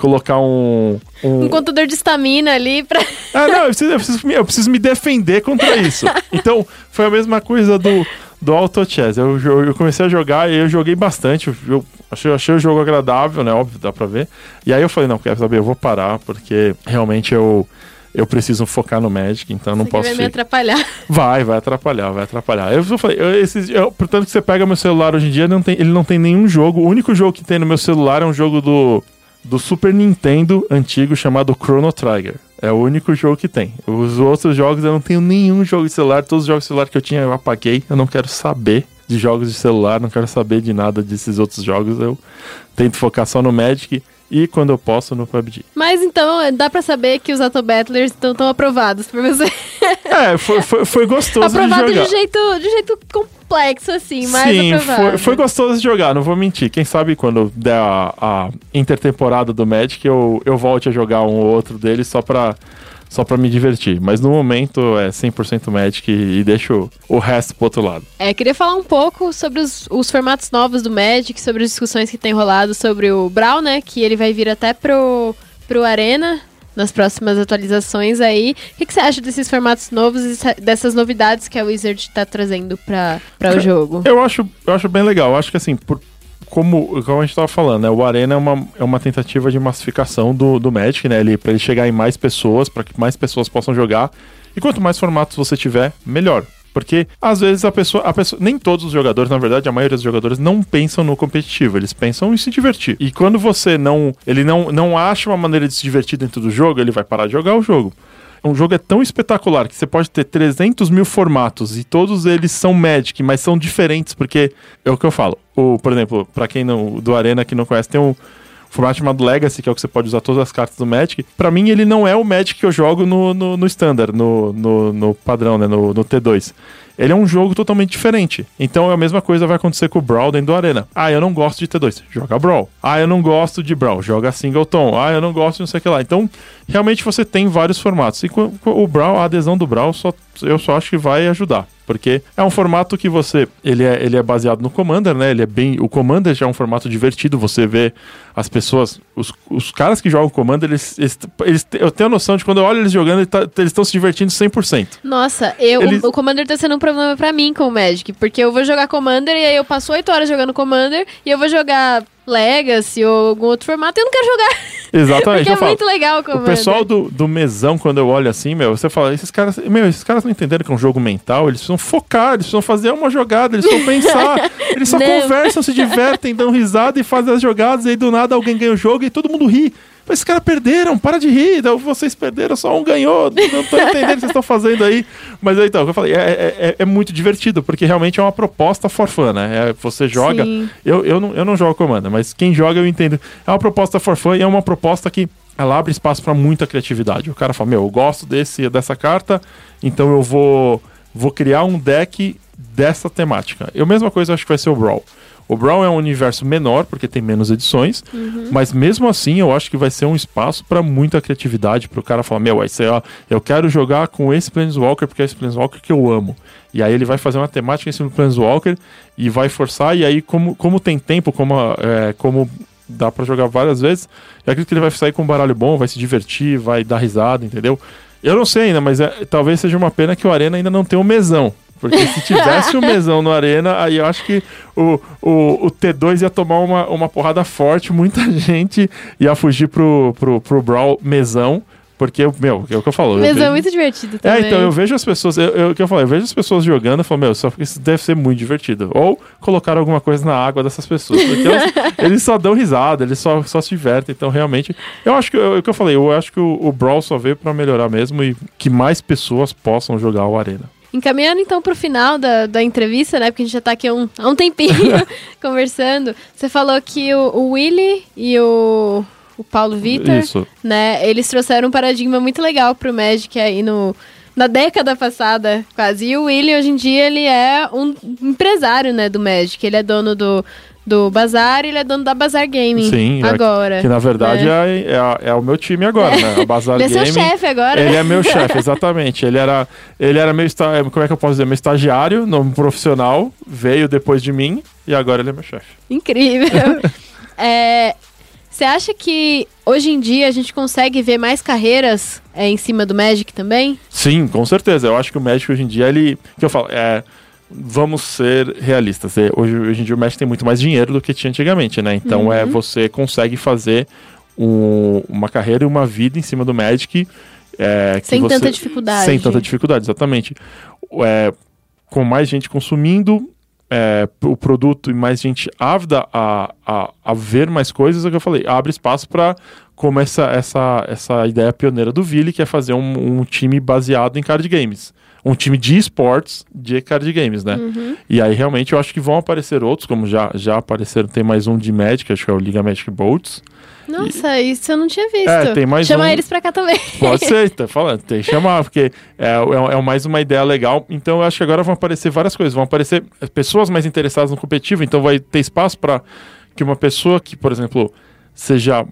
colocar um, um, Um contador de estamina ali pra. ah, não, eu preciso, eu, preciso, me- eu preciso me defender contra isso. Então, foi a mesma coisa do, do Auto Chess. Eu, eu comecei a jogar e eu joguei bastante. Eu, achei, achei o jogo agradável, né? Óbvio, dá pra ver. E aí eu falei, não, quero saber, eu vou parar, porque realmente eu, eu preciso focar no Magic, então não Isso posso. vai me atrapalhar. Vai, vai atrapalhar, vai atrapalhar. Eu falei, eu, esses, eu, portanto que você pega meu celular hoje em dia, não tem, ele não tem nenhum jogo. O único jogo que tem no meu celular é um jogo do, do Super Nintendo antigo chamado Chrono Trigger. É o único jogo que tem. Os outros jogos eu não tenho nenhum jogo de celular. Todos os jogos de celular que eu tinha eu apaguei. Eu não quero saber de jogos de celular, não quero saber de nada desses outros jogos. Eu tento focar só no Magic e quando eu posso no PUBG. Mas então, dá pra saber que os Auto Battlers estão tão aprovados por você. É, foi, foi, foi gostoso de Aprovado jogar. de jeito, de jeito complexo, assim, mas Sim, aprovado. foi, foi gostoso de jogar, não vou mentir. Quem sabe quando der a, a intertemporada do Magic, eu, eu volte a jogar um ou outro deles só pra, só pra me divertir. Mas no momento é 100% Magic e, e deixo o resto pro outro lado. É, queria falar um pouco sobre os, os formatos novos do Magic, sobre as discussões que tem rolado sobre o Brawl, né? Que ele vai vir até pro, pro Arena nas próximas atualizações aí. O que, que você acha desses formatos novos e dessas novidades que a Wizard tá trazendo pra, pra o jogo? Eu acho, eu acho bem legal. Eu acho que assim, por, como, como a gente tava falando, né? O Arena é uma, é uma tentativa de massificação do, do Magic, né? Ele, pra ele chegar em mais pessoas, para que mais pessoas possam jogar. E quanto mais formatos você tiver, melhor. Porque às vezes a pessoa, a pessoa. Nem todos os jogadores, na verdade, a maioria dos jogadores não pensam no competitivo, eles pensam em se divertir. E quando você não. Ele não, não acha uma maneira de se divertir dentro do jogo, ele vai parar de jogar o jogo. Um jogo é tão espetacular que você pode ter 300 mil formatos e todos eles são Magic, mas são diferentes, porque é o que eu falo. O, por exemplo, pra quem não, do Arena que não conhece, tem um formato chamado Legacy, que é o que você pode usar todas as cartas do Magic. Pra mim, ele não é o Magic que eu jogo no, no, no Standard, no, no, no padrão, né? No, no T2. Ele é um jogo totalmente diferente. Então a mesma coisa vai acontecer com o Brawl dentro do Arena. Ah, eu não gosto de T2. Joga Brawl. Ah, eu não gosto de Brawl. Joga Singleton. Ah, eu não gosto de não sei o que lá. Então, realmente você tem vários formatos. E o Brawl, a adesão do Brawl, só, eu só acho que vai ajudar. Porque é um formato que você. Ele é, ele é baseado no Commander, né? Ele é bem. O Commander já é um formato divertido. Você vê as pessoas. Os, os caras que jogam Commander, eles, eles, eles- Eu tenho a noção de quando eu olho eles jogando, ele tá- eles estão se divertindo 100%. Nossa, eu, Eles- o, Commander tá sendo um problema pra mim com o Magic. Porque eu vou jogar Commander e aí eu passo 8 horas jogando Commander e eu vou jogar Legacy ou algum outro formato eu não quero jogar. Exatamente. porque é muito legal o O pessoal do, do mesão, quando eu olho assim, meu, você fala, esses caras, meu, esses caras não entenderam que é um jogo mental, eles precisam focar, eles precisam fazer uma jogada, eles precisam pensar, eles só Não. conversam, se divertem, dão risada e fazem as jogadas, e aí do nada alguém ganha o jogo e todo mundo ri. Mas esses caras perderam, para de rir, então vocês perderam, só um ganhou, não tô entendendo o que vocês estão fazendo aí. Mas aí, então, eu falei, é, é, é- é muito divertido, porque realmente é uma proposta for fun, né? É, você joga, Sim. eu, eu, não, eu não jogo Commander, mas quem joga eu entendo. É uma proposta for fun e é uma proposta que ela abre espaço para muita criatividade. O cara fala, meu, eu gosto desse, dessa carta, então eu vou, vou criar um deck dessa temática. Eu mesma coisa acho que vai ser o Brawl. O Brawl é um universo menor, porque tem menos edições, mas mesmo assim eu acho que vai ser um espaço para muita criatividade, para o cara falar, meu, vai ser, ó, eu quero jogar com esse Planeswalker, porque é esse Planeswalker que eu amo. E aí ele vai fazer uma temática em cima do Planeswalker e vai forçar, e aí como, como tem tempo, como, é, como dá pra jogar várias vezes. Eu acredito que ele vai sair com um baralho bom, vai se divertir, vai dar risada, entendeu? Eu não sei ainda, mas é- talvez seja uma pena que o Arena ainda não tenha um mesão. Porque se tivesse um mesão no Arena, aí eu acho que o, o, o T2 ia tomar uma, uma porrada forte, muita gente ia fugir pro, pro, pro Brawl mesão. Porque, meu, é o que eu falo. eu Mas é vejo- muito divertido é, também. então eu vejo as pessoas, eu, eu, o que eu falei, eu vejo as pessoas jogando e falo, meu, só isso deve ser muito divertido. Ou colocar alguma coisa na água dessas pessoas. Porque elas- eles só dão risada, eles só, só se divertem. Então, realmente, eu acho que eu- o que eu falei, eu acho que o, o Brawl só veio pra melhorar mesmo e que mais pessoas possam jogar o Arena. Encaminhando então pro final da, da entrevista, né? Porque a gente já tá aqui há um, há um tempinho conversando. Você falou que o, o Willy e o, o Paulo Vitor, né? Eles trouxeram um paradigma muito legal pro Magic aí no. Na década passada, quase. E o Willy, hoje em dia, ele é um empresário, né, do Magic. Ele é dono do, do Bazar e ele é dono da Bazar Gaming Sim, é- agora. Que na verdade né? é, é, a- é o meu time agora, né? A Bazar Ele é seu Gaming. chefe agora. Ele é meu chefe, exatamente. Ele era, ele era meu, esta- como é que eu posso dizer, meu estagiário, no profissional, veio depois de mim e agora ele é meu chefe. Incrível. É, Você acha que hoje em dia a gente consegue ver mais carreiras é, em cima do Magic também? Sim, com certeza. Eu acho que o Magic hoje em dia, ele. que eu falo, é. Vamos ser realistas. é, Hoje, hoje em dia o Magic tem muito mais dinheiro do que tinha antigamente, né? Então é você consegue fazer um- uma carreira e uma vida em cima do Magic. é, Sem você- tanta dificuldade. Sem tanta dificuldade, exatamente. É, com mais gente consumindo é, o produto e mais gente ávida a, a, a ver mais coisas, é o que eu falei, abre espaço para como essa, essa, essa ideia pioneira do Vili, que é fazer um, um time baseado em card games. Um time de esportes de card games, né? Uhum. E aí realmente eu acho que vão aparecer outros, como já, já apareceram, tem mais um de Magic, acho que é o Liga Magic Bolts. Nossa, isso eu não tinha visto. É, tem mais Chama um- eles pra cá também. Pode ser, tá falando, tem que chamar, porque é, é, é mais uma ideia legal. Então eu acho que agora vão aparecer várias coisas. Vão aparecer pessoas mais interessadas no competitivo, então vai ter espaço para que uma pessoa que, por exemplo, seja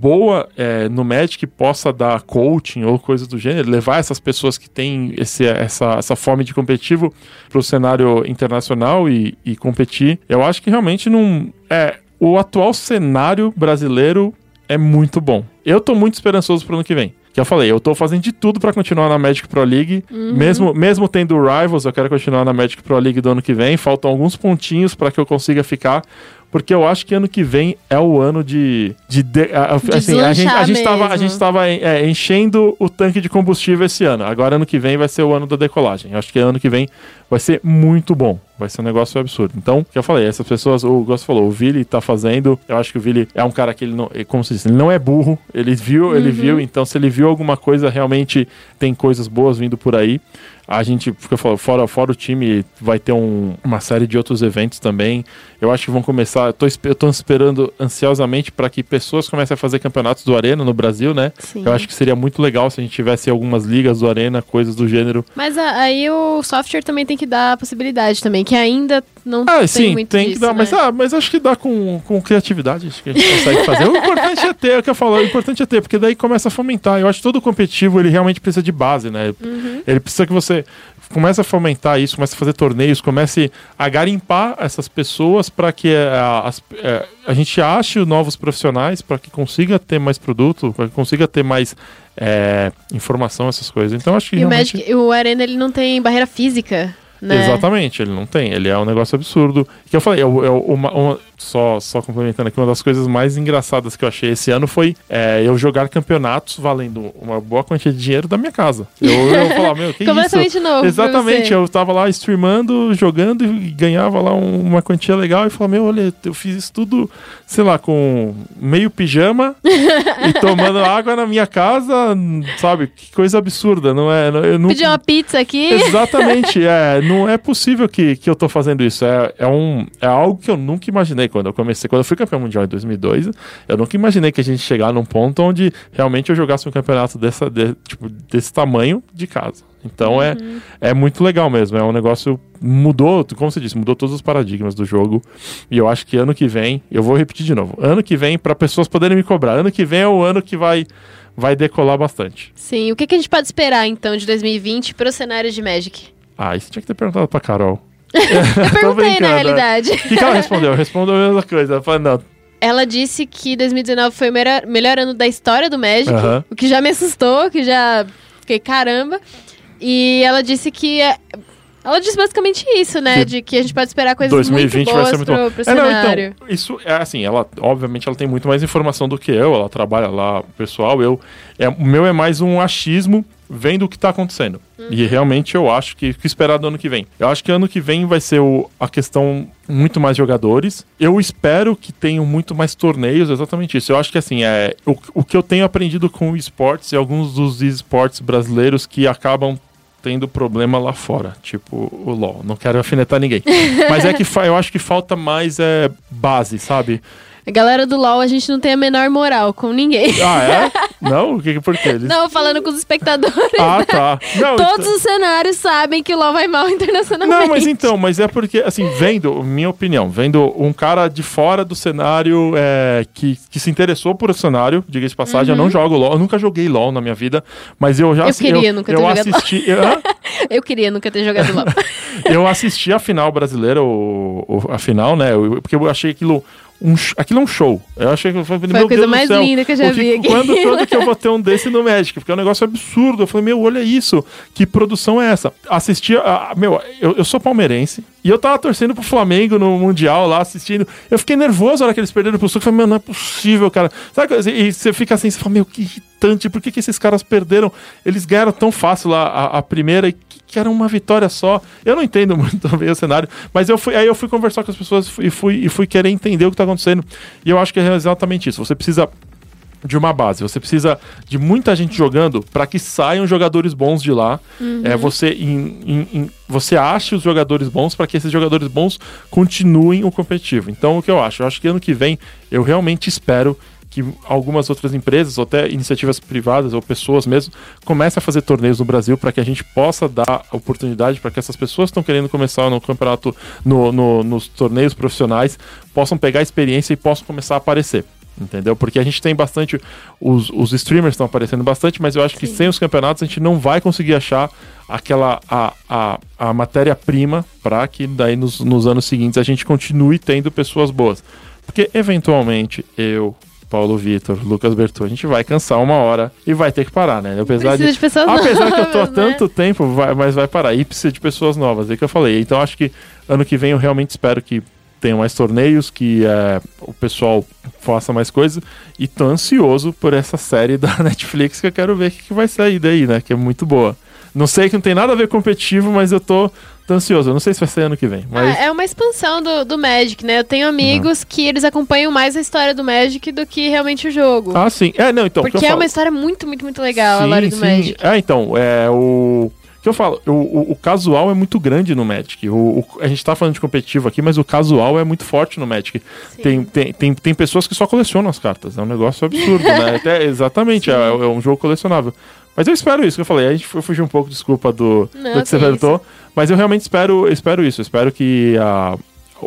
boa é, no Magic possa dar coaching ou coisa do gênero, levar essas pessoas que têm esse, essa, essa fome de competitivo para o cenário internacional e, e competir. Eu acho que realmente não. É, o atual cenário brasileiro é muito bom. Eu tô muito esperançoso pro ano que vem. Que eu falei, eu tô fazendo de tudo pra continuar na Magic Pro League. Mesmo, mesmo tendo Rivals, eu quero continuar na Magic Pro League do ano que vem. Faltam alguns pontinhos pra que eu consiga ficar. Porque eu acho que ano que vem é o ano de. de, de- assim, a gente, a gente tava, a gente tava é, enchendo o tanque de combustível esse ano. Agora, ano que vem, vai ser o ano da decolagem. Eu acho que ano que vem vai ser muito bom. Vai ser um negócio absurdo. Então, o que eu falei, essas pessoas, o Gosto falou, o Vili tá fazendo. Eu acho que o Vili é um cara que ele não. Como se diz, ele não é burro. Ele viu, ele viu. Então, se ele viu alguma coisa, realmente tem coisas boas vindo por aí. A gente, falando, fora, fora o time, vai ter um- uma série de outros eventos também. Eu acho que vão começar. Eu tô, eu tô esperando ansiosamente para que pessoas comecem a fazer campeonatos do Arena no Brasil, né? Sim. Eu acho que seria muito legal se a gente tivesse algumas ligas do Arena, coisas do gênero. Mas a- aí o software também tem que dar a possibilidade também, que ainda não Ah, tem sim, muito tem que disso, dar, né? mas, ah, mas acho que dá com, com criatividade, acho que a gente consegue fazer. O importante é ter, é o que eu falo, o importante é ter, porque daí começa a fomentar. Eu acho que todo competitivo, ele realmente precisa de base, né? Uhum. Ele precisa que você comece a fomentar isso, comece a fazer torneios, comece a garimpar essas pessoas para que eh, as- eh, a gente ache novos profissionais, para que consiga ter mais produto, para que consiga ter mais eh, informação, essas coisas. Então acho que E o realmente... Magic, o Arena ele não tem barreira física, né? Exatamente, ele não tem. Ele é um negócio absurdo. Que eu falei, eu, eu- uma- uma- só, só complementando aqui, uma das coisas mais engraçadas que eu achei esse ano foi é, eu jogar campeonatos valendo uma boa quantia de dinheiro da minha casa. Eu, eu falava, meu, que isso? Completamente novo pra Exatamente, eu tava lá streamando, jogando e ganhava lá um- uma quantia legal e falava, meu, olha, eu fiz isso tudo, sei lá, com meio pijama e tomando água na minha casa, sabe? Que coisa absurda, não é? Eu não, Pedir uma pizza aqui. Exatamente, é, não é possível que, que eu tô fazendo isso. É, é, um, é algo que eu nunca imaginei quando eu comecei. Quando eu fui campeão mundial em 2002, eu nunca imaginei que a gente chegar num ponto onde realmente eu jogasse um campeonato dessa, de- tipo, desse tamanho de casa. Então é, é muito legal mesmo. É um negócio. Mudou, como você disse, mudou todos os paradigmas do jogo. E eu acho que ano que vem, eu vou repetir de novo: ano que vem, para pessoas poderem me cobrar, ano que vem é o ano que vai, vai decolar bastante. Sim, o que, que a gente pode esperar então de 2020 pro cenário de Magic? Ah, isso tinha que ter perguntado pra Carol. Eu perguntei na realidade. O que, que ela respondeu? Respondeu a mesma coisa. Ela falou, não, Ela disse que 2019 foi o melhor, melhor ano da história do Magic, o que já me assustou, que já fiquei caramba. E ela disse que. é- Ela disse basicamente isso, né? Que De que a gente pode esperar coisas 2020 muito vai boas ser muito pro, pro É, não, então, isso é assim, ela, obviamente, ela tem muito mais informação do que eu, ela trabalha lá, pessoal, eu, é, o meu é mais um achismo vendo o que tá acontecendo. E realmente eu acho que, que esperar do ano que vem. Eu acho que ano que vem vai ser o, a questão muito mais jogadores. Eu espero que tenham muito mais torneios, exatamente isso. Eu acho que assim, é, o, o que eu tenho aprendido com o esportes e alguns dos esportes brasileiros que acabam tendo problema lá fora, tipo o LoL. Não quero afinetar ninguém. Mas é que eu acho que falta mais é, base, sabe? A galera do LoL, a gente não tem a menor moral com ninguém. Ah, é? Não? O que, por quê? Eles... Não, falando com os espectadores. Ah, tá. Não, Todos então- os cenários sabem que o LoL vai mal internacionalmente. Não, mas então, mas é porque, assim, vendo, minha opinião, vendo um cara de fora do cenário é, que, que se interessou por o cenário, diga de passagem, eu não jogo LOL, eu nunca joguei LOL na minha vida, mas eu já Uhum. Eu queria nunca ter eu jogado LOL. assisti, eu, hã? Eu queria nunca ter jogado LoL. eu assisti a final brasileira, o, o- a final, né? eu- porque eu achei aquilo. Um, aquilo é um show. Eu achei que foi, a coisa mais linda que eu já vi aqui. Quando, quando que eu vou ter um desse no Magic? Porque é um negócio absurdo. Eu falei, meu, olha isso. Que produção é essa? Assisti. A, a- meu, eu, eu sou palmeirense. E eu tava torcendo pro Flamengo no Mundial lá, assistindo. Eu fiquei nervoso na hora que eles perderam pro Sul. Eu falei, meu, não é possível, cara. Sabe, e você fica assim, você fala, meu, que irritante. Por que, que esses caras perderam? Eles ganharam tão fácil lá a, a primeira e que, que era uma vitória só. Eu não entendo muito bem o cenário, mas eu fui, aí eu fui conversar com as pessoas e fui, e fui querer entender o que tá acontecendo. E eu acho que é exatamente isso. Você precisa de uma base. Você precisa de muita gente jogando para que saiam jogadores bons de lá. É, você, em- em- em- você ache os jogadores bons para que esses jogadores bons continuem o competitivo. Então, o que eu acho? Eu acho que ano que vem eu realmente espero que algumas outras empresas, ou até iniciativas privadas, ou pessoas mesmo, comecem a fazer torneios no Brasil para que a gente possa dar oportunidade para que essas pessoas que estão querendo começar no campeonato, no, no- nos torneios profissionais, possam pegar a experiência e possam começar a aparecer. Entendeu? Porque a gente tem bastante. Os, os streamers estão aparecendo bastante, mas eu acho que sem os campeonatos a gente não vai conseguir achar aquela. a, a, a matéria-prima para que daí nos, nos anos seguintes a gente continue tendo pessoas boas. Porque eventualmente eu, Paulo Vitor, Lucas Bertu, a gente vai cansar uma hora e vai ter que parar, né? Apesar Precisa de pessoas Apesar que eu tô há novas, né? tanto tempo, vai- mas vai parar. E precisa de pessoas novas, é o que eu falei. Então acho que ano que vem eu realmente espero que tenha mais torneios, que é, o pessoal faça mais coisas. E tô ansioso por essa série da Netflix que eu quero ver o que, que vai sair daí, né? Que é muito boa. Não sei que não tem nada a ver com competitivo, mas eu tô, tô ansioso. Eu não sei se vai sair ano que vem. Mas Ah, é uma expansão do, do Magic, né? Eu tenho amigos que eles acompanham mais a história do Magic do que realmente o jogo. Ah, sim. É, não, então. porque é falo- uma história muito, muito, muito legal, a Sim, lore do sim. Magic. É, então, é o. o que eu falo, o, o, o casual é muito grande no Magic. O, a gente tá falando de competitivo aqui, mas o casual é muito forte no Magic. Tem, tem, tem, tem pessoas que só colecionam as cartas. É um negócio absurdo, né? Até, exatamente, é, é um jogo colecionável. Mas eu espero isso que eu falei. A gente foi fugir um pouco, desculpa, do, Não, do que você perguntou. Mas eu realmente espero, espero isso. Eu espero que a,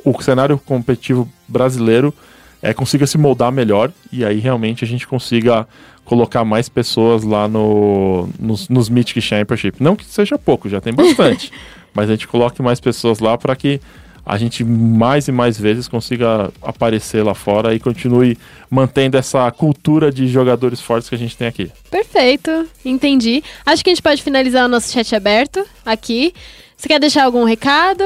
o cenário competitivo brasileiro é, consiga se moldar melhor e aí realmente a gente consiga colocar mais pessoas lá no, nos, nos Mythic Championship. Não que seja pouco, já tem bastante, mas a gente coloque mais pessoas lá para que a gente mais e mais vezes consiga aparecer lá fora e continue mantendo essa cultura de jogadores fortes que a gente tem aqui. Perfeito, entendi. Acho que a gente pode finalizar o nosso chat aberto aqui. Você quer deixar algum recado?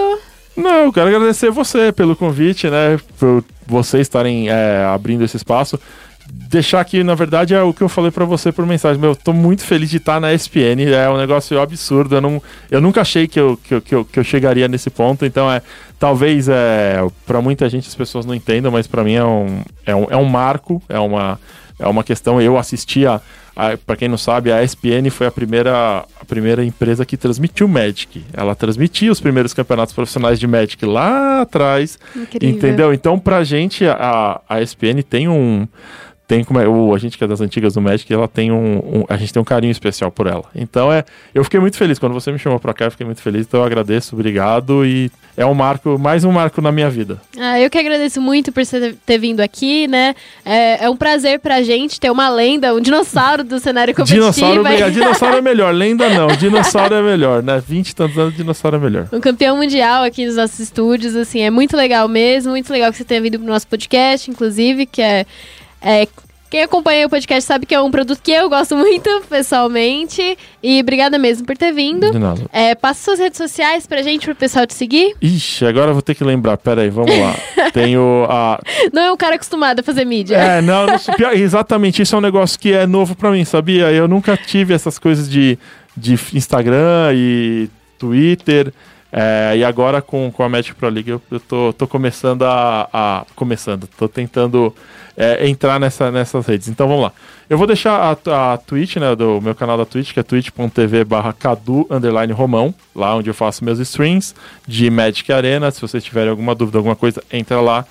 Não, eu quero agradecer você pelo convite, né? Por vocês estarem é, abrindo esse espaço. Deixar aqui, na verdade, é o que eu falei pra você por mensagem. Meu, eu tô muito feliz de estar na ESPN. É um negócio absurdo. Eu, não, eu nunca achei que eu, que, eu, que, eu, que eu chegaria nesse ponto. Então, é talvez é, para muita gente as pessoas não entendam, mas pra mim é um, é um, é um marco, é uma, é uma questão. Eu assisti a. a para quem não sabe, a ESPN foi a primeira, a primeira empresa que transmitiu Magic. Ela transmitia os primeiros campeonatos profissionais de Magic lá atrás. Incrível. Entendeu? Então, pra gente, a, a ESPN tem um. Tem como é, o, a gente que é das antigas do Magic, ela tem um, um- A gente tem um carinho especial por ela. Então é. Eu fiquei muito feliz. Quando você me chamou pra cá, eu fiquei muito feliz. Então eu agradeço, obrigado. E é um marco, mais um marco na minha vida. Ah, eu que agradeço muito por você ter vindo aqui, né? É, é um prazer pra gente ter uma lenda, um dinossauro do cenário competitivo. Dinossauro, obrigado. Dinossauro é melhor, lenda não. Dinossauro é melhor, né? 20 e tantos anos, dinossauro é melhor. um campeão mundial aqui nos nossos estúdios, assim, é muito legal mesmo, muito legal que você tenha vindo pro nosso podcast, inclusive, que é, é- quem acompanha o podcast sabe que é um produto que eu gosto muito, pessoalmente, e obrigada mesmo por ter vindo. De nada. É, passa suas redes sociais pra gente, pro pessoal te seguir. Ixi, agora eu vou ter que lembrar. Pera aí, vamos lá. Tenho a Não é um cara acostumado a fazer mídia. É, não, não pior- exatamente, isso é um negócio que é novo pra mim, sabia? Eu nunca tive essas coisas de, de Instagram e Twitter. é, e agora com, com a Magic Pro League eu, eu tô, tô começando a, a- Começando, tô tentando é, entrar nessa, nessas redes. Então vamos lá. Eu vou deixar a, a Twitch, né, do meu canal da Twitch, que é twitch.tv barra cadu romão, lá onde eu faço meus streams de Magic Arena. Se vocês tiverem alguma dúvida, alguma coisa, entra lá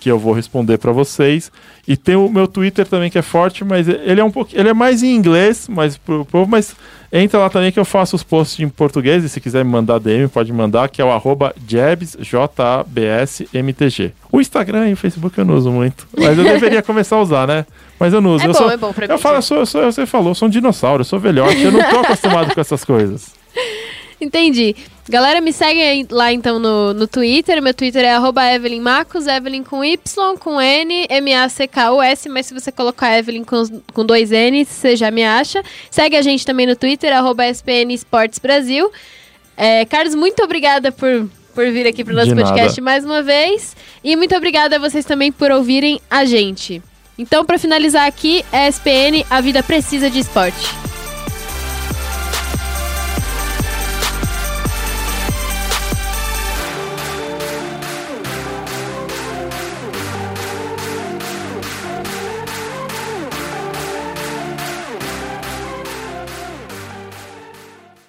que eu vou responder pra vocês. E tem o meu Twitter também que é forte, mas ele é um pouco, ele é mais em inglês, mas pro povo, mas entra lá também que eu faço os posts em português e se quiser me mandar DM, pode mandar, que é o arroba jabs, J-A-B-S, M-T-G. O Instagram e o Facebook eu não uso muito, mas eu deveria começar a usar, né? Mas eu não uso. É eu bom, sou, é bom pra Eu mim. falo, eu sou, eu sou- você falou, eu sou um dinossauro, eu sou velhote, eu não tô acostumado com essas coisas. Entendi. Galera, me segue lá então no, no Twitter. Meu Twitter é arroba Evelyn com Y, com N, M-A-C-K-U-S, mas se você colocar Evelyn com, com dois N, você já me acha. Segue a gente também no Twitter, arroba SPN Esportes Brasil. É, Carlos, muito obrigada por, por vir aqui pro nosso De nada. podcast mais uma vez. E muito obrigada a vocês também por ouvirem a gente. Então, para finalizar aqui, é SPN, a vida precisa de esporte.